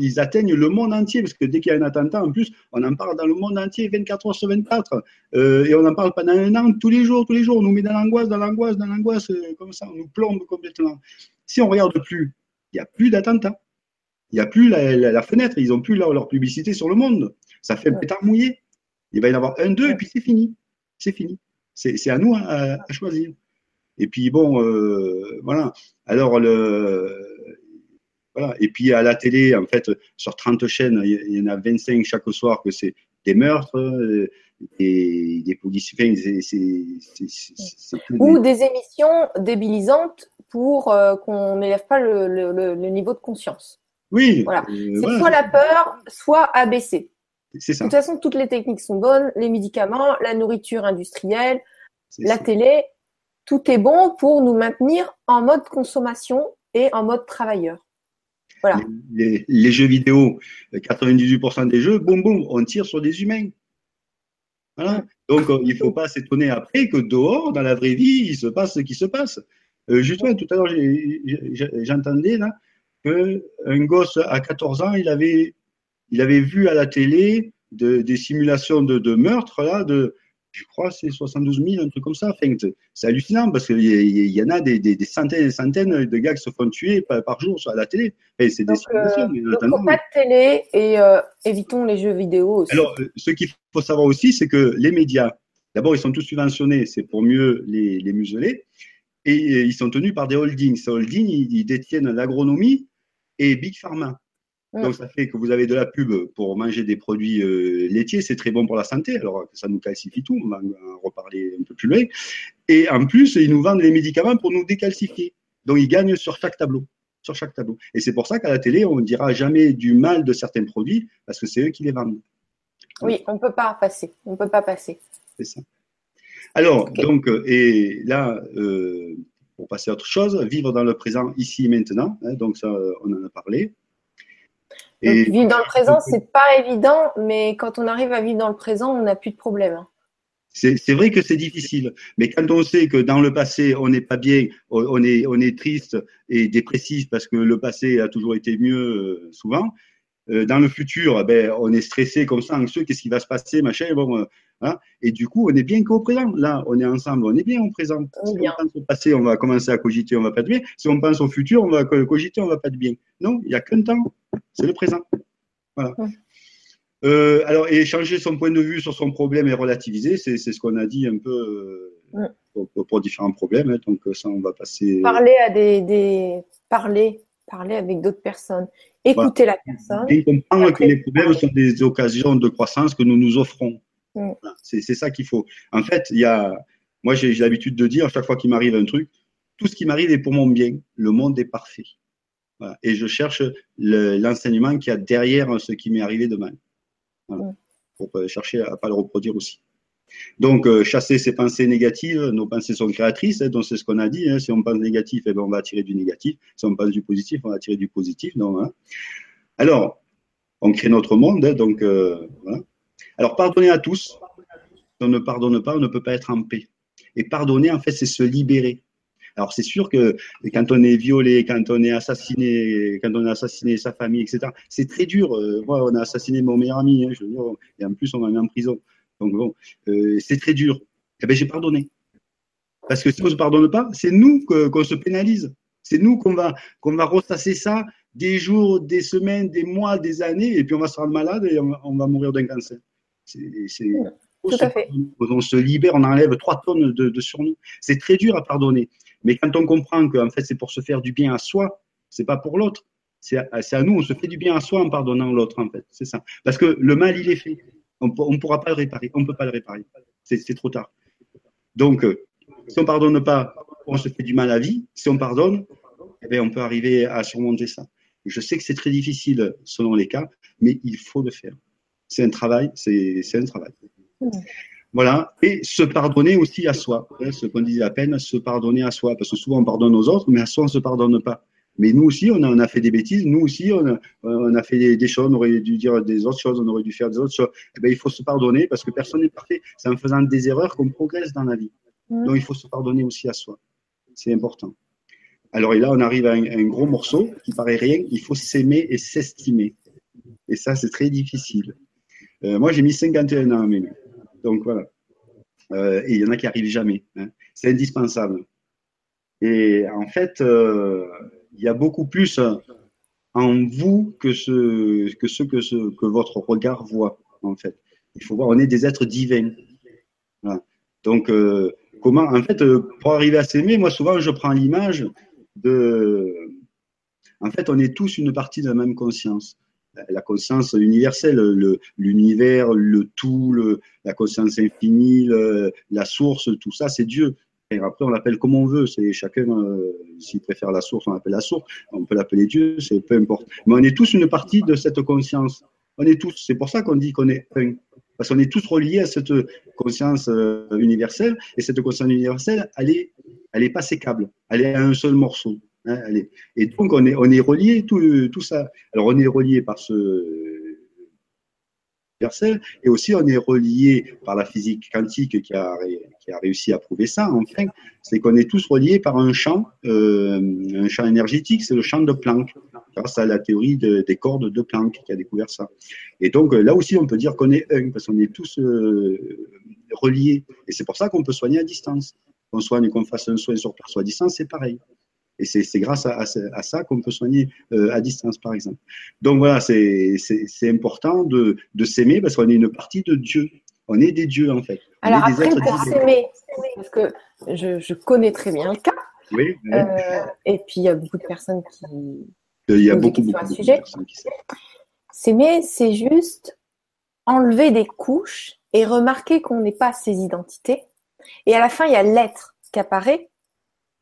ils atteignent le monde entier, parce que dès qu'il y a un attentat, en plus, on en parle dans le monde entier 24 heures sur 24, euh, et on en parle pendant un an, tous les jours, tous les jours, on nous met dans l'angoisse, dans l'angoisse, dans l'angoisse, euh, comme ça, on nous plombe complètement. Si on regarde plus, il n'y a plus d'attentats. Il n'y a plus la, fenêtre, ils n'ont plus leur, publicité sur le monde. Ça fait un pétard mouillé. Il va y en avoir un, deux, et puis c'est fini. C'est fini. C'est à nous à choisir. Et puis bon, euh, voilà. Alors le voilà. Et puis à la télé, en fait, sur 30 chaînes, il y en a 25 chaque soir que c'est des meurtres, euh, des, des policiers,
ou des émissions débilisantes pour euh, qu'on n'élève pas le, le, le, niveau de conscience.
Oui.
Voilà. c'est soit la peur, soit abaisser.
C'est ça.
De toute façon, toutes les techniques sont bonnes, les médicaments, la nourriture industrielle, la télé, tout est bon pour nous maintenir en mode consommation et en mode travailleur. Voilà.
Les, jeux vidéo, 98% des jeux, boum boum, on tire sur des humains. Voilà. Donc il ne faut pas s'étonner après que dehors, dans la vraie vie, il se passe ce qui se passe. Euh, justement, tout à l'heure, j'entendais là qu'un gosse à 14 ans, il avait, il avait vu à la télé des simulations de, de meurtre là, de, je crois, c'est 72 000, un truc comme ça. c'est hallucinant parce qu'il y, y, en a des, des, centaines et des centaines de gars qui se font tuer par, jour sur la télé.
C'est des euh, donc, pas de télé et euh, évitons les jeux vidéo aussi.
Alors, euh, ce qu'il faut savoir aussi, c'est que les médias, d'abord, ils sont tous subventionnés, c'est pour mieux les, les museler. Et, ils sont tenus par des holdings. Ces holdings, ils détiennent l'agronomie et Big Pharma. Donc, ça fait que vous avez de la pub pour manger des produits euh, laitiers, c'est très bon pour la santé, alors ça nous calcifie tout, on va en reparler un peu plus loin. Et en plus, ils nous vendent les médicaments pour nous décalcifier. Donc, ils gagnent sur chaque tableau. Sur chaque tableau. Et c'est pour ça qu'à la télé, on ne dira jamais du mal de certains produits, parce que c'est eux qui les vendent.
Oui, on ne peut pas passer. On ne peut pas passer.
C'est ça. Alors, donc, et là, euh, pour passer à autre chose, vivre dans le présent, ici et maintenant. Hein, donc, ça, on en a parlé
vivre dans le présent, c'est pas évident, mais quand on arrive à vivre dans le présent, on n'a plus de problème. Hein.
C'est vrai que c'est difficile, mais quand on sait que dans le passé, on n'est pas bien, on est, on est triste et dépressif parce que le passé a toujours été mieux euh, souvent, euh, dans le futur, ben, on est stressé comme ça, anxieux, qu'est-ce qui va se passer, machin, bon, euh, hein, et du coup, on est bien qu'au présent. Là, on est ensemble, on est bien au présent. si on pense au passé, on va commencer à cogiter, on va pas être bien. Si on pense au futur, on va cogiter, on va pas être bien. Non, il n'y a qu'un temps, c'est le présent. Voilà. Euh, alors, et changer son point de vue sur son problème et relativiser, c'est ce qu'on a dit un peu pour, différents problèmes. Hein. donc, ça, on va passer.
Parler à des, des... parler, parler avec d'autres personnes écouter la personne.
Et comprendre que les problèmes sont des occasions de croissance que nous nous offrons. Mm. C'est ça qu'il faut. En fait, il y a, moi j'ai l'habitude de dire, chaque fois qu'il m'arrive un truc, tout ce qui m'arrive est pour mon bien. Le monde est parfait. Et je cherche l'enseignement qui qu'il y a derrière ce qui m'est arrivé demain. Mm. Pour euh, chercher à ne pas le reproduire aussi. Donc, euh, chasser ces pensées négatives, nos pensées sont créatrices, hein, donc c'est ce qu'on a dit. Hein. si on pense négatif, eh ben, on va attirer du négatif. Si on pense du positif, on va attirer du positif. Donc, hein. Alors, on crée notre monde, donc euh, voilà. Alors, pardonner à tous. Si on ne pardonne pas, on ne peut pas être en paix. Et pardonner, en fait, c'est se libérer. Alors c'est sûr que quand on est violé, quand on est assassiné, quand on a assassiné sa famille, etc., c'est très dur. Euh, moi, on a assassiné mon meilleur ami, je veux dire, et en plus on m'a mis en prison. Donc bon, euh, c'est très dur. Eh bien, j'ai pardonné. Parce que si on ne se pardonne pas, c'est nous qu'on se pénalise. C'est nous qu'on va, qu'on va ressasser ça des jours, des semaines, des mois, des années, et puis on va se rendre malade et on, va mourir d'un cancer. C'est,
Tout à fait.
On se libère, on enlève trois tonnes de, sur nous. C'est très dur à pardonner. Mais quand on comprend qu'en fait, c'est pour se faire du bien à soi, c'est pas pour l'autre. C'est à, nous, on se fait du bien à soi en pardonnant l'autre, en fait. C'est ça. Parce que le mal, il est fait. On ne pourra pas le réparer. On ne peut pas le réparer. C'est trop tard. Donc, euh, si on ne pardonne pas, on se fait du mal à vie. Si on pardonne, eh bien, on peut arriver à surmonter ça. Je sais que c'est très difficile selon les cas, mais il faut le faire. C'est un travail, c'est un travail. Voilà, et se pardonner aussi à soi. Hein, ce qu'on disait à peine, se pardonner à soi. Parce que souvent on pardonne aux autres, mais à soi on ne se pardonne pas. Mais nous aussi, on a, on a fait des bêtises, nous aussi, on a, on a fait des, choses, on aurait dû dire des autres choses, on aurait dû faire des autres choses. Eh bien, il faut se pardonner parce que personne n'est parfait. C'est en faisant des erreurs qu'on progresse dans la vie. Donc il faut se pardonner aussi à soi. C'est important. Alors et là, on arrive à un, gros morceau qui paraît rien. Il faut s'aimer et s'estimer. Et ça, c'est très difficile. Euh, moi, j'ai mis 51 ans m'aimer. Donc voilà. Euh, et il y en a qui arrivent jamais. Hein. C'est indispensable. Et en fait, euh, il y a beaucoup plus en vous que ce que ce que, ce, que votre regard voit. En fait, il faut voir, on est des êtres divins. Donc, comment, en fait, pour arriver à s'aimer, moi souvent je prends l'image de, en fait, on est tous une partie de la même conscience la conscience universelle, l'univers, le, tout, la conscience infinie, la source, tout ça, c'est Dieu. Et après, on l'appelle comme on veut. C'est chacun, euh, s'il préfère la source, on l'appelle la source. On peut l'appeler Dieu, c'est peu importe. Mais on est tous une partie de cette conscience. On est tous. C'est pour ça qu'on dit qu'on est un. Parce qu'on est tous reliés à cette conscience euh, universelle. Et cette conscience universelle, elle est, elle est pas sécable. Elle est à un seul morceau. Hein, et donc, on est, on est relié, tout, tout ça. Alors, on est relié par ce universel, et aussi on est relié par la physique quantique qui a, qui a réussi à prouver ça, enfin, c'est qu'on est tous reliés par un champ, euh, un champ énergétique, c'est le champ de Planck, grâce à la théorie des cordes de Planck qui a découvert ça. Et donc là aussi, on peut dire qu'on est un, parce qu'on est tous euh, reliés, et c'est pour ça qu'on peut soigner à distance. Qu'on soigne, qu'on fasse un soin sur place à distance, c'est pareil. Et c'est grâce à, à, ça qu'on peut soigner euh, à distance, par exemple. Donc voilà, c'est important de, de s'aimer parce qu'on est une partie de Dieu. On est des dieux, en fait.
Alors après, pour s'aimer, parce que je, je, connais très bien le cas.
Oui.
Euh, et puis, il y a beaucoup de personnes qui.
Il y a beaucoup, beaucoup, de sujet. personnes qui
S'aimer, c'est juste enlever des couches et remarquer qu'on n'est pas ses identités. Et à la fin, il y a l'être qui apparaît.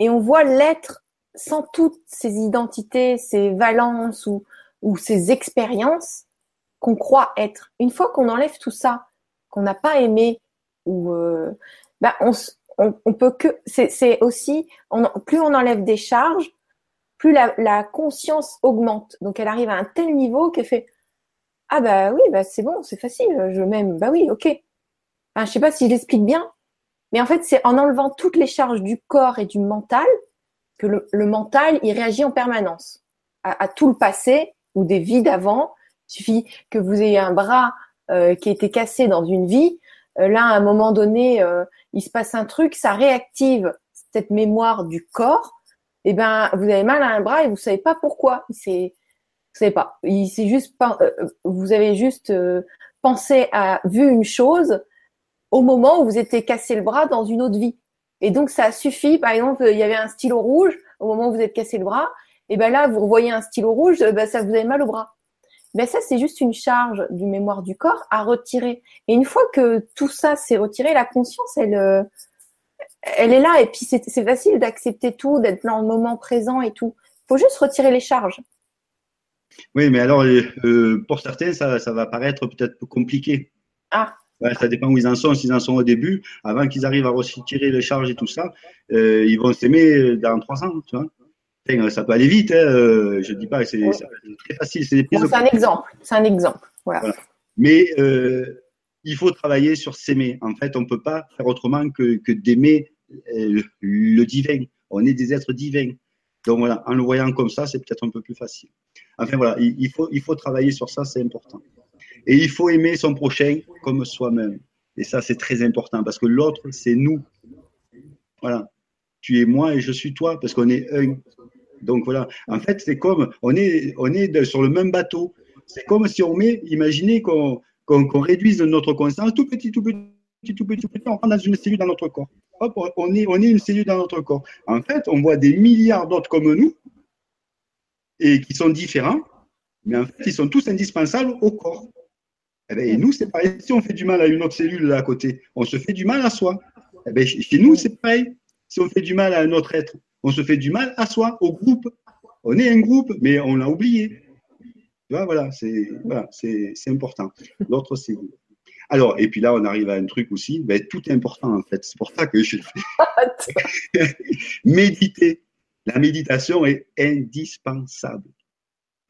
Et on voit l'être sans toutes ces identités, ces valences ou, ou ces expériences qu'on croit être. Une fois qu'on enlève tout ça, qu'on n'a pas aimé, ou euh, bah on, peut que c'est aussi plus on enlève des charges, plus la, la, conscience augmente. Donc elle arrive à un tel niveau qu'elle fait ah bah oui bah c'est bon c'est facile je m'aime bah oui ok. Enfin, je sais pas si je l'explique bien, mais en fait c'est en enlevant toutes les charges du corps et du mental que le, mental, il réagit en permanence à, tout le passé ou des vies d'avant. Il suffit que vous ayez un bras euh, qui a été cassé dans une vie. Euh, là, à un moment donné, euh, il se passe un truc, ça réactive cette mémoire du corps. Et eh ben, vous avez mal à un bras et vous savez pas pourquoi. C'est, vous pas. Il c'est juste pas. vous avez juste pensé à vu une chose au moment où vous étiez cassé le bras dans une autre vie. Et donc, ça suffit. Par exemple, il y avait un stylo rouge au moment où vous êtes cassé le bras. Et ben là, vous revoyez un stylo rouge, ben ça vous avez mal au bras. Ben ça, c'est juste une charge du mémoire du corps à retirer. Et une fois que tout ça s'est retiré, la conscience, elle, euh, elle est là. Et puis, c'est facile d'accepter tout, d'être dans le moment présent et tout. Il faut juste retirer les charges.
Oui, mais alors, euh, pour certains, ça, ça va paraître peut-être compliqué.
Ah
ça dépend où ils en sont. S'ils en sont au début, avant qu'ils arrivent à retirer les charges et tout ça, euh, ils vont s'aimer dans trois ans, tu vois. ça peut aller vite, hein, euh, je dis pas, c'est très facile.
C'est un exemple, c'est un exemple. Voilà.
Mais euh, il faut travailler sur s'aimer. En fait, on ne peut pas faire autrement que, que d'aimer le divin. On est des êtres divins. Donc voilà, en le voyant comme ça, c'est peut-être un peu plus facile. Enfin voilà, il, faut, il faut travailler sur ça, c'est important. Et il faut aimer son prochain comme soi-même. Et ça, c'est très important parce que l'autre, c'est nous. Voilà. Tu es moi et je suis toi parce qu'on est un. Donc voilà. En fait, c'est comme on est, on est sur le même bateau. C'est comme si on met, imaginez qu'on réduise notre conscience tout petit, tout petit, tout petit, tout petit, on rentre dans une cellule dans notre corps. Hop, on est, on est une cellule dans notre corps. En fait, on voit des milliards d'autres comme nous et qui sont différents, mais en fait, ils sont tous indispensables au corps. Eh bien, et nous, c'est pareil. Si on fait du mal à une autre cellule là à côté, on se fait du mal à soi. Eh bien, chez nous, c'est pareil. Si on fait du mal à un autre être, on se fait du mal à soi, au groupe. On est un groupe, mais on l'a oublié. Tu vois, voilà, c'est voilà, important. L'autre cellule. Alors, et puis là, on arrive à un truc aussi, ben, tout est important en fait. C'est pour ça que je fais. Méditer. La méditation est indispensable.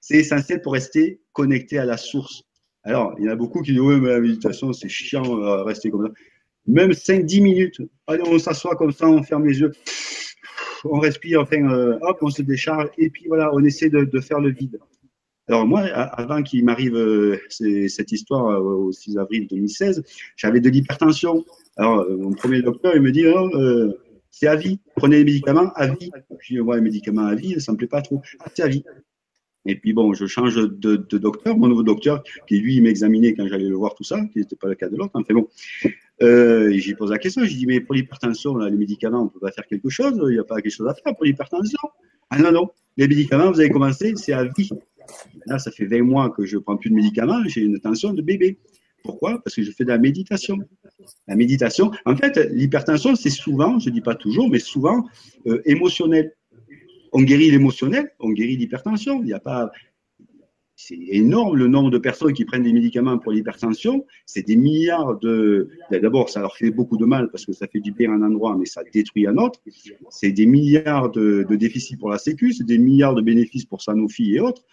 C'est essentiel pour rester connecté à la source. Alors, il y en a beaucoup qui disent Oui, mais la méditation, c'est chiant, euh, rester comme ça. Même 5-10 minutes. Allez, on s'assoit comme ça, on ferme les yeux, on respire, enfin, euh, hop, on se décharge, et puis voilà, on essaie de, faire le vide. Alors moi, avant qu'il m'arrive euh, cette histoire euh, au 6 avril 2016, j'avais de l'hypertension. Alors mon premier docteur, il me dit, oh, c'est à vie, prenez les médicaments à vie. Puis moi, les médicaments à vie, ça me plaît pas trop. Ah, c'est à vie. Et puis bon, je change de, docteur, mon nouveau docteur, qui lui m'examinait quand j'allais le voir, tout ça, qui n'était pas le cas de l'autre. Enfin bon, euh, j'ai posé la question, j'ai dit, mais pour l'hypertension, les médicaments, on peut pas faire quelque chose, il n'y a pas quelque chose à faire pour l'hypertension. Ah non, non, les médicaments, vous avez commencé, c'est à vie. Là, ça fait 20 mois que je prends plus de médicaments, j'ai une tension de bébé. Pourquoi? Parce que je fais de la méditation. La méditation, en fait, l'hypertension, c'est souvent, je dis pas toujours, mais souvent euh, émotionnel. On guérit l'émotionnel, on guérit l'hypertension. Il n'y a pas, c'est énorme le nombre de personnes qui prennent des médicaments pour l'hypertension. C'est des milliards de. D'abord, ça leur fait beaucoup de mal parce que ça fait du bien à un endroit, mais ça détruit un autre. C'est des milliards de, déficits pour la Sécu, c'est des milliards de bénéfices pour Sanofi et autres.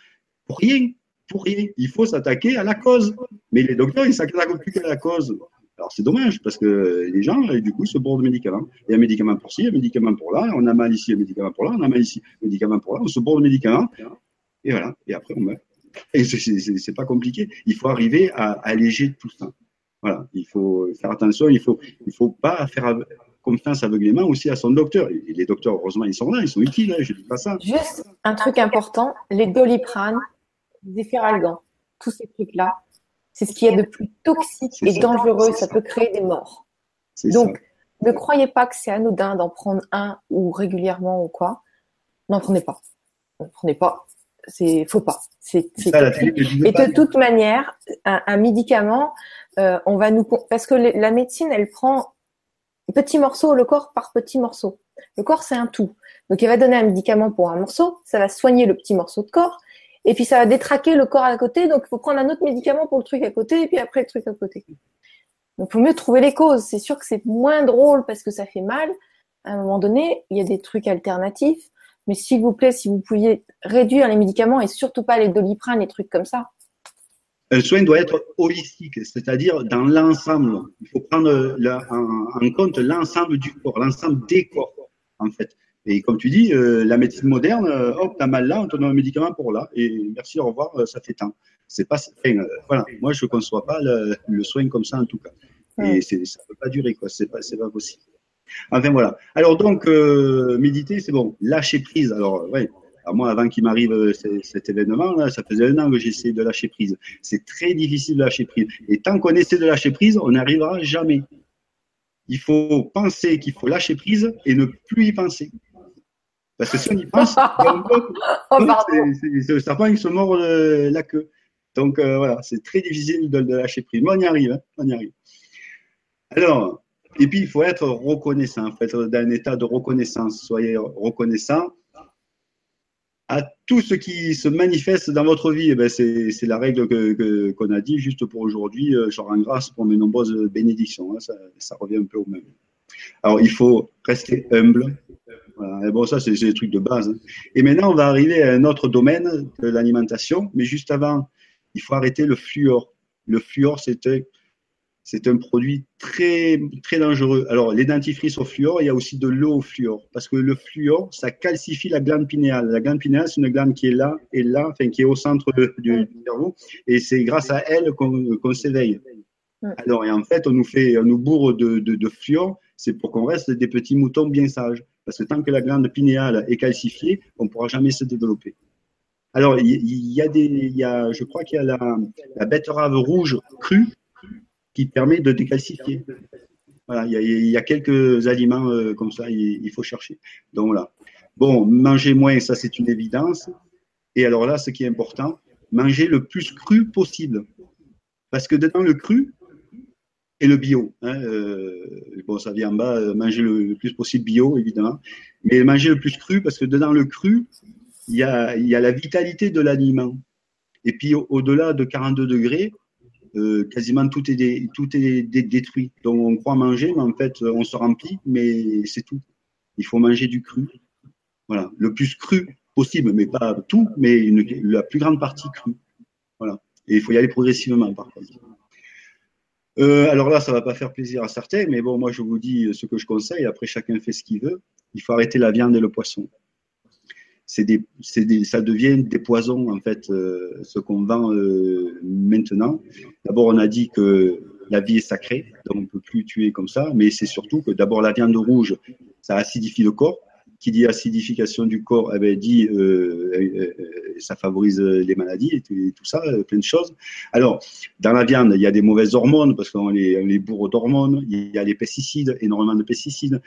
Pour rien, pour rien. Il faut s'attaquer à la cause. Mais les docteurs, ils ne s'attaquent plus qu'à la cause. Alors c'est dommage parce que les gens, du coup, se bourrent de médicaments. Il y a un médicament pour ci, un médicament pour là, on a mal ici, un médicament pour là, on a mal ici, un médicament pour là, on se bourre de médicaments. Et voilà. Et après, on meurt. Et c'est pas compliqué. Il faut arriver à alléger tout ça. Voilà. Il faut faire attention. Il faut, il faut pas faire confiance aveuglément aussi à son docteur. Et les docteurs, heureusement, ils sont là, ils sont utiles. Hein, je dis pas ça.
Juste un truc important les doliprane, les efferalgan, tous ces trucs-là, c'est ce qu'il y a de plus toxique et dangereux. Ça peut créer des morts. Donc, ne croyez pas que c'est anodin d'en prendre un ou régulièrement ou quoi. N'en prenez pas. N'en prenez pas c'est faut pas. C'est, et de toute manière, un, médicament, euh, on va nous parce que la médecine, elle prend petit morceau, le corps par petit morceau. Le corps, c'est un tout. Donc, il va donner un médicament pour un morceau, ça va soigner le petit morceau de corps, et puis ça va détraquer le corps à côté. Donc, il faut prendre un autre médicament pour le truc à côté, et puis après le truc à côté. Donc, il faut mieux trouver les causes. C'est sûr que c'est moins drôle parce que ça fait mal. À un moment donné, il y a des trucs alternatifs. Mais s'il vous plaît, si vous pouviez réduire les médicaments et surtout pas les doliprane, les trucs comme ça.
Le soin doit être holistique, c'est-à-dire dans l'ensemble. Il faut prendre en, compte l'ensemble du corps, l'ensemble des corps, en fait. Et comme tu dis, euh, la médecine moderne, euh, hop, t'as mal là, on te donne un médicament pour là, et merci, au revoir, euh, ça fait tant. C'est pas, voilà, moi je ne conçois pas le, soin comme ça en tout cas. Et ça ne peut pas durer, quoi. C'est pas, pas possible. Enfin voilà. Alors donc euh, méditer, c'est bon. Lâcher prise. Alors ouais. moi, avant qu'il m'arrive euh, cet événement, là, ça faisait un an que j'essayais de lâcher prise. C'est très difficile de lâcher prise. Et tant qu'on essaie de lâcher prise, on n'arrivera jamais. Il faut penser qu'il faut lâcher prise et ne plus y penser. Parce que si on y pense, oh, c'est le serpent qui se mord euh, la queue. Donc voilà, c'est très difficile de, lâcher prise. Mais on y arrive, hein, on y arrive. Alors, et puis, il faut être reconnaissant, en fait, dans un état de reconnaissance. Soyez reconnaissant à tout ce qui se manifeste dans votre vie. Eh ben, c'est la règle qu'on que, a dit juste pour aujourd'hui. Euh, je rends grâce pour mes nombreuses bénédictions. Hein. ça, ça, revient un peu au même. Alors, il faut rester humble. Voilà. Et bon, ça, c'est des trucs de base. Hein. Et maintenant, on va arriver à un autre domaine de l'alimentation. Mais juste avant, il faut arrêter le fluor. Le fluor, c'est un produit très, très dangereux. Alors, les dentifrices au fluor, il y a aussi de l'eau au fluor. Parce que le fluor, ça calcifie la glande pinéale. La glande pinéale, c'est une glande qui est là et là, enfin, qui est au centre du, cerveau. Et c'est grâce à elle qu'on s'éveille. Alors, et en fait, on nous fait, on nous bourre de, de, de fluor, c'est pour qu'on reste des petits moutons bien sages. Parce que tant que la glande pinéale est calcifiée, on ne pourra jamais se développer. Alors, il y, a des, y a, je crois qu'il y a la, betterave rouge crue qui permet de décalcifier. Voilà, il y a, quelques aliments euh, comme ça, il, faut chercher. Donc voilà. Bon, manger moins, ça c'est une évidence. Et alors là, ce qui est important, manger le plus cru possible. Parce que dedans le cru et le bio, hein, euh, bon, ça vient en bas, euh, manger le, plus possible bio, évidemment, mais manger le plus cru, parce que dedans le cru, il y a, il y a la vitalité de l'aliment. Et puis au-delà de 42 degrés, euh, quasiment tout est, tout est détruit. Donc on croit manger, mais en fait on se remplit, mais c'est tout. Il faut manger du cru. Voilà, le plus cru possible, mais pas tout, mais la plus grande partie crue. Voilà. Et il faut y aller progressivement par contre. Euh, alors là, ça va pas faire plaisir à certains, mais bon, moi je vous dis ce que je conseille. Après, chacun fait ce qu'il veut. Il faut arrêter la viande et le poisson c'est des, ça devient des poisons en fait, euh, ce qu'on vend euh, maintenant. D'abord, on a dit que la vie est sacrée, donc on ne peut plus tuer comme ça, mais c'est surtout que d'abord la viande rouge, ça acidifie le corps, qui dit acidification du corps, eh bien, dit euh, euh, euh, ça favorise les maladies et tout, ça, plein de choses. Alors, dans la viande, il y a des mauvaises hormones parce qu'on les, les bourre d'hormones. Il y a les pesticides, énormément de pesticides.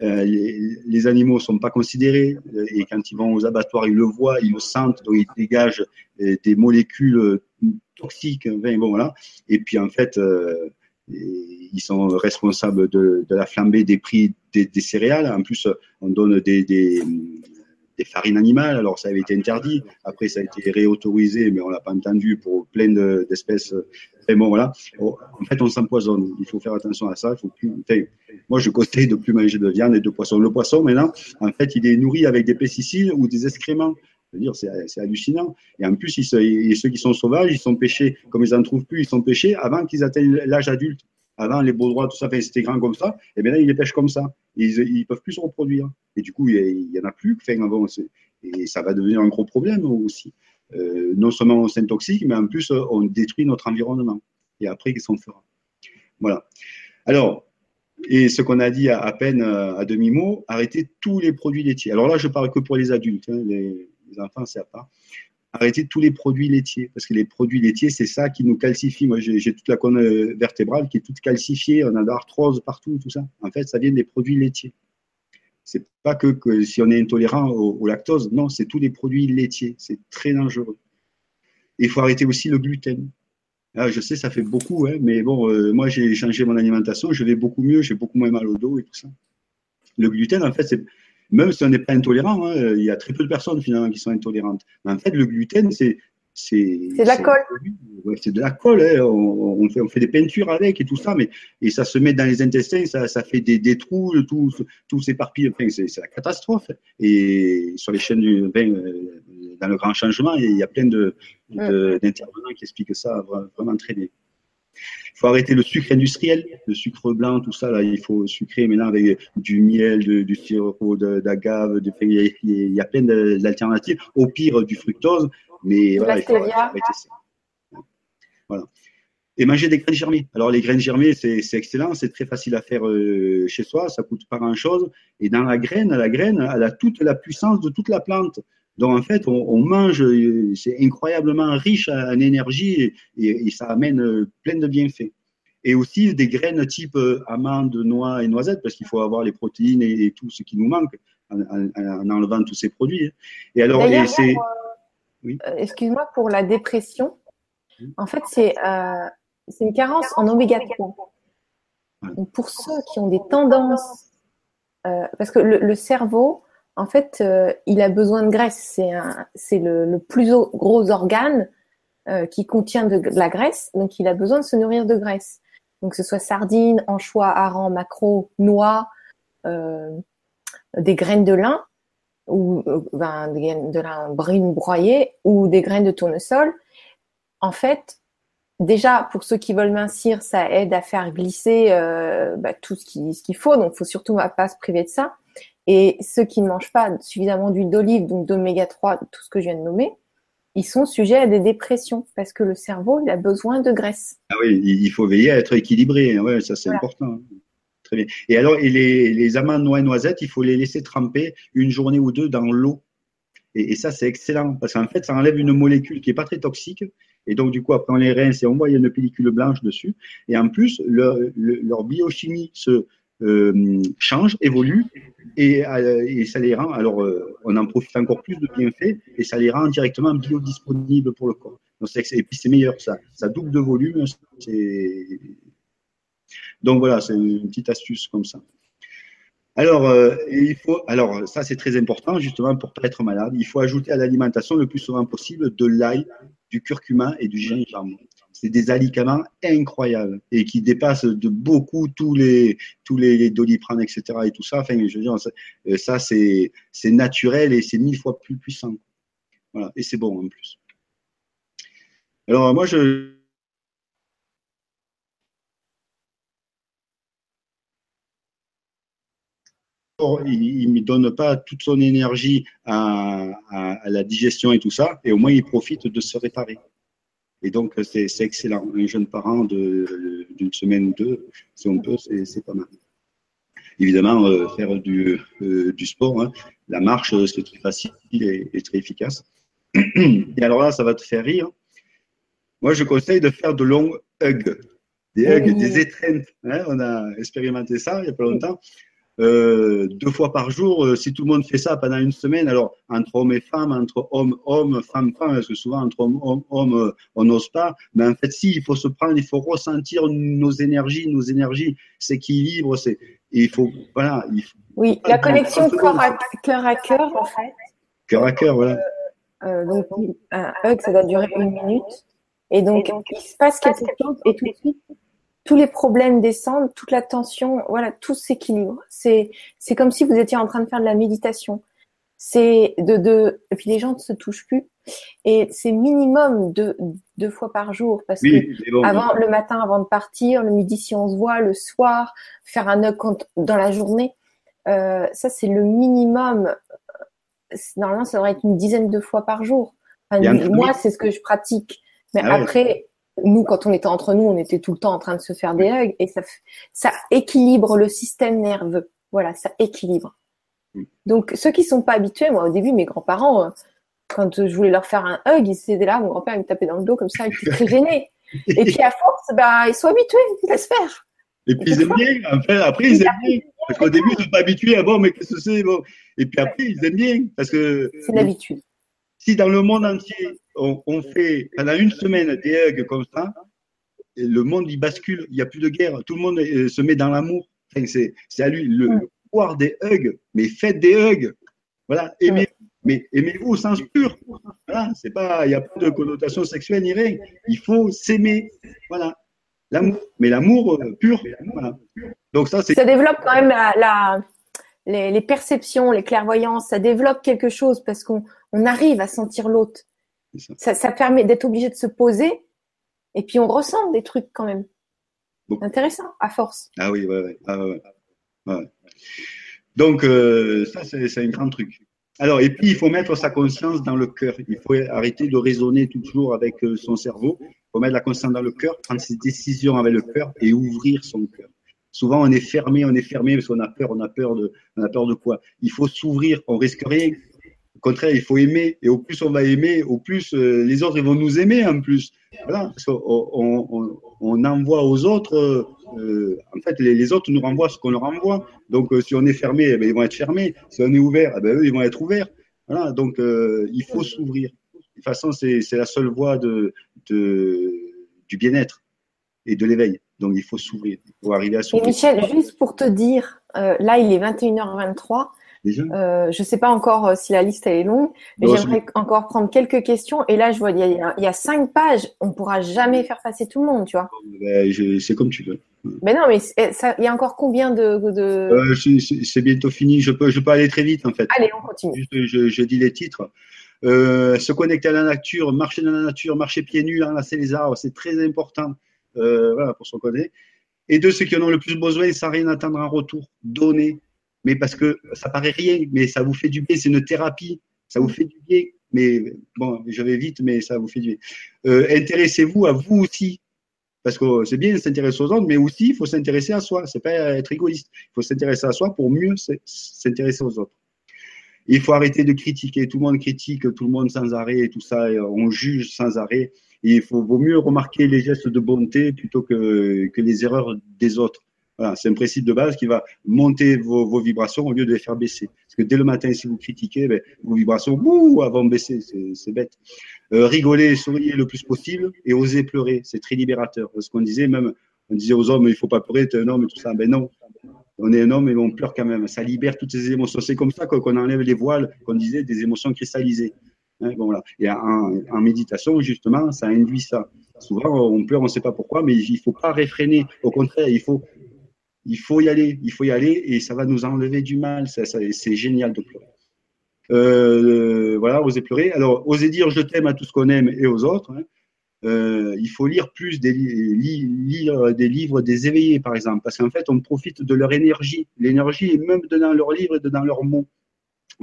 les, animaux sont pas considérés et quand ils vont aux abattoirs, ils le voient, ils le sentent, donc ils dégagent des molécules toxiques. Et puis en fait ils sont responsables de, la flambée des prix des, céréales. En plus, on donne des, farines animales. Alors, ça avait été interdit. Après, ça a été réautorisé, mais on l'a pas entendu pour plein d'espèces. Bon, voilà. En fait, on s'empoisonne. Il faut faire attention à ça. Il faut plus. moi, je conseille de plus manger de viande et de poisson. Le poisson, maintenant, en fait, il est nourri avec des pesticides ou des excréments. Dire, c'est hallucinant. Et en plus, ils, ceux qui sont sauvages, ils sont pêchés, comme ils en trouvent plus, ils sont pêchés avant qu'ils atteignent l'âge adulte. Avant, les beaux droits, tout ça, c'était grand comme ça. Et bien là, ils les pêchent comme ça. ils ne peuvent plus se reproduire. Et du coup, il n'y en a plus. Enfin, et ça va devenir un gros problème aussi. Euh, non seulement on s'intoxique, mais en plus, on détruit notre environnement. Et après, qu'est-ce qu'on fera? Voilà. Alors, et ce qu'on a dit à, peine à demi-mot, arrêter tous les produits laitiers. Alors là, je parle que pour les adultes. Hein, les, enfants, c'est à part arrêter tous les produits laitiers. Parce que les produits laitiers, c'est ça qui nous calcifie. Moi, j'ai toute la colonne euh, vertébrale qui est toute calcifiée. On a de l'arthrose partout, tout ça. En fait, ça vient des produits laitiers. C'est pas que, si on est intolérant au, lactose. Non, c'est tous les produits laitiers. C'est très dangereux. il faut arrêter aussi le gluten. Ah, je sais, ça fait beaucoup, hein, mais bon, euh, moi, j'ai changé mon alimentation. Je vais beaucoup mieux. J'ai beaucoup moins mal au dos et tout ça. Le gluten, en fait, c'est même si on n'est pas intolérant, hein, il y a très peu de personnes finalement qui sont intolérantes. Mais en fait, le gluten, c'est
c'est de la colle.
c'est de la colle. Hein. On, fait, on fait des peintures avec et tout ça, mais et ça se met dans les intestins, ça, ça fait des, des trous, tout, tout s'éparpille. Enfin, c'est la catastrophe. Et sur les chaînes du, ben, dans le grand changement, il y a plein de, mm. d'intervenants qui expliquent ça vraiment très bien. Il faut arrêter le sucre industriel, le sucre blanc, tout ça. Là, il faut sucrer maintenant avec du miel, du sirop d'agave. Il, y a plein d'alternatives. Au pire, du fructose. Mais voilà, il faut arrêter ça. Voilà. Et manger des graines germées. Alors, les graines germées, c'est excellent. C'est très facile à faire euh, chez soi. Ça coûte pas grand-chose. Et dans la graine, la graine, elle a toute la puissance de toute la plante. Donc en fait, on, mange, c'est incroyablement riche en énergie et, ça amène euh, plein de bienfaits. Et aussi des graines type euh, amandes, noix et noisettes, parce qu'il faut avoir les protéines et, tout ce qui nous manque en, enlevant tous ces produits. Et alors,
c'est. Euh, excuse-moi pour la dépression. En fait, c'est une carence en oméga 3. pour ceux qui ont des tendances, parce que le cerveau, en fait, euh, il a besoin de graisse. C'est le, plus gros organe euh, qui contient de, la graisse, donc il a besoin de se nourrir de graisse. Donc que ce soit sardines, anchois, harengs, maquereaux, noix, euh, des graines de lin ou ben, des graines de lin brune broyées ou des graines de tournesol. En fait, déjà pour ceux qui veulent mincir, ça aide à faire glisser bah, tout ce qu'il faut. Donc, il faut surtout pas se priver de ça. Et ceux qui ne mangent pas suffisamment d'huile d'olive, donc d'oméga 3, tout ce que je viens de nommer, ils sont sujets à des dépressions parce que le cerveau, il a besoin de graisse.
Ah oui, il faut veiller à être équilibré. Ouais, ça, c'est important. Très bien. Et alors, les, les amandes, noix et noisettes, il faut les laisser tremper une journée ou deux dans l'eau. Et, ça, c'est excellent parce qu'en fait, ça enlève une molécule qui n'est pas très toxique Et donc, du coup, après, on les rince et on voit, il y a une pellicule blanche dessus. Et en plus, leur, leur biochimie se euh, change, évolue, et, euh, et, ça les rend, alors euh, on en profite encore plus de bienfaits, et ça les rend directement biodisponibles pour le corps. Et puis c'est meilleur, ça, ça double de volume. Donc voilà, c'est une petite astuce comme ça. Alors, euh, il faut, alors ça c'est très important justement pour pas être malade. Il faut ajouter à l'alimentation le plus souvent possible de l'ail, du curcuma et du gingembre. C'est des alicaments incroyables et qui dépassent de beaucoup tous les tous les, doliprane, etc. et tout ça. Enfin, je veux dire, ça euh, c'est c'est naturel et c'est mille fois plus puissant. Voilà, et c'est bon en plus. Alors moi je il ne donne pas toute son énergie à, la digestion et tout ça, et au moins il profite de se réparer. Et donc c'est excellent. Un jeune parent d'une semaine ou deux, si on peut, c'est pas mal. Évidemment, euh, faire du, euh, du sport, hein. la marche, c'est très facile et, très efficace. Et alors là, ça va te faire rire. Moi, je conseille de faire de longs hugs, des hugs, des étreintes. Hein. on a expérimenté ça il n'y a pas longtemps. Euh, deux fois par jour, euh, si tout le monde fait ça pendant une semaine, alors entre hommes et femmes, entre hommes, hommes, femmes, femmes, parce que souvent entre hommes, hommes, hommes euh, on n'ose pas, mais en fait, si, il faut se prendre, il faut ressentir nos énergies, nos énergies s'équilibrent, c'est, il faut, voilà. Il faut,
oui, la connexion corps à, cœur à cœur, en fait.
Cœur à cœur, voilà.
Euh, donc, un hug, ça doit durer une minute. Et donc, il se passe quelque chose et tout de suite, tous les problèmes descendent, toute la tension, voilà, tout s'équilibre. C'est, c'est comme si vous étiez en train de faire de la méditation. C'est de, de, et puis les gens ne se touchent plus. Et c'est minimum deux, deux fois par jour parce que avant, le matin avant de partir, le midi si on se voit, le soir, faire un hug dans la journée, euh, ça c'est le minimum. Normalement, ça devrait être une dizaine de fois par jour. moi, c'est ce que je pratique. Mais ah après, nous, quand on était entre nous, on était tout le temps en train de se faire des hugs et ça, ça équilibre le système nerveux. Voilà, ça équilibre. Mm. Donc, ceux qui sont pas habitués, moi, au début, mes grands-parents, euh, quand je voulais leur faire un hug, ils étaient là, mon grand-père me tapait dans le dos comme ça, il était très gêné. Et puis, à force, bah, ils sont habitués, ils laissent faire.
Et puis, ils aiment bien. Après, après ils aiment bien. Parce qu'au début, ils sont pas habitués à bon, mais qu'est-ce que c'est, bon? Et puis après, ils aiment bien. Parce que.
C'est l'habitude.
Si dans le monde entier, on, fait pendant une semaine des hugs comme ça, le monde il bascule, il n'y a plus de guerre, tout le monde euh, se met dans l'amour. c'est, à lui le, pouvoir des hugs, mais faites des hugs. Voilà, aimez, mais aimez-vous au sens pur. Voilà, c'est pas, il n'y a pas de connotation sexuelle ni rien. Il faut s'aimer. Voilà, l'amour, mais l'amour euh, pur.
Donc ça, c'est. Ça développe quand même la, les, perceptions, les clairvoyances. Ça développe quelque chose parce qu'on arrive à sentir l'autre. Ça. permet d'être obligé de se poser et puis on ressent des trucs quand même. Intéressant, à force.
Ah oui, ouais, ouais. Ah, ouais. Donc, euh, ça, c'est un grand truc. Alors, et puis, il faut mettre sa conscience dans le cœur. Il faut arrêter de raisonner toujours avec euh, son cerveau. Il faut mettre la conscience dans le cœur, prendre ses décisions avec le cœur et ouvrir son cœur. Souvent, on est fermé, on est fermé parce qu'on a peur, on a peur de, on a peur de quoi? Il faut s'ouvrir, on risque rien. Au contraire, il faut aimer. Et au plus on va aimer, au plus euh, les autres vont nous aimer en plus. Parce on, envoie aux autres. Euh, en fait, les, autres nous renvoient ce qu'on leur envoie. Donc, euh, si on est fermé, eh ben, ils vont être fermés. Si on est ouvert, eh ben, eux, ils vont être ouverts. Donc il faut s'ouvrir. De toute façon, c'est la seule voie du bien-être et de l'éveil. Donc, il faut s'ouvrir. Il faut arriver à s'ouvrir.
Michel, juste pour te dire, là, il est 21h23. Euh, je ne sais pas encore euh, si la liste est longue, mais j'aimerais encore prendre quelques questions. Et là, je vois, il y, a, cinq pages. On ne pourra jamais faire passer tout le monde, tu vois.
Ben, c'est comme tu veux.
Mais non, mais il y a encore combien de.
Euh, c'est bientôt fini. Je peux, je peux aller très vite, en fait.
Allez, on continue.
je, dis les titres. se connecter à la nature, marcher dans la nature, marcher pieds nus, enlacer les arbres, c'est très important voilà, pour se connaître. Et de ceux qui en ont le plus besoin, sans rien attendre en retour, donner, mais parce que ça paraît rien, mais ça vous fait du bien, c'est une thérapie, ça vous fait du bien. Mais bon, je vais vite, mais ça vous fait du bien. Euh, intéressez-vous à vous aussi, parce que c'est bien s'intéresser aux autres, mais aussi il faut s'intéresser à soi. C'est pas être égoïste. Il faut s'intéresser à soi pour mieux s'intéresser aux autres. Il faut arrêter de critiquer. Tout le monde critique, tout le monde sans arrêt tout ça. On juge sans arrêt. Il faut, vaut mieux remarquer les gestes de bonté plutôt que, que les erreurs des autres. C'est un principe de base qui va monter vos, vibrations au lieu de les faire baisser. Parce que dès le matin, si vous critiquez, ben, vos vibrations bouh, vont baisser, c'est bête. Euh, rigoler, sourire le plus possible et oser pleurer, c'est très libérateur. Parce qu'on disait même, on disait aux hommes, il faut pas pleurer, t'es un homme et tout ça. Ben non, on est un homme et on pleure quand même. Ça libère toutes ces émotions. C'est comme ça qu'on enlève les voiles, qu'on disait, des émotions cristallisées. Hein, bon, voilà. Et en, en, méditation, justement, ça induit ça. Souvent, on pleure, on ne sait pas pourquoi, mais il ne faut pas réfréner. Au contraire, il faut, il faut y aller. Il faut y aller et ça va nous enlever du mal. c'est génial de pleurer. Euh, voilà, oser pleurer. Alors, oser dire je t'aime à tout ce qu'on aime et aux autres. Hein. Euh, il faut lire plus des, livres des éveillés, par exemple, parce qu'en fait, on profite de leur énergie. L'énergie est même dans leurs livres et dans leurs mots.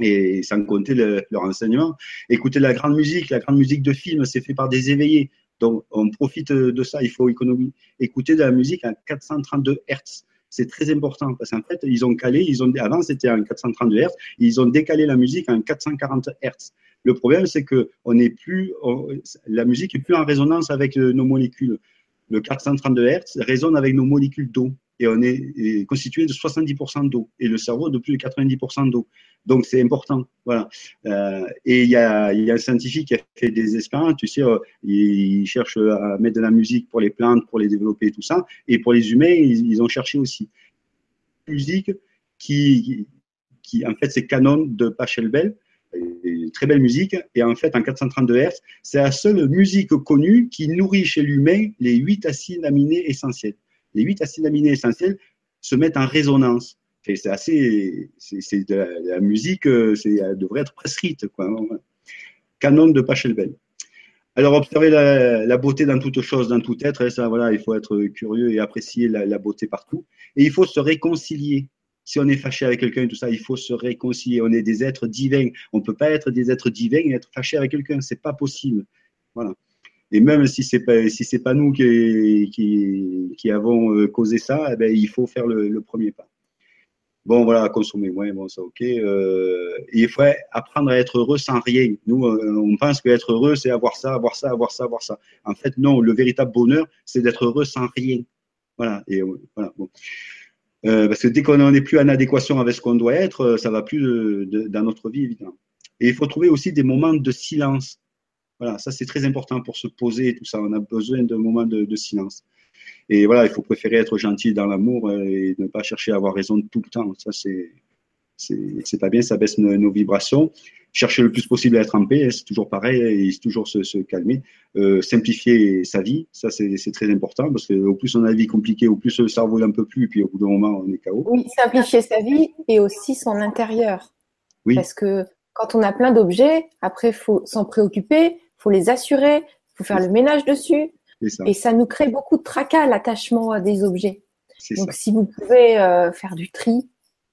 Et sans compter leur enseignement. Écouter la grande musique, la grande musique de film, c'est fait par des éveillés. Donc, on profite de ça. Il faut économiser. écouter de la musique à 432 Hertz c'est très important parce qu'en fait, ils ont calé, ils ont, avant c'était en 432 Hz, ils ont décalé la musique en 440 Hz. Le problème, c'est que on n'est plus, la musique est plus en résonance avec nos molécules. Le 432 Hz résonne avec nos molécules d'eau et on est, constitué de 70% d'eau. Et le cerveau de plus de 90% d'eau. Donc c'est important, voilà. Euh, et il y a, un scientifique qui a fait des expériences, tu sais, euh, il, cherche à mettre de la musique pour les plantes, pour les développer, tout ça, et pour les humains, ils, ont cherché aussi. Musique qui, qui, en fait, c'est Canon de Pachelbel, très belle musique, et en fait, en 432 Hz, c'est la seule musique connue qui nourrit chez l'humain les huit acides aminés essentiels les huit acides aminés essentiels se mettent en résonance. C'est assez, c'est de, la musique, euh, elle devrait être prescrite, quoi. Canon de Pachelbel. Alors, observer la, beauté dans toute chose, dans tout être, ça, voilà, il faut être curieux et apprécier la, beauté partout. Et il faut se réconcilier. Si on est fâché avec quelqu'un et tout ça, il faut se réconcilier. On est des êtres divins. On ne peut pas être des êtres divins et être fâché avec quelqu'un. C'est pas possible. Voilà. Et même si c'est pas si c'est pas nous qui, qui, avons euh, causé ça, eh ben, il faut faire le, premier pas. Bon, voilà, consommer moins, bon, ça, ok. Euh, il faut apprendre à être heureux sans rien. Nous, euh, on pense qu'être heureux, c'est avoir ça, avoir ça, avoir ça, avoir ça. En fait, non, le véritable bonheur, c'est d'être heureux sans rien. Voilà. Parce que dès qu'on n'est plus en adéquation avec ce qu'on doit être, ça va plus dans notre vie, évidemment. Et il faut trouver aussi des moments de silence. Voilà, ça c'est très important pour se poser et tout ça. On a besoin d'un moment de, de, silence. Et voilà, il faut préférer être gentil dans l'amour euh, et ne pas chercher à avoir raison tout le temps. Ça c'est c'est pas bien, ça baisse nos, vibrations. Chercher le plus possible à être en paix, c'est toujours pareil, et toujours se, se calmer. Euh, simplifier sa vie, ça c'est très important parce que au plus on a la vie compliquée, au plus le cerveau un peu plus, et puis au bout d'un moment on est KO.
Oui, simplifier sa vie et aussi son intérieur. Oui. Parce que quand on a plein d'objets, après, il faut s'en préoccuper, faut les assurer, faut faire le ménage dessus. Et ça nous crée beaucoup de tracas, l'attachement à des objets. Donc, si vous pouvez euh, faire du tri,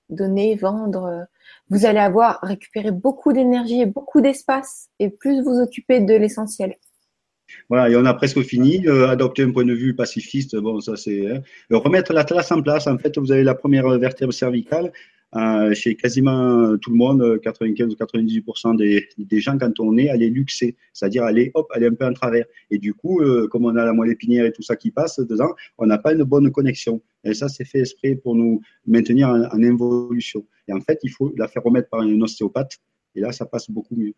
donner, vendre, euh, vous allez avoir récupéré beaucoup d'énergie et beaucoup d'espace et plus vous occuper de l'essentiel.
Voilà, et on a presque fini. Euh, adopter un point de vue pacifiste, bon, ça c'est. Hein. Remettre la classe en place. En fait, vous avez la première vertèbre cervicale euh, chez quasiment tout le monde, 95 ou 98% des, gens, quand on est, aller luxer, c'est-à-dire aller, hop, aller un peu en travers. Et du coup, euh, comme on a la moelle épinière et tout ça qui passe dedans, on n'a pas une bonne connexion. Et ça, c'est fait exprès pour nous maintenir en, en, évolution. Et en fait, il faut la faire remettre par un ostéopathe, et là, ça passe beaucoup mieux.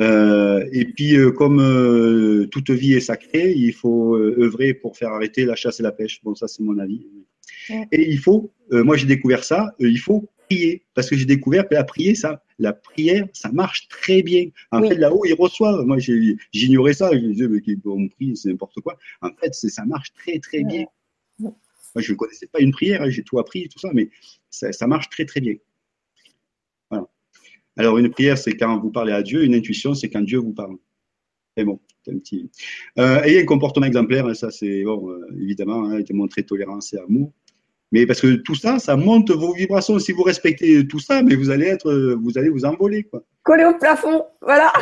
Euh, et puis, comme toute vie est sacrée, il faut œuvrer pour faire arrêter la chasse et la pêche. Bon, ça, c'est mon avis. Et il faut, moi j'ai découvert ça, il faut prier. Parce que j'ai découvert que la prière, ça, la prière, ça marche très bien. En fait, là-haut, ils reçoivent. Moi, j'ignorais ça. Je disais, mais on prie, c'est n'importe quoi. En fait, ça marche très, très bien. Moi, je ne connaissais pas une prière, hein, j'ai tout appris, tout ça, mais ça, ça marche très, très bien. Alors, une prière, c'est quand vous parlez à Dieu. Une intuition, c'est quand Dieu vous parle. Et bon, c'est un petit. Euh, ayez un comportement exemplaire, hein, ça, c'est bon, euh, évidemment, hein, démontrer tolérance et amour. Mais parce que tout ça, ça monte vos vibrations. Si vous respectez tout ça, mais vous allez être, vous allez vous envoler, quoi.
Coller au plafond, voilà.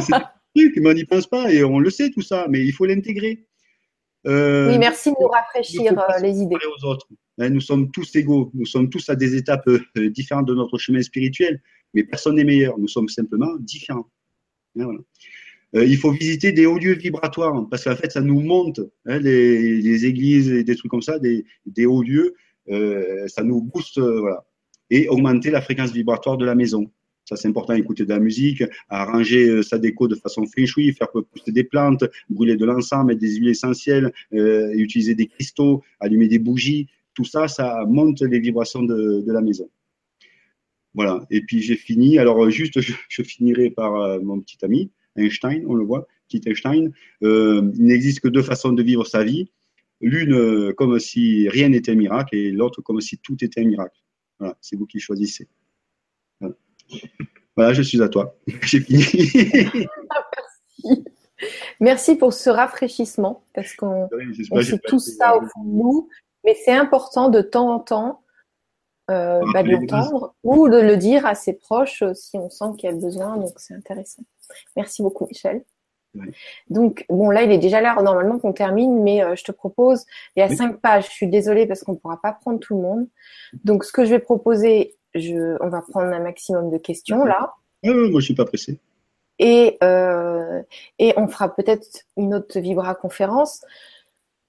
c'est un truc, mais on n'y pense pas et on le sait tout ça, mais il faut l'intégrer.
Euh, oui, merci de nous rafraîchir euh, les idées.
Aux autres. Hein, nous sommes tous égaux, nous sommes tous à des étapes euh, différentes de notre chemin spirituel mais personne n'est meilleur. Nous sommes simplement différents. Voilà. Euh, il faut visiter des hauts lieux vibratoires parce qu'en fait, ça nous monte, hein, les, les, églises et des trucs comme ça, des, des hauts lieux, euh, ça nous booste, euh, voilà. Et augmenter la fréquence vibratoire de la maison. Ça, c'est important, écouter de la musique, arranger euh, sa déco de façon feng faire pousser des plantes, brûler de l'encens, mettre des huiles essentielles, euh, utiliser des cristaux, allumer des bougies. Tout ça, ça monte les vibrations de, la maison. Voilà. Et puis, j'ai fini. Alors, juste, je, finirai par euh, mon petit ami. Einstein, on le voit, petit Einstein, euh, il n'existe que deux façons de vivre sa vie. L'une euh, comme si rien n'était un miracle et l'autre comme si tout était un miracle. Voilà, c'est vous qui choisissez. Voilà. voilà, je suis à toi. J'ai fini.
Merci. Merci pour ce rafraîchissement parce qu'on on sait tout ça au fond de nous, mais c'est important de temps en temps euh, bah, de l'entendre ou de le dire à ses proches si on sent qu'il y a besoin. Donc c'est intéressant. Merci beaucoup, Michel.
Ouais.
Donc, bon, là, il est déjà l'heure normalement qu'on termine, mais euh, je te propose, il y a
Oui.
cinq pages, je suis désolée parce qu'on ne pourra pas prendre tout le monde. Donc, ce que je vais proposer, je, on va prendre un maximum de questions là,
Ouais, ouais, moi, je suis pas pressé.
et, euh, et on fera peut-être une autre Vibra conférence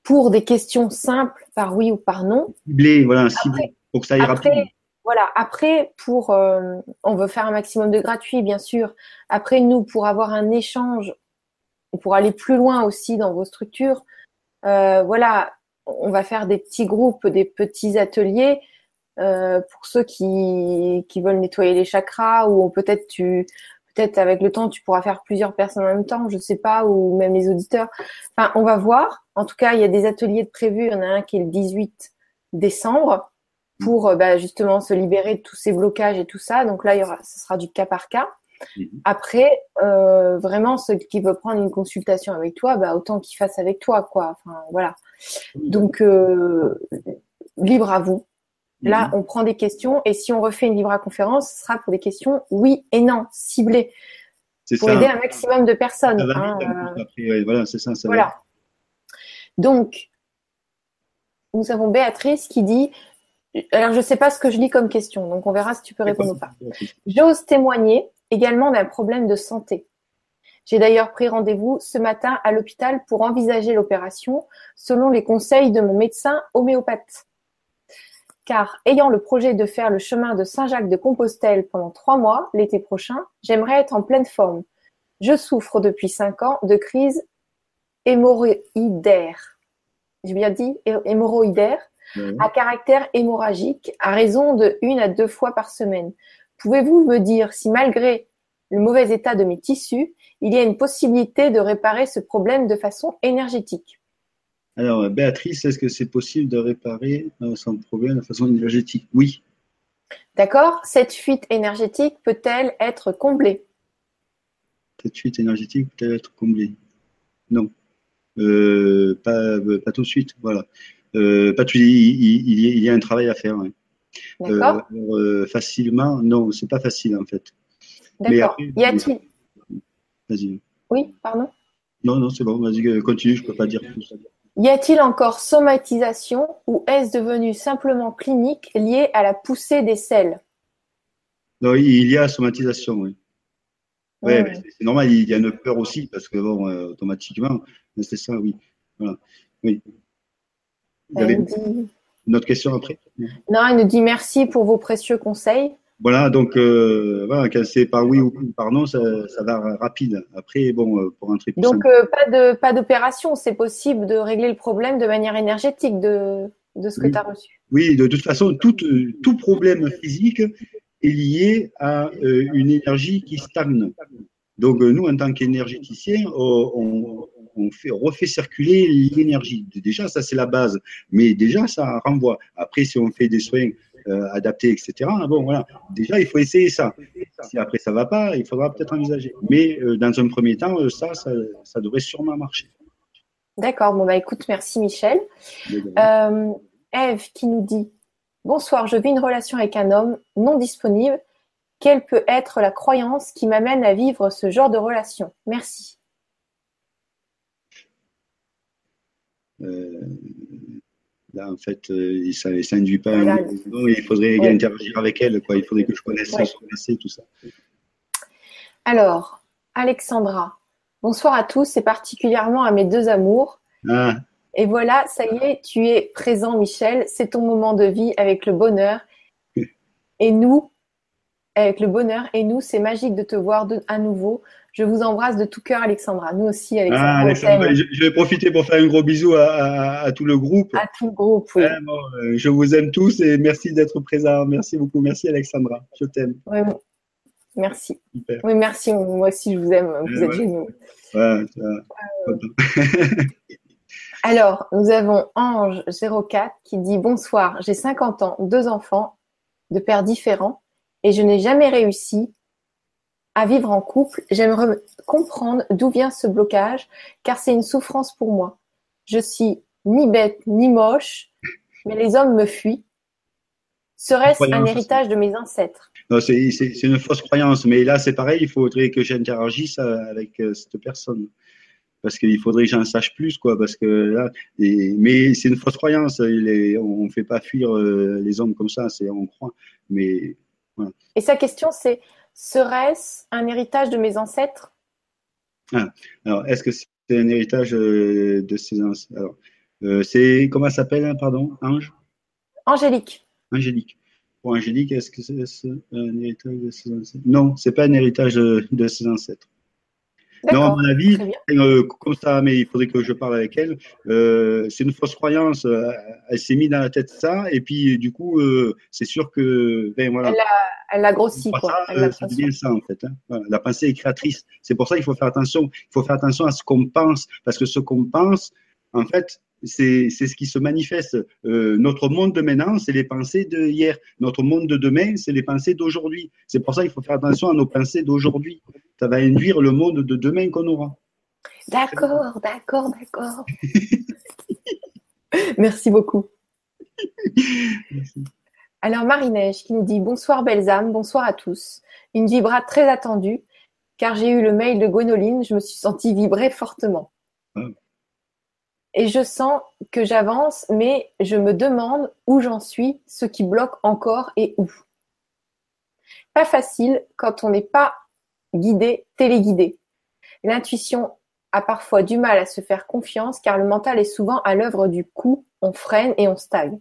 pour des questions simples par oui ou par non.
Ciblé, voilà, ciblé, pour que ça aille
Après,
rapide.
voilà, après, pour, euh, on veut faire un maximum de gratuit, bien sûr. Après, nous, pour avoir un échange, pour aller plus loin aussi dans vos structures, euh, voilà, on va faire des petits groupes, des petits ateliers euh, pour ceux qui, qui veulent nettoyer les chakras ou peut-être tu, peut-être avec le temps, tu pourras faire plusieurs personnes en même temps, je sais pas, ou même les auditeurs. Enfin, on va voir. En tout cas, il y a des ateliers de prévus. Il y en a un qui est le 18 décembre pour euh, bah, justement se libérer de tous ces blocages et tout ça. Donc là, il y aura, ce sera du cas par cas.
Mhm.
Après, euh, vraiment, ceux qui veulent prendre une consultation avec toi, bah, autant qu'ils fassent avec toi, quoi. Enfin, voilà. Donc, euh, libre à vous. Là,
Mhm.
on prend des questions et si on refait une Libra conférence, ce sera pour des questions oui et non, ciblées,
C'est
pour
ça.
aider un maximum de personnes.
Ça va
hein,
vite,
euh,
après, ouais, voilà, c'est ça, ça va
voilà. Donc, nous avons Béatrice qui dit, alors je ne sais pas ce que je lis comme question, donc on verra si tu peux répondre ou pas. J'ose témoigner également d'un problème de santé. J'ai d'ailleurs pris rendez-vous ce matin à l'hôpital pour envisager l'opération selon les conseils de mon médecin homéopathe. Car ayant le projet de faire le chemin de Saint-Jacques de Compostelle pendant trois mois l'été prochain, j'aimerais être en pleine forme. Je souffre depuis cinq ans de crise hémorroïdaire. J'ai bien dit hé- hémorroïdaire
Ouais.
à caractère hémorragique à raison de une à deux fois par semaine. Pouvez-vous me dire si malgré le mauvais état de mes tissus, il y a une possibilité de réparer ce problème de façon énergétique?
Alors, Béatrice, est-ce que c'est possible de réparer euh, son problème de façon énergétique? Oui.
D'accord Cette fuite énergétique peut-elle être comblée?
Cette fuite énergétique peut être comblée? Non. Euh, pas, pas tout de suite, voilà. Euh, pas tout, il, il- il y a, il y a un travail à faire. ouais. Euh,
D'accord
alors, euh, facilement, non, c'est pas facile en fait.
D'accord. Y a-t-il
Vas-y.
Oui, pardon
Non, non, c'est bon, vas-y, euh, continue, je peux pas dire ça.
Y a-t-il encore somatisation ou est-ce devenu simplement clinique lié à la poussée des selles?
Non, il y a somatisation, oui.
Hmm.
mais c'est- normal, il y a une peur aussi, parce que bon, euh, automatiquement, c'est ça, oui. Voilà. Oui. Il y avait
Elle dit-
une autre question après?
Non, elle nous dit merci pour vos précieux conseils.
Voilà, donc euh, voilà, quand c'est par oui ou par non, ça, ça va rapide. Après, bon, euh, pour entrer plus
Donc, euh, pas de pas d'opération. C'est possible de régler le problème de manière énergétique de, de ce que
Oui.
tu as reçu.
Oui, de toute façon, tout, euh, tout problème physique est lié à euh, une énergie qui stagne. Donc, euh, nous, en tant qu'énergéticiens, on, on, on fait, on refait circuler l'énergie. Déjà, ça, c'est la base. Mais déjà, ça renvoie. Après, si on fait des soins euh, adaptés, etc., bon, voilà. Déjà, il faut essayer ça. Si après, ça va pas, il faudra peut-être envisager. Mais euh, dans un premier temps, euh, ça, ça, ça devrait sûrement marcher.
D'accord. Bon, bah écoute, merci Michel. Euh, Eve qui nous dit Bonsoir, je vis une relation avec un homme non disponible. Quelle peut être la croyance qui m'amène à vivre ce genre de relation? Merci.
Euh, là, en fait, euh, ça n'induit pas.
Voilà.
un- non, il faudrait
Ouais.
interagir avec elle, quoi. Il faudrait que je connaisse
Ouais.
son passé, tout ça.
Alors, Alexandra, Bonsoir à tous et particulièrement à mes deux amours.
Ah,
Et voilà, ça y est, tu es présent, Michel. C'est ton moment de vie avec le bonheur. Et nous, avec le bonheur, et nous, c'est magique de te voir de, à nouveau. Je vous embrasse de tout cœur, Alexandra. Nous aussi, Alexandra.
ah, Alexandra,
t'aime.
je, je vais profiter pour faire un gros bisou à, à- à tout le groupe.
À tout le groupe, oui.
Euh, je vous aime tous et merci d'être présent. Merci beaucoup. Merci Alexandra. Je t'aime.
Oui, Merci.
Super.
Oui, merci. Moi aussi, je vous aime. Vous
Euh,
êtes
ouais.
géniaux.
Ouais. Content.
Alors, nous avons Ange04 qui dit Bonsoir, j'ai 50 ans, deux enfants de pères différents et je n'ai jamais réussi à vivre en couple. J'aimerais comprendre d'où vient ce blocage car c'est une souffrance pour moi. Je suis ni bête ni moche, mais les hommes me fuient. Serait-ce un héritage de mes ancêtres?
Non, c'est une fausse croyance, mais là c'est pareil, il faudrait que j'interagisse euh, avec euh, cette personne. Parce qu'il faudrait que j'en sache plus, quoi. Parce que là, et- mais c'est une fausse croyance. On ne fait pas fuir euh, les hommes comme ça, on croit. Mais
Et sa question c'est Serait-ce un héritage de mes ancêtres?
Alors, est-ce que c'est un héritage euh, de ces ancêtres Alors, euh, c'est comment s'appelle, hein, pardon, Ange,
Angélique.
Angélique. Pour Angélique, est-ce que c'est un héritage de ses ancêtres? Non, c'est pas un héritage de, de ses ancêtres. Non, à mon avis, euh, comme ça, mais il faudrait que je parle avec elle. Euh, c'est une fausse croyance. euh, Elle s'est mis dans la tête ça, et puis du coup, euh, c'est sûr que, ben voilà.
Elle a, elle a grossi, quoi.
ça,
Elle
euh,
l'a
ça
transformé.
devient ça en fait. hein. Voilà. La pensée est créatrice. C'est pour ça qu'il faut faire attention. Il faut faire attention à ce qu'on pense, parce que ce qu'on pense, en fait, c'est ce qui se manifeste. Euh, notre monde de maintenant, c'est les pensées de hier. Notre monde de demain, c'est les pensées d'aujourd'hui. C'est pour ça qu'il faut faire attention à nos pensées d'aujourd'hui. Ça va induire le monde de demain qu'on aura.
D'accord, d'accord, d'accord. Merci beaucoup. Alors Marie-Neige qui nous dit bonsoir belles âmes, bonsoir à tous. Une vibrate très attendue, car j'ai eu le mail de Gwénoline, je me suis sentie vibrer fortement.
Ah.
Et je sens que j'avance, mais je me demande où j'en suis, ce qui bloque encore et où. Pas facile quand on n'est pas guidé, téléguidé. L'intuition a parfois du mal à se faire confiance car le mental est souvent à l'œuvre du coup, on freine et on stagne.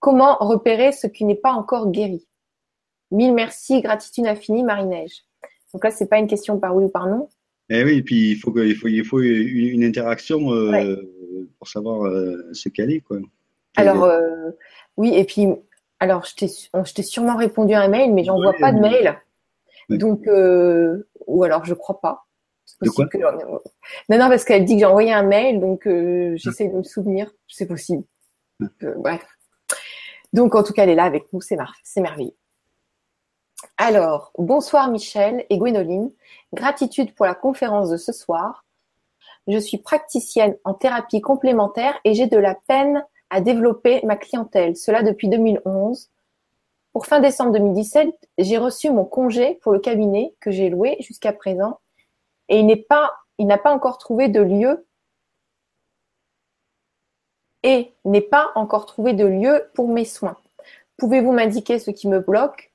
Comment repérer ce qui n'est pas encore guéri? Mille merci, gratitude infinie, Marie-Neige. Donc là, c'est pas une question par oui ou par non.
Eh oui, et puis il faut, que- il faut, il faut une, interaction euh, pour savoir euh, ce qu'elle est. Quoi.
Alors, euh, oui, et puis, alors, je t'ai sûrement répondu à un mail, mais j'en vois
Ouais,
pas de mail.
Ouais.
Donc, euh, ou alors je crois pas. C'est
De quoi
que- Non, non, parce qu'elle dit que j'ai envoyé un mail, donc j'essaie de me souvenir. C'est possible. Bref. Donc, en tout cas, elle est là avec nous, c'est merveilleux. Alors, bonsoir Michel et Gwénoline. Gratitude pour la conférence de ce soir. Je suis praticienne en thérapie complémentaire et j'ai de la peine à développer ma clientèle. Cela depuis 2011. Pour fin décembre 2017, j'ai reçu mon congé pour le cabinet que j'ai loué jusqu'à présent et il n'est pas, il n'a pas encore trouvé de lieu et n'est pas encore trouvé de lieu pour mes soins. Pouvez-vous m'indiquer ce qui me bloque?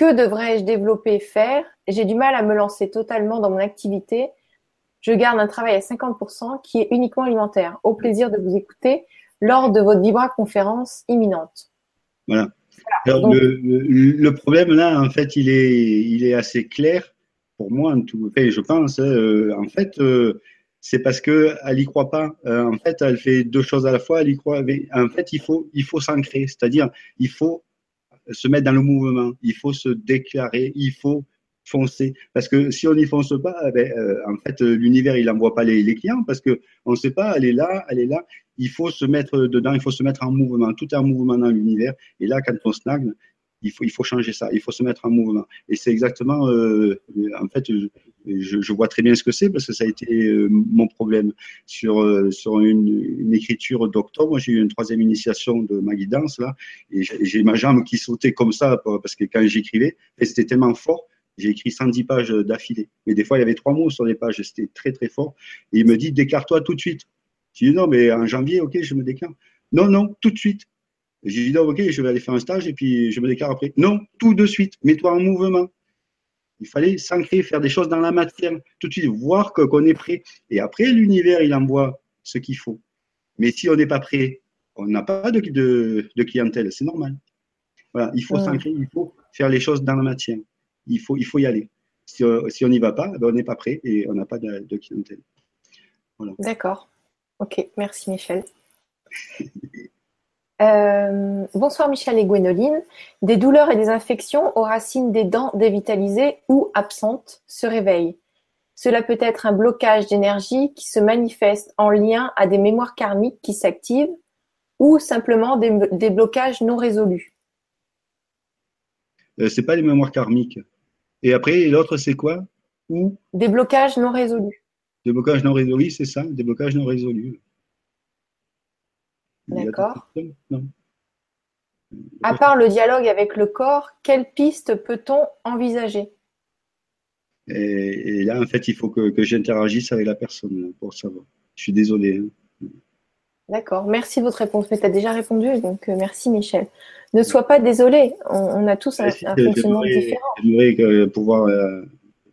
Que devrais-je développer et faire? J'ai du mal à me lancer totalement dans mon activité. Je garde un travail à 50% qui est uniquement alimentaire. Au plaisir de vous écouter lors de votre Vibra conférence imminente.
Voilà. Alors,
donc-
le, problème là, en fait, il est, il est assez clair pour moi, en tout enfin, je pense. euh, en fait, euh, c'est parce que elle y croit pas. Euh, en fait, elle fait deux choses à la fois. Elle y croit. mais en fait, il faut, il faut s'ancrer, c'est-à-dire, il faut se mettre dans le mouvement. Il faut se déclarer. Il faut foncer. Parce que si on n'y fonce pas, eh ben, euh, en fait, euh, l'univers, il n'envoie pas les, clients parce que on ne sait pas. Elle est là, elle est là. Il faut se mettre dedans. Il faut se mettre en mouvement. Tout est en mouvement dans l'univers. Et là, quand on stagne, il faut, il faut changer ça. Il faut se mettre en mouvement. Et c'est exactement, euh, en fait, je, je vois très bien ce que c'est parce que ça a été euh, mon problème sur euh, sur une, une écriture d'octobre. J'ai eu une troisième initiation de ma guidance là, et j'ai ma jambe qui sautait comme ça parce que quand j'écrivais, c'était tellement fort. J'ai écrit 110 pages d'affilée. Mais des fois, il y avait trois mots sur les pages. C'était très, très fort. Et il me dit, déclare-toi tout de suite. J'ai dit, non, mais en janvier, OK, je me déclare. Non, non, tout de suite. J'ai dit, non, OK, je vais aller faire un stage et puis je me déclare après. Non, tout de suite. Mets-toi en mouvement. Il fallait s'ancrer, faire des choses dans la matière, tout de suite, voir qu'on est prêt. Et après, l'univers, il envoie ce qu'il faut. Mais si on n'est pas prêt, on n'a pas de, de, clientèle, c'est normal. Voilà, il faut s'ancrer, il faut faire les choses dans la matière. Il faut, il faut y aller. Si, euh, on n'y va pas, ben, on n'est pas prêt et on n'a pas de, de clientèle.
D'accord. Ok, merci Michel. Euh, bonsoir Michel et Gwénoline. Des douleurs et des infections aux racines des dents dévitalisées ou absentes se réveillent. Cela peut être un blocage d'énergie qui se manifeste en lien à des mémoires karmiques qui s'activent ou simplement des, blocages non résolus.
Euh, c'est pas les mémoires karmiques. Et après, l'autre, c'est quoi?
Ou? Des blocages non résolus.
Des blocages non résolus, c'est ça Des blocages non résolus.
D'accord. À part le dialogue avec le corps, quelle piste peut-on envisager?
Et, là, en fait, il faut que, j'interagisse avec la personne pour savoir. Je suis désolé. Hein.
D'accord. Merci de votre réponse. Mais tu as déjà répondu, donc euh, merci Michel. Ne sois pas désolé. On, a tous un, fonctionnement différent.
J'aimerais pouvoir euh,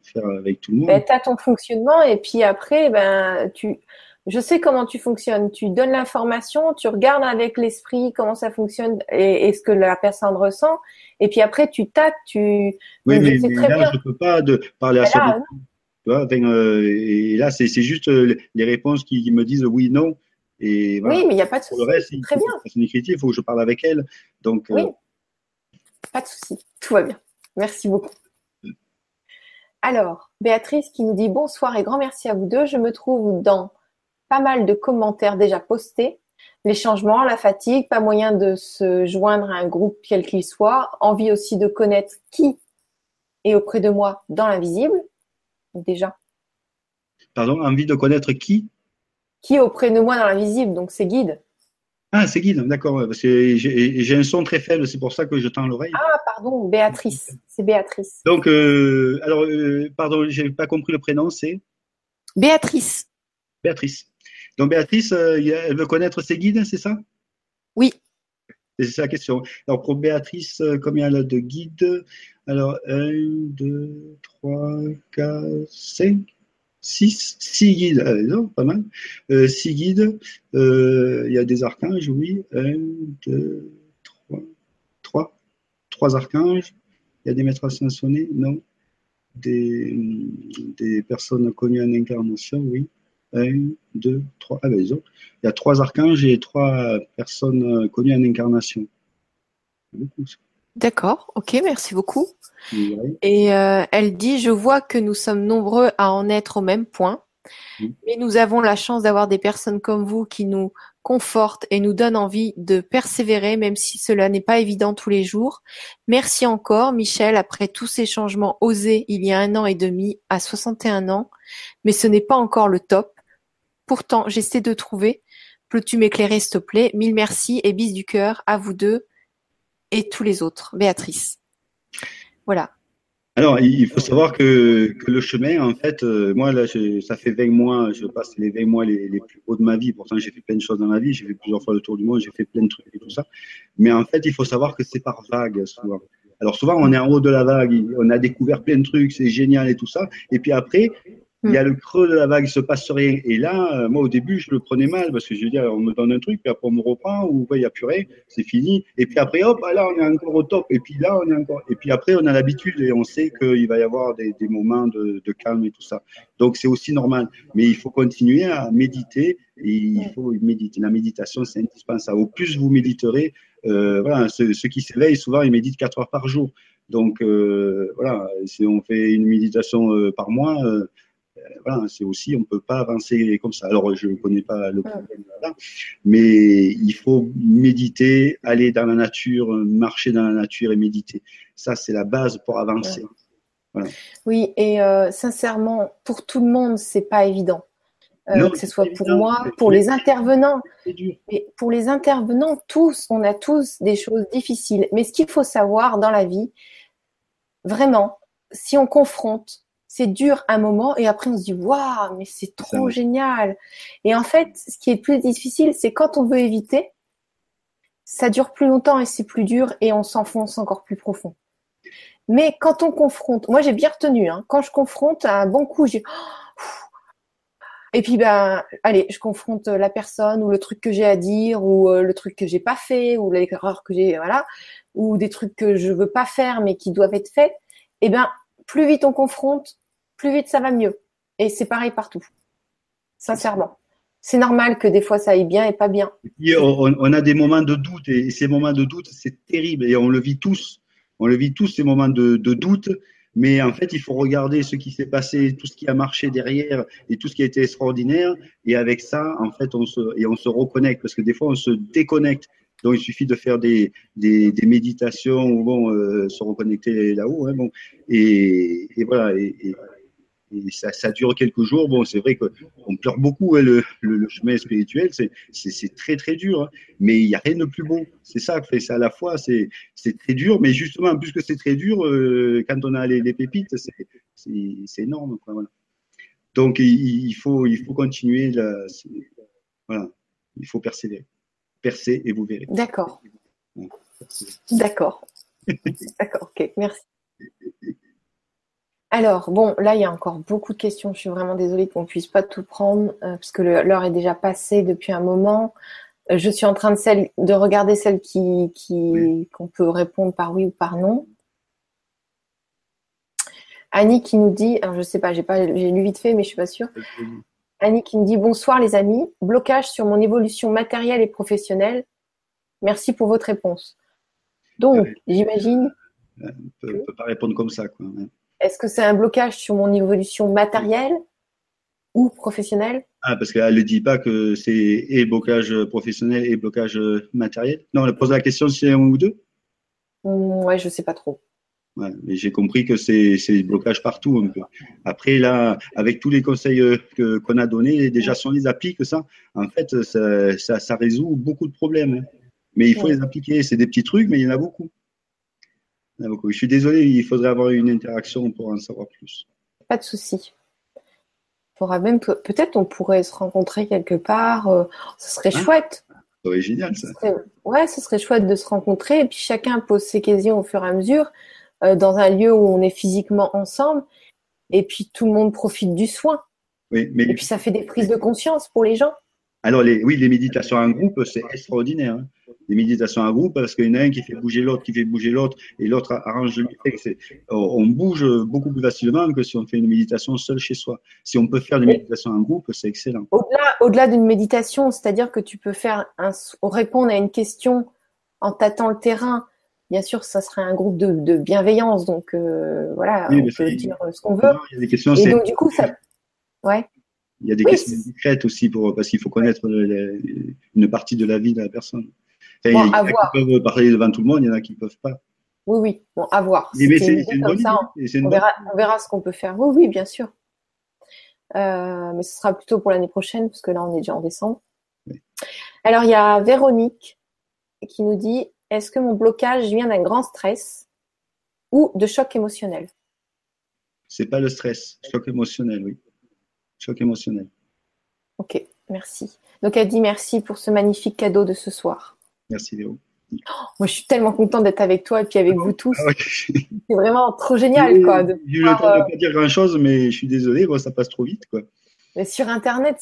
faire avec tout le monde.
Ben, tu as ton fonctionnement et puis après, ben, tu, je sais comment tu fonctionnes. Tu donnes l'information, tu regardes avec l'esprit comment ça fonctionne et, ce que la personne ressent. Et puis après, tu tâtes, tu.
Oui, mais, là, je peux pas de parler à ça. Euh, et là, c'est juste euh, les réponses qui, me disent oui, non. Et
Oui, mais il n'y a pas de souci.
Pour le reste, Très bien. C'est une il faut que je parle avec elle. Donc,
euh, oui. Pas de souci. Tout va bien. Merci beaucoup. Alors, Béatrice qui nous dit bonsoir et grand merci à vous deux. Je me trouve dans pas mal de commentaires déjà postés. Les changements, la fatigue, pas moyen de se joindre à un groupe quel qu'il soit, envie aussi de connaître qui est auprès de moi dans l'invisible, déjà.
Pardon, envie de connaître qui?
Qui est auprès de moi dans l'invisible, donc c'est guide.
Ah, c'est guide, d'accord. J'ai un son très faible, c'est pour ça que je tends l'oreille.
Ah, pardon, Béatrice. C'est Béatrice.
Donc, euh, alors, euh, pardon, j'ai pas compris le prénom, c'est?
Béatrice.
Béatrice. Donc Béatrice, euh, elle veut connaître ses guides, c'est ça?
Oui.
C'est la question. Alors pour Béatrice, euh, combien elle a de guides? Alors 1, 2, 3, 4, 5, 6, 6 guides. Ah, non, pas mal. 6 euh, guides. il y a des archanges, oui. 1, 2, 3, 3. 3 archanges. Il y a des maîtres ascensionnés, non. Des, des personnes connues en incarnation, oui. 1, 2, 3. Ah ben, il y a trois archanges et trois personnes euh, connues en incarnation.
D'accord, ok, merci beaucoup. Et euh, elle dit, je vois que nous sommes nombreux à en être au même point, mais nous avons la chance d'avoir des personnes comme vous qui nous confortent et nous donnent envie de persévérer, même si cela n'est pas évident tous les jours. Merci encore, Michel, après tous ces changements osés il y a un an et demi à 61 ans, mais ce n'est pas encore le top. Pourtant, j'essaie de trouver. Peux-tu m'éclairer, s'il te plaît? Mille merci et bis du cœur à vous deux et tous les autres. Béatrice. Voilà.
Alors, il faut savoir que, le chemin, en fait, euh, moi, là, ça fait 20 mois, je passe les 20 mois les, plus hauts de ma vie. Pourtant, j'ai fait plein de choses dans ma vie. J'ai fait plusieurs fois le tour du monde, j'ai fait plein de trucs et tout ça. Mais en fait, il faut savoir que c'est par vague. Alors, souvent, on est en haut de la vague, on a découvert plein de trucs, c'est génial et tout ça. Et puis après, il y a hmm. le creux de la vague, il se passe rien. Et là, euh, moi, au début, je le prenais mal parce que je veux dire, on me donne un truc, puis après, on me reprend, ou il n'y a plus rien, c'est fini. Et puis après, hop, ah, là, on est encore au top. Et puis là, on est encore. Et puis après, on a l'habitude et on sait qu'il va y avoir des, des moments de, de, calme et tout ça. Donc, c'est aussi normal. Mais il faut continuer à méditer. Et il faut méditer. La méditation, c'est indispensable. Au plus vous méditerez, euh, voilà, ceux, ceux qui s'éveillent, souvent, ils méditent quatre heures par jour. Donc, euh, voilà, si on fait une méditation par mois, voilà, c'est aussi, on ne peut pas avancer comme ça. Alors, je ne connais pas le problème là, mais il faut méditer, aller dans la nature, marcher dans la nature et méditer. Ça, c'est la base pour avancer.
Oui, et euh, sincèrement, pour tout le monde, c'est pas évident. Euh, que ce soit pour moi, pour les intervenants. Et pour les intervenants, tous, on a tous des choses difficiles. Mais ce qu'il faut savoir dans la vie, vraiment, si on confronte c'est dur un moment et après on se dit waouh mais c'est trop génial. Et en fait ce qui est plus difficile c'est quand on veut éviter ça dure plus longtemps et c'est plus dur et on s'enfonce encore plus profond. Mais quand on confronte, moi j'ai bien retenu, hein, quand je confronte un bon coup, j'ai et puis ben allez, je confronte la personne ou le truc que j'ai à dire ou euh, le truc que j'ai pas fait ou l'erreur que j'ai voilà ou des trucs que je veux pas faire mais qui doivent être faits. Et ben plus vite on confronte, plus vite ça va mieux. Et c'est pareil partout. Sincèrement. C'est normal que des fois ça aille bien et pas bien.
on, a des moments de doute et ces moments de doute, c'est terrible et on le vit tous. On le vit tous ces moments de, de doute mais en fait, il faut regarder ce qui s'est passé, tout ce qui a marché derrière et tout ce qui a été extraordinaire. Et avec ça, en fait, on se, et on se reconnecte parce que des fois, on se déconnecte. Donc, il suffit de faire des, des, des méditations ou bon, euh, se reconnecter là-haut. Hein, bon. et, et voilà. Et, et, et ça, ça, dure quelques jours. Bon, c'est vrai qu'on pleure beaucoup hein, le, le, chemin spirituel, c'est très très dur, hein. mais il n'y a rien de plus beau. C'est ça que fait ça à la fois, c'est très dur, mais justement, plus que c'est très dur, euh, quand on a les, les pépites, c'est énorme. Quoi, voilà. Donc il, il, faut il faut continuer, là, voilà, il faut persévérer, et vous verrez.
D'accord. D'accord. D'accord. Ok, merci. Alors, bon, là, il y a encore beaucoup de questions. Je suis vraiment désolée qu'on ne puisse pas tout prendre, euh, parce que l'heure est déjà passée depuis un moment. Euh, je suis en train de, de regarder celles qui, qu'on peut répondre par oui ou par non. Annie qui nous dit, alors je sais pas, j'ai pas, j'ai lu vite fait, mais je suis pas sûre. Annie qui nous dit bonsoir les amis, blocage sur mon évolution matérielle et professionnelle. Merci pour votre réponse. Donc, j'imagine.
On ne peut pas répondre comme ça, quoi.
Est-ce que c'est un blocage sur mon évolution matérielle ou professionnelle?
Ah, parce qu'elle ne dit pas que c'est et blocage professionnel et blocage matériel? Non, elle pose la question si c'est un ou deux?
Oui, ouais, je sais pas trop.
Ouais, j'ai compris que c'est blocage partout un peu. Après là, avec tous les conseils euh, qu'on a donnés, déjà si on les applique, ça, en fait, ça, ça, ça résout beaucoup de problèmes. Hein. Mais il faut les appliquer. C'est des petits trucs, mais il y en a beaucoup. Je suis désolé, il faudrait avoir une interaction pour en savoir plus.
Pas de souci. même peut-être on pourrait se rencontrer quelque part. Euh, ce serait hein? chouette.
Ça serait génial ça.
ouais, ce serait chouette de se rencontrer et puis chacun pose ses questions au fur et à mesure dans un lieu où on est physiquement ensemble et puis tout le monde profite du soin.
Oui, mais...
Et puis ça fait des prises de conscience pour les gens.
Alors les, oui, les méditations en groupe, c'est extraordinaire. Hein des méditations en groupe parce qu'il y en a un qui fait bouger l'autre, qui fait bouger l'autre, et l'autre arrange le On bouge beaucoup plus facilement que si on fait une méditation seul chez soi. Si on peut faire des méditations en groupe, c'est excellent.
Au-delà, au-delà d'une méditation, c'est-à-dire que tu peux faire un, répondre à une question en tâtant le terrain. Bien sûr, ça serait un groupe de, bienveillance, donc euh, voilà, on peut dire ce qu'on veut.
il y a des questions.
Et donc du coup, ça, ouais.
Il y a des questions discrètes aussi pour parce qu'il faut connaître une partie de la vie de la personne il y en a qui peuvent parler devant tout le monde, il y en a qui ne peuvent pas.
Oui, oui, bon, à voir. c'est une, bonne idée. On, verra, on, verra, ce qu'on peut faire. Oui, oui, bien sûr. Euh, mais ce sera plutôt pour l'année prochaine, parce que là, on est déjà en décembre. Alors, il y a Véronique qui nous dit Est-ce que mon blocage vient d'un grand stress ou de choc émotionnel?
C'est pas le stress, choc émotionnel, oui. Choc émotionnel.
Ok, merci. Donc, elle dit merci pour ce magnifique cadeau de ce soir.
Merci Léo.
moi, je suis tellement contente d'être avec toi et puis avec vous tous. Ah c'est vraiment trop génial. Quoi,
J'ai eu le temps de ne pas dire grand-chose, mais je suis désolé, ça passe trop vite. Quoi.
Mais sur Internet,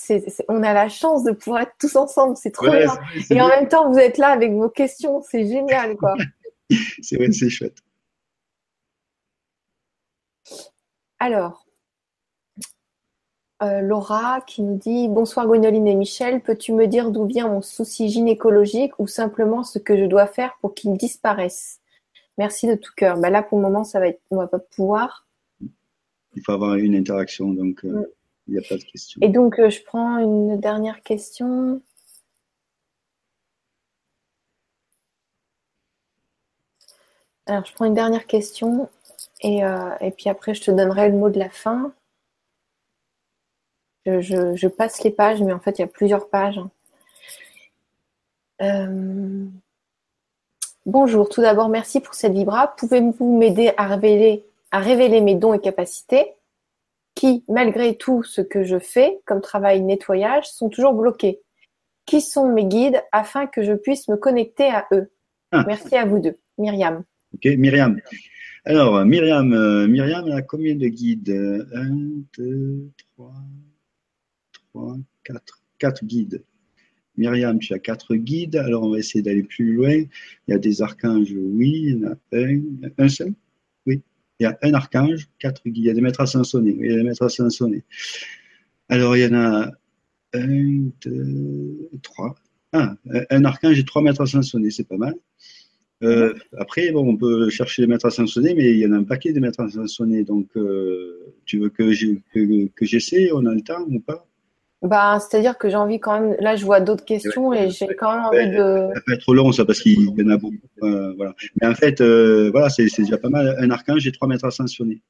on a la chance de pouvoir être tous ensemble, c'est trop bien. Et en même temps, vous êtes là avec vos questions, c'est génial. quoi.
c'est vrai, c'est chouette.
Alors, euh, Laura qui nous dit Bonsoir Gwénoline et Michel, peux-tu me dire d'où vient mon souci gynécologique ou simplement ce que je dois faire pour qu'il disparaisse? Merci de tout cœur. Bah là, pour le moment, ça va être, on va pas pouvoir.
Il faut avoir une interaction, donc euh, mm. Il n'y a pas de.
Et donc, euh, je prends une dernière question. Alors, je prends une dernière question et, et puis après, je te donnerai le mot de la fin. Je, passe les pages, mais en fait, il y a plusieurs pages. Euh, bonjour, tout d'abord, merci pour cette vibra. Pouvez-vous m'aider à révéler mes dons et capacités? Qui, malgré tout ce que je fais comme travail nettoyage, sont toujours bloqués Qui sont mes guides afin que je puisse me connecter à eux? Ah. Merci à vous deux. Myriam.
Ok, Myriam. Alors, Myriam, euh, Myriam, a combien de guides? Un, deux, trois, trois, quatre. Quatre guides. Myriam, tu as quatre guides. Alors, on va essayer d'aller plus loin. Il y a des archanges, oui. Il y en a un. Un seul? Il y a un archange, quatre guides. Il y a des maîtres ascensionnés. Il y a des. Alors, il y en a un, deux, trois. Ah, un archange et trois maîtres ascensionnés, c'est pas mal. Euh, après, bon, on peut chercher les maîtres ascensionnés, mais il y en a un paquet de maîtres ascensionnés. Donc, euh, tu veux que j'essaie On a le temps ou pas?
Bah, c'est-à-dire que j'ai envie quand même. Là, je vois d'autres questions et j'ai quand même envie de.
Ça peut être long, ça, parce qu'il y en a beaucoup. Euh, voilà. Mais en fait, voilà, c'est déjà pas mal. Un archange et trois maîtres ascensionnés.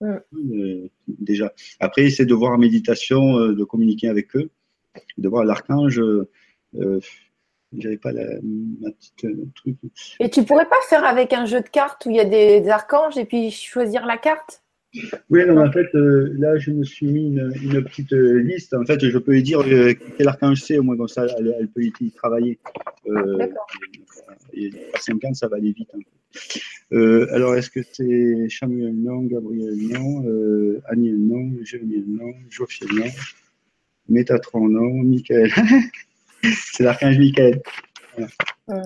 Mm. déjà. Après, c'est de voir en méditation, de communiquer avec eux, de voir l'archange. J'avais pas la, ma petite euh, truc.
Et tu pourrais pas faire avec un jeu de cartes où il y a des, archanges et puis choisir la carte?
Oui, non, en fait, euh, là, je me suis mis une, petite euh, liste. En fait, je peux lui dire quel archange c'est, au moins comme ça, elle, peut y travailler. Et à 50, ça va aller vite. alors, est-ce que c'est Samuel non, Gabriel non, Aniel non, Jérémy non, Jophiel non, Métatron non, Michael? C'est l'archange Michael. Voilà.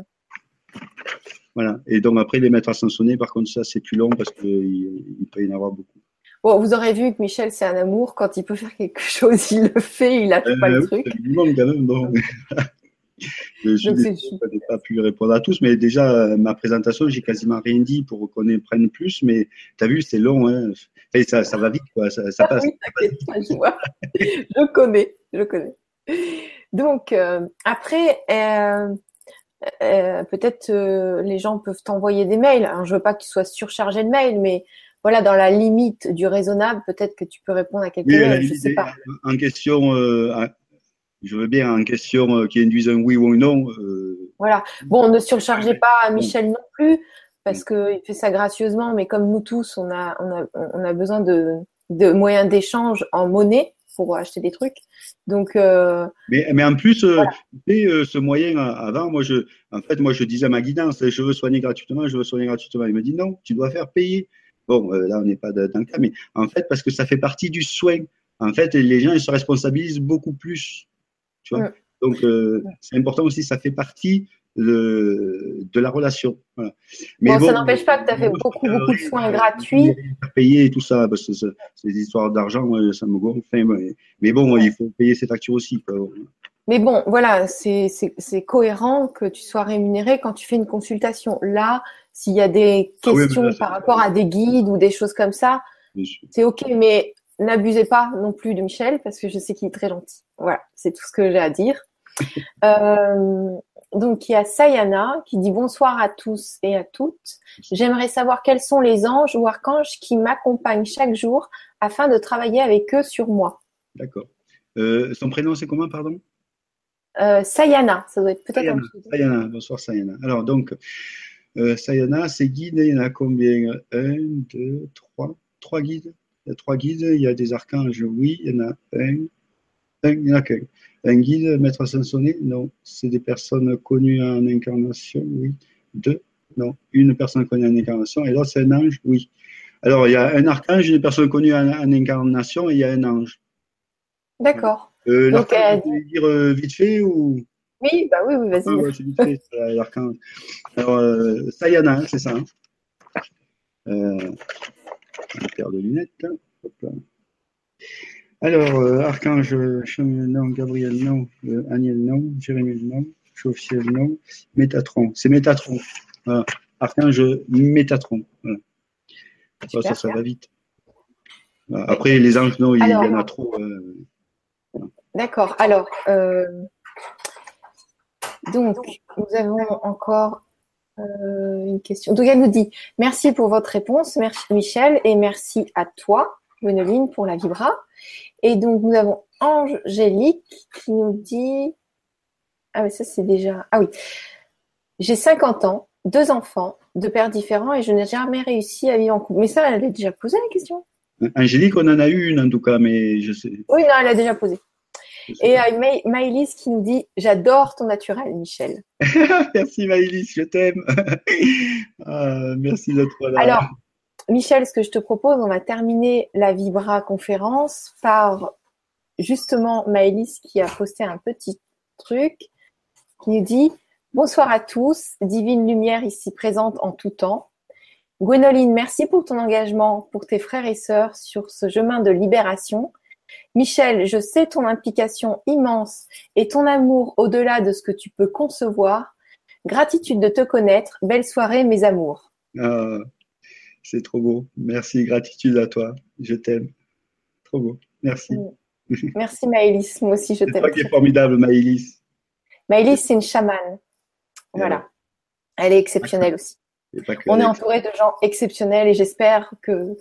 Et donc après, les mettre à sonner, par contre, ça, c'est plus long parce qu'il il peut y en avoir beaucoup.
Bon, vous aurez vu que Michel, c'est un amour. Quand il peut faire quelque chose, il le fait, il n'a pas le euh, truc.
Oui, quand même, bon. je n'ai pas pu répondre à tous, mais déjà, ma présentation, j'ai quasiment rien dit pour qu'on prenne plus, mais tu as vu, c'est long. Hein. ça, ça, va vite, quoi. Ça, ça passe.
Oui, je, je connais, je connais. Donc, euh, après, euh, euh, peut-être les gens peuvent t'envoyer des mails. Alors, je veux pas que tu sois surchargé de mails, mais voilà, dans la limite du raisonnable, peut-être que tu peux répondre à quelques mails. Je sais pas.
En question, je veux bien en question qui induise un oui ou un non.
Voilà. Bon, ne surchargez pas Michel non plus, parce qu'il fait ça gracieusement, mais comme nous tous, on a, on a, on a besoin de, de moyens d'échange en monnaie pour acheter des trucs. Donc, euh,
mais, mais en plus, euh, euh, ce moyen avant, moi je, en fait, moi je disais à ma guidance, je veux soigner gratuitement, je veux soigner gratuitement. Il me dit non, tu dois faire payer. Bon, là on n'est pas dans le cas, mais en fait parce que ça fait partie du soin. En fait, les gens ils se responsabilisent beaucoup plus. Tu vois. Donc c'est important aussi, ça fait partie de la relation.
Mais bon, ça n'empêche pas que tu as fait beaucoup, beaucoup de soins gratuits.
Payer et tout ça, parce que c'est des histoires d'argent, ça me gonfle. Mais bon, il faut payer ses factures aussi.
Mais bon, voilà, c'est cohérent que tu sois rémunéré quand tu fais une consultation. Là, s'il y a des ah questions par rapport à des guides ou des choses comme ça, c'est ok, mais n'abusez pas non plus de Michel parce que je sais qu'il est très gentil. Voilà, c'est tout ce que j'ai à dire. Euh, donc il y a Sayana qui dit bonsoir à tous et à toutes. J'aimerais savoir quels sont les anges ou archanges qui m'accompagnent chaque jour afin de travailler avec eux sur moi.
D'accord. Euh, son prénom c'est comment, pardon?
Euh, Sayana, ça doit être peut-être
Sayana. Sayana, bonsoir Sayana. Alors donc, euh, Sayana, c'est guides, il y en a combien? Un, deux, trois. Trois guides. Il y a trois guides, il y a des archanges, oui, il y en a un. Un. Un guide, maître ascensionné Non. C'est des personnes connues en incarnation Oui. Deux Non. Une personne connue en incarnation et l'autre, c'est un ange Oui. Alors, il y a un archange, une personne connue en, incarnation et il y a un ange.
D'accord.
Euh, l'archange, euh... dire euh, vite fait ou?
Oui, bah oui, oui vas-y. Ah, ouais, c'est vite fait,
l'archange. Alors, euh, Sayana, c'est ça. Hein. Euh, une paire de lunettes. Hop là. Alors, euh, Archange, non, Gabriel, non, euh, Aniel, non, Jérémy, non, Chaufiel, non, Métatron, c'est Métatron. Archange Métatron. ça, ça va vite. Après, les anges, non, il y en a trop. Euh,
d'accord. Alors, donc, nous avons encore une question. Donc, elle nous dit Merci pour votre réponse. Merci, Michel, et merci à toi, Gwenoline, pour la Vibra. Et donc, nous avons Angélique qui nous dit Ah, mais ça, c'est déjà. Ah oui. J'ai 50 ans, deux enfants, deux pères différents et je n'ai jamais réussi à vivre en couple. Mais ça, elle a déjà posé la question.
Angélique, on en a eu une en tout cas, mais je sais.
Oui, non, elle a déjà posé. Et euh, Maëlys qui nous dit J'adore ton naturel, Michel.
merci Maëlys, je t'aime. Ah, merci d'être là.
Alors, Michel, ce que je te propose, on va terminer la Vibra conférence par justement Maëlys qui a posté un petit truc qui nous dit Bonsoir à tous, divine lumière ici présente en tout temps. Gwénoline, merci pour ton engagement pour tes frères et sœurs sur ce chemin de libération. Michel, je sais ton implication immense et ton amour au-delà de ce que tu peux concevoir. Gratitude de te connaître. Belle soirée, mes amours.
Ah, c'est trop beau. Merci, gratitude à toi. Je t'aime. Trop beau. Merci.
Merci Maëlys. Moi aussi, je t'aime. C'est toi
qui es formidable, Maëlys.
Maëlys, c'est une chamane. Voilà. Elle est exceptionnelle aussi. On est entouré de gens exceptionnels et j'espère que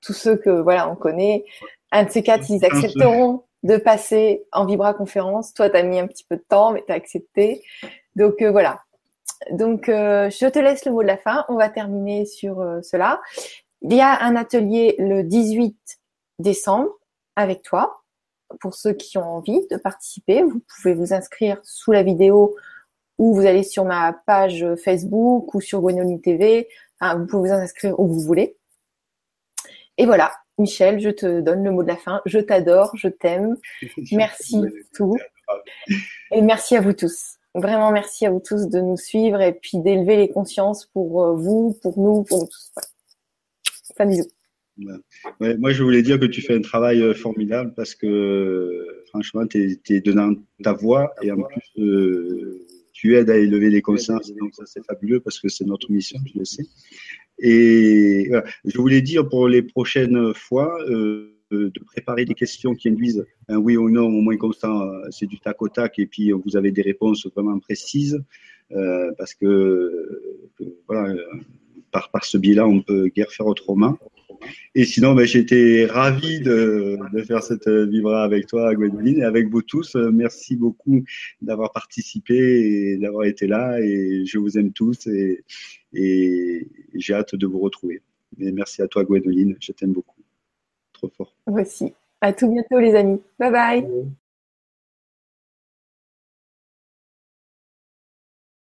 tous ceux que voilà on connaît, un de ces quatre, ils accepteront de passer en Vibra conférence. Toi, tu as mis un petit peu de temps, mais tu as accepté. Donc euh, voilà. Donc euh, je te laisse le mot de la fin. On va terminer sur euh, cela. Il y a un atelier le 18 décembre avec toi. Pour ceux qui ont envie de participer, vous pouvez vous inscrire sous la vidéo ou vous allez sur ma page Facebook ou sur Gwenoline TV. vous pouvez vous inscrire où vous voulez. Et voilà, Michel, je te donne le mot de la fin. Je t'adore, je t'aime. Merci tout. Et merci à vous tous. Vraiment merci à vous tous de nous suivre et puis d'élever les consciences pour euh, vous, pour nous, pour nous tous. Voilà. bisous.
moi, je voulais dire que tu fais un travail euh, formidable parce que franchement, tu es, dans ta voix et en plus, euh, tu aides à élever les consciences. Donc, ça, c'est fabuleux parce que c'est notre mission, je le sais. Et je voulais dire pour les prochaines fois, euh, de préparer des questions qui induisent un oui ou non, au moins comme ça, c'est du tac au tac, et puis vous avez des réponses vraiment précises, euh, parce que, voilà, par, par ce biais-là, on peut guère faire autrement. Et sinon, ben, j'étais ravi de, de, faire cette vibra avec toi, Gwendoline, et avec vous tous. Merci beaucoup d'avoir participé et d'avoir été là. Et je vous aime tous et, et j'ai hâte de vous retrouver. Et merci à toi, Gwendoline. Je t'aime beaucoup. Trop fort.
Aussi. À tout bientôt, les amis. Bye bye.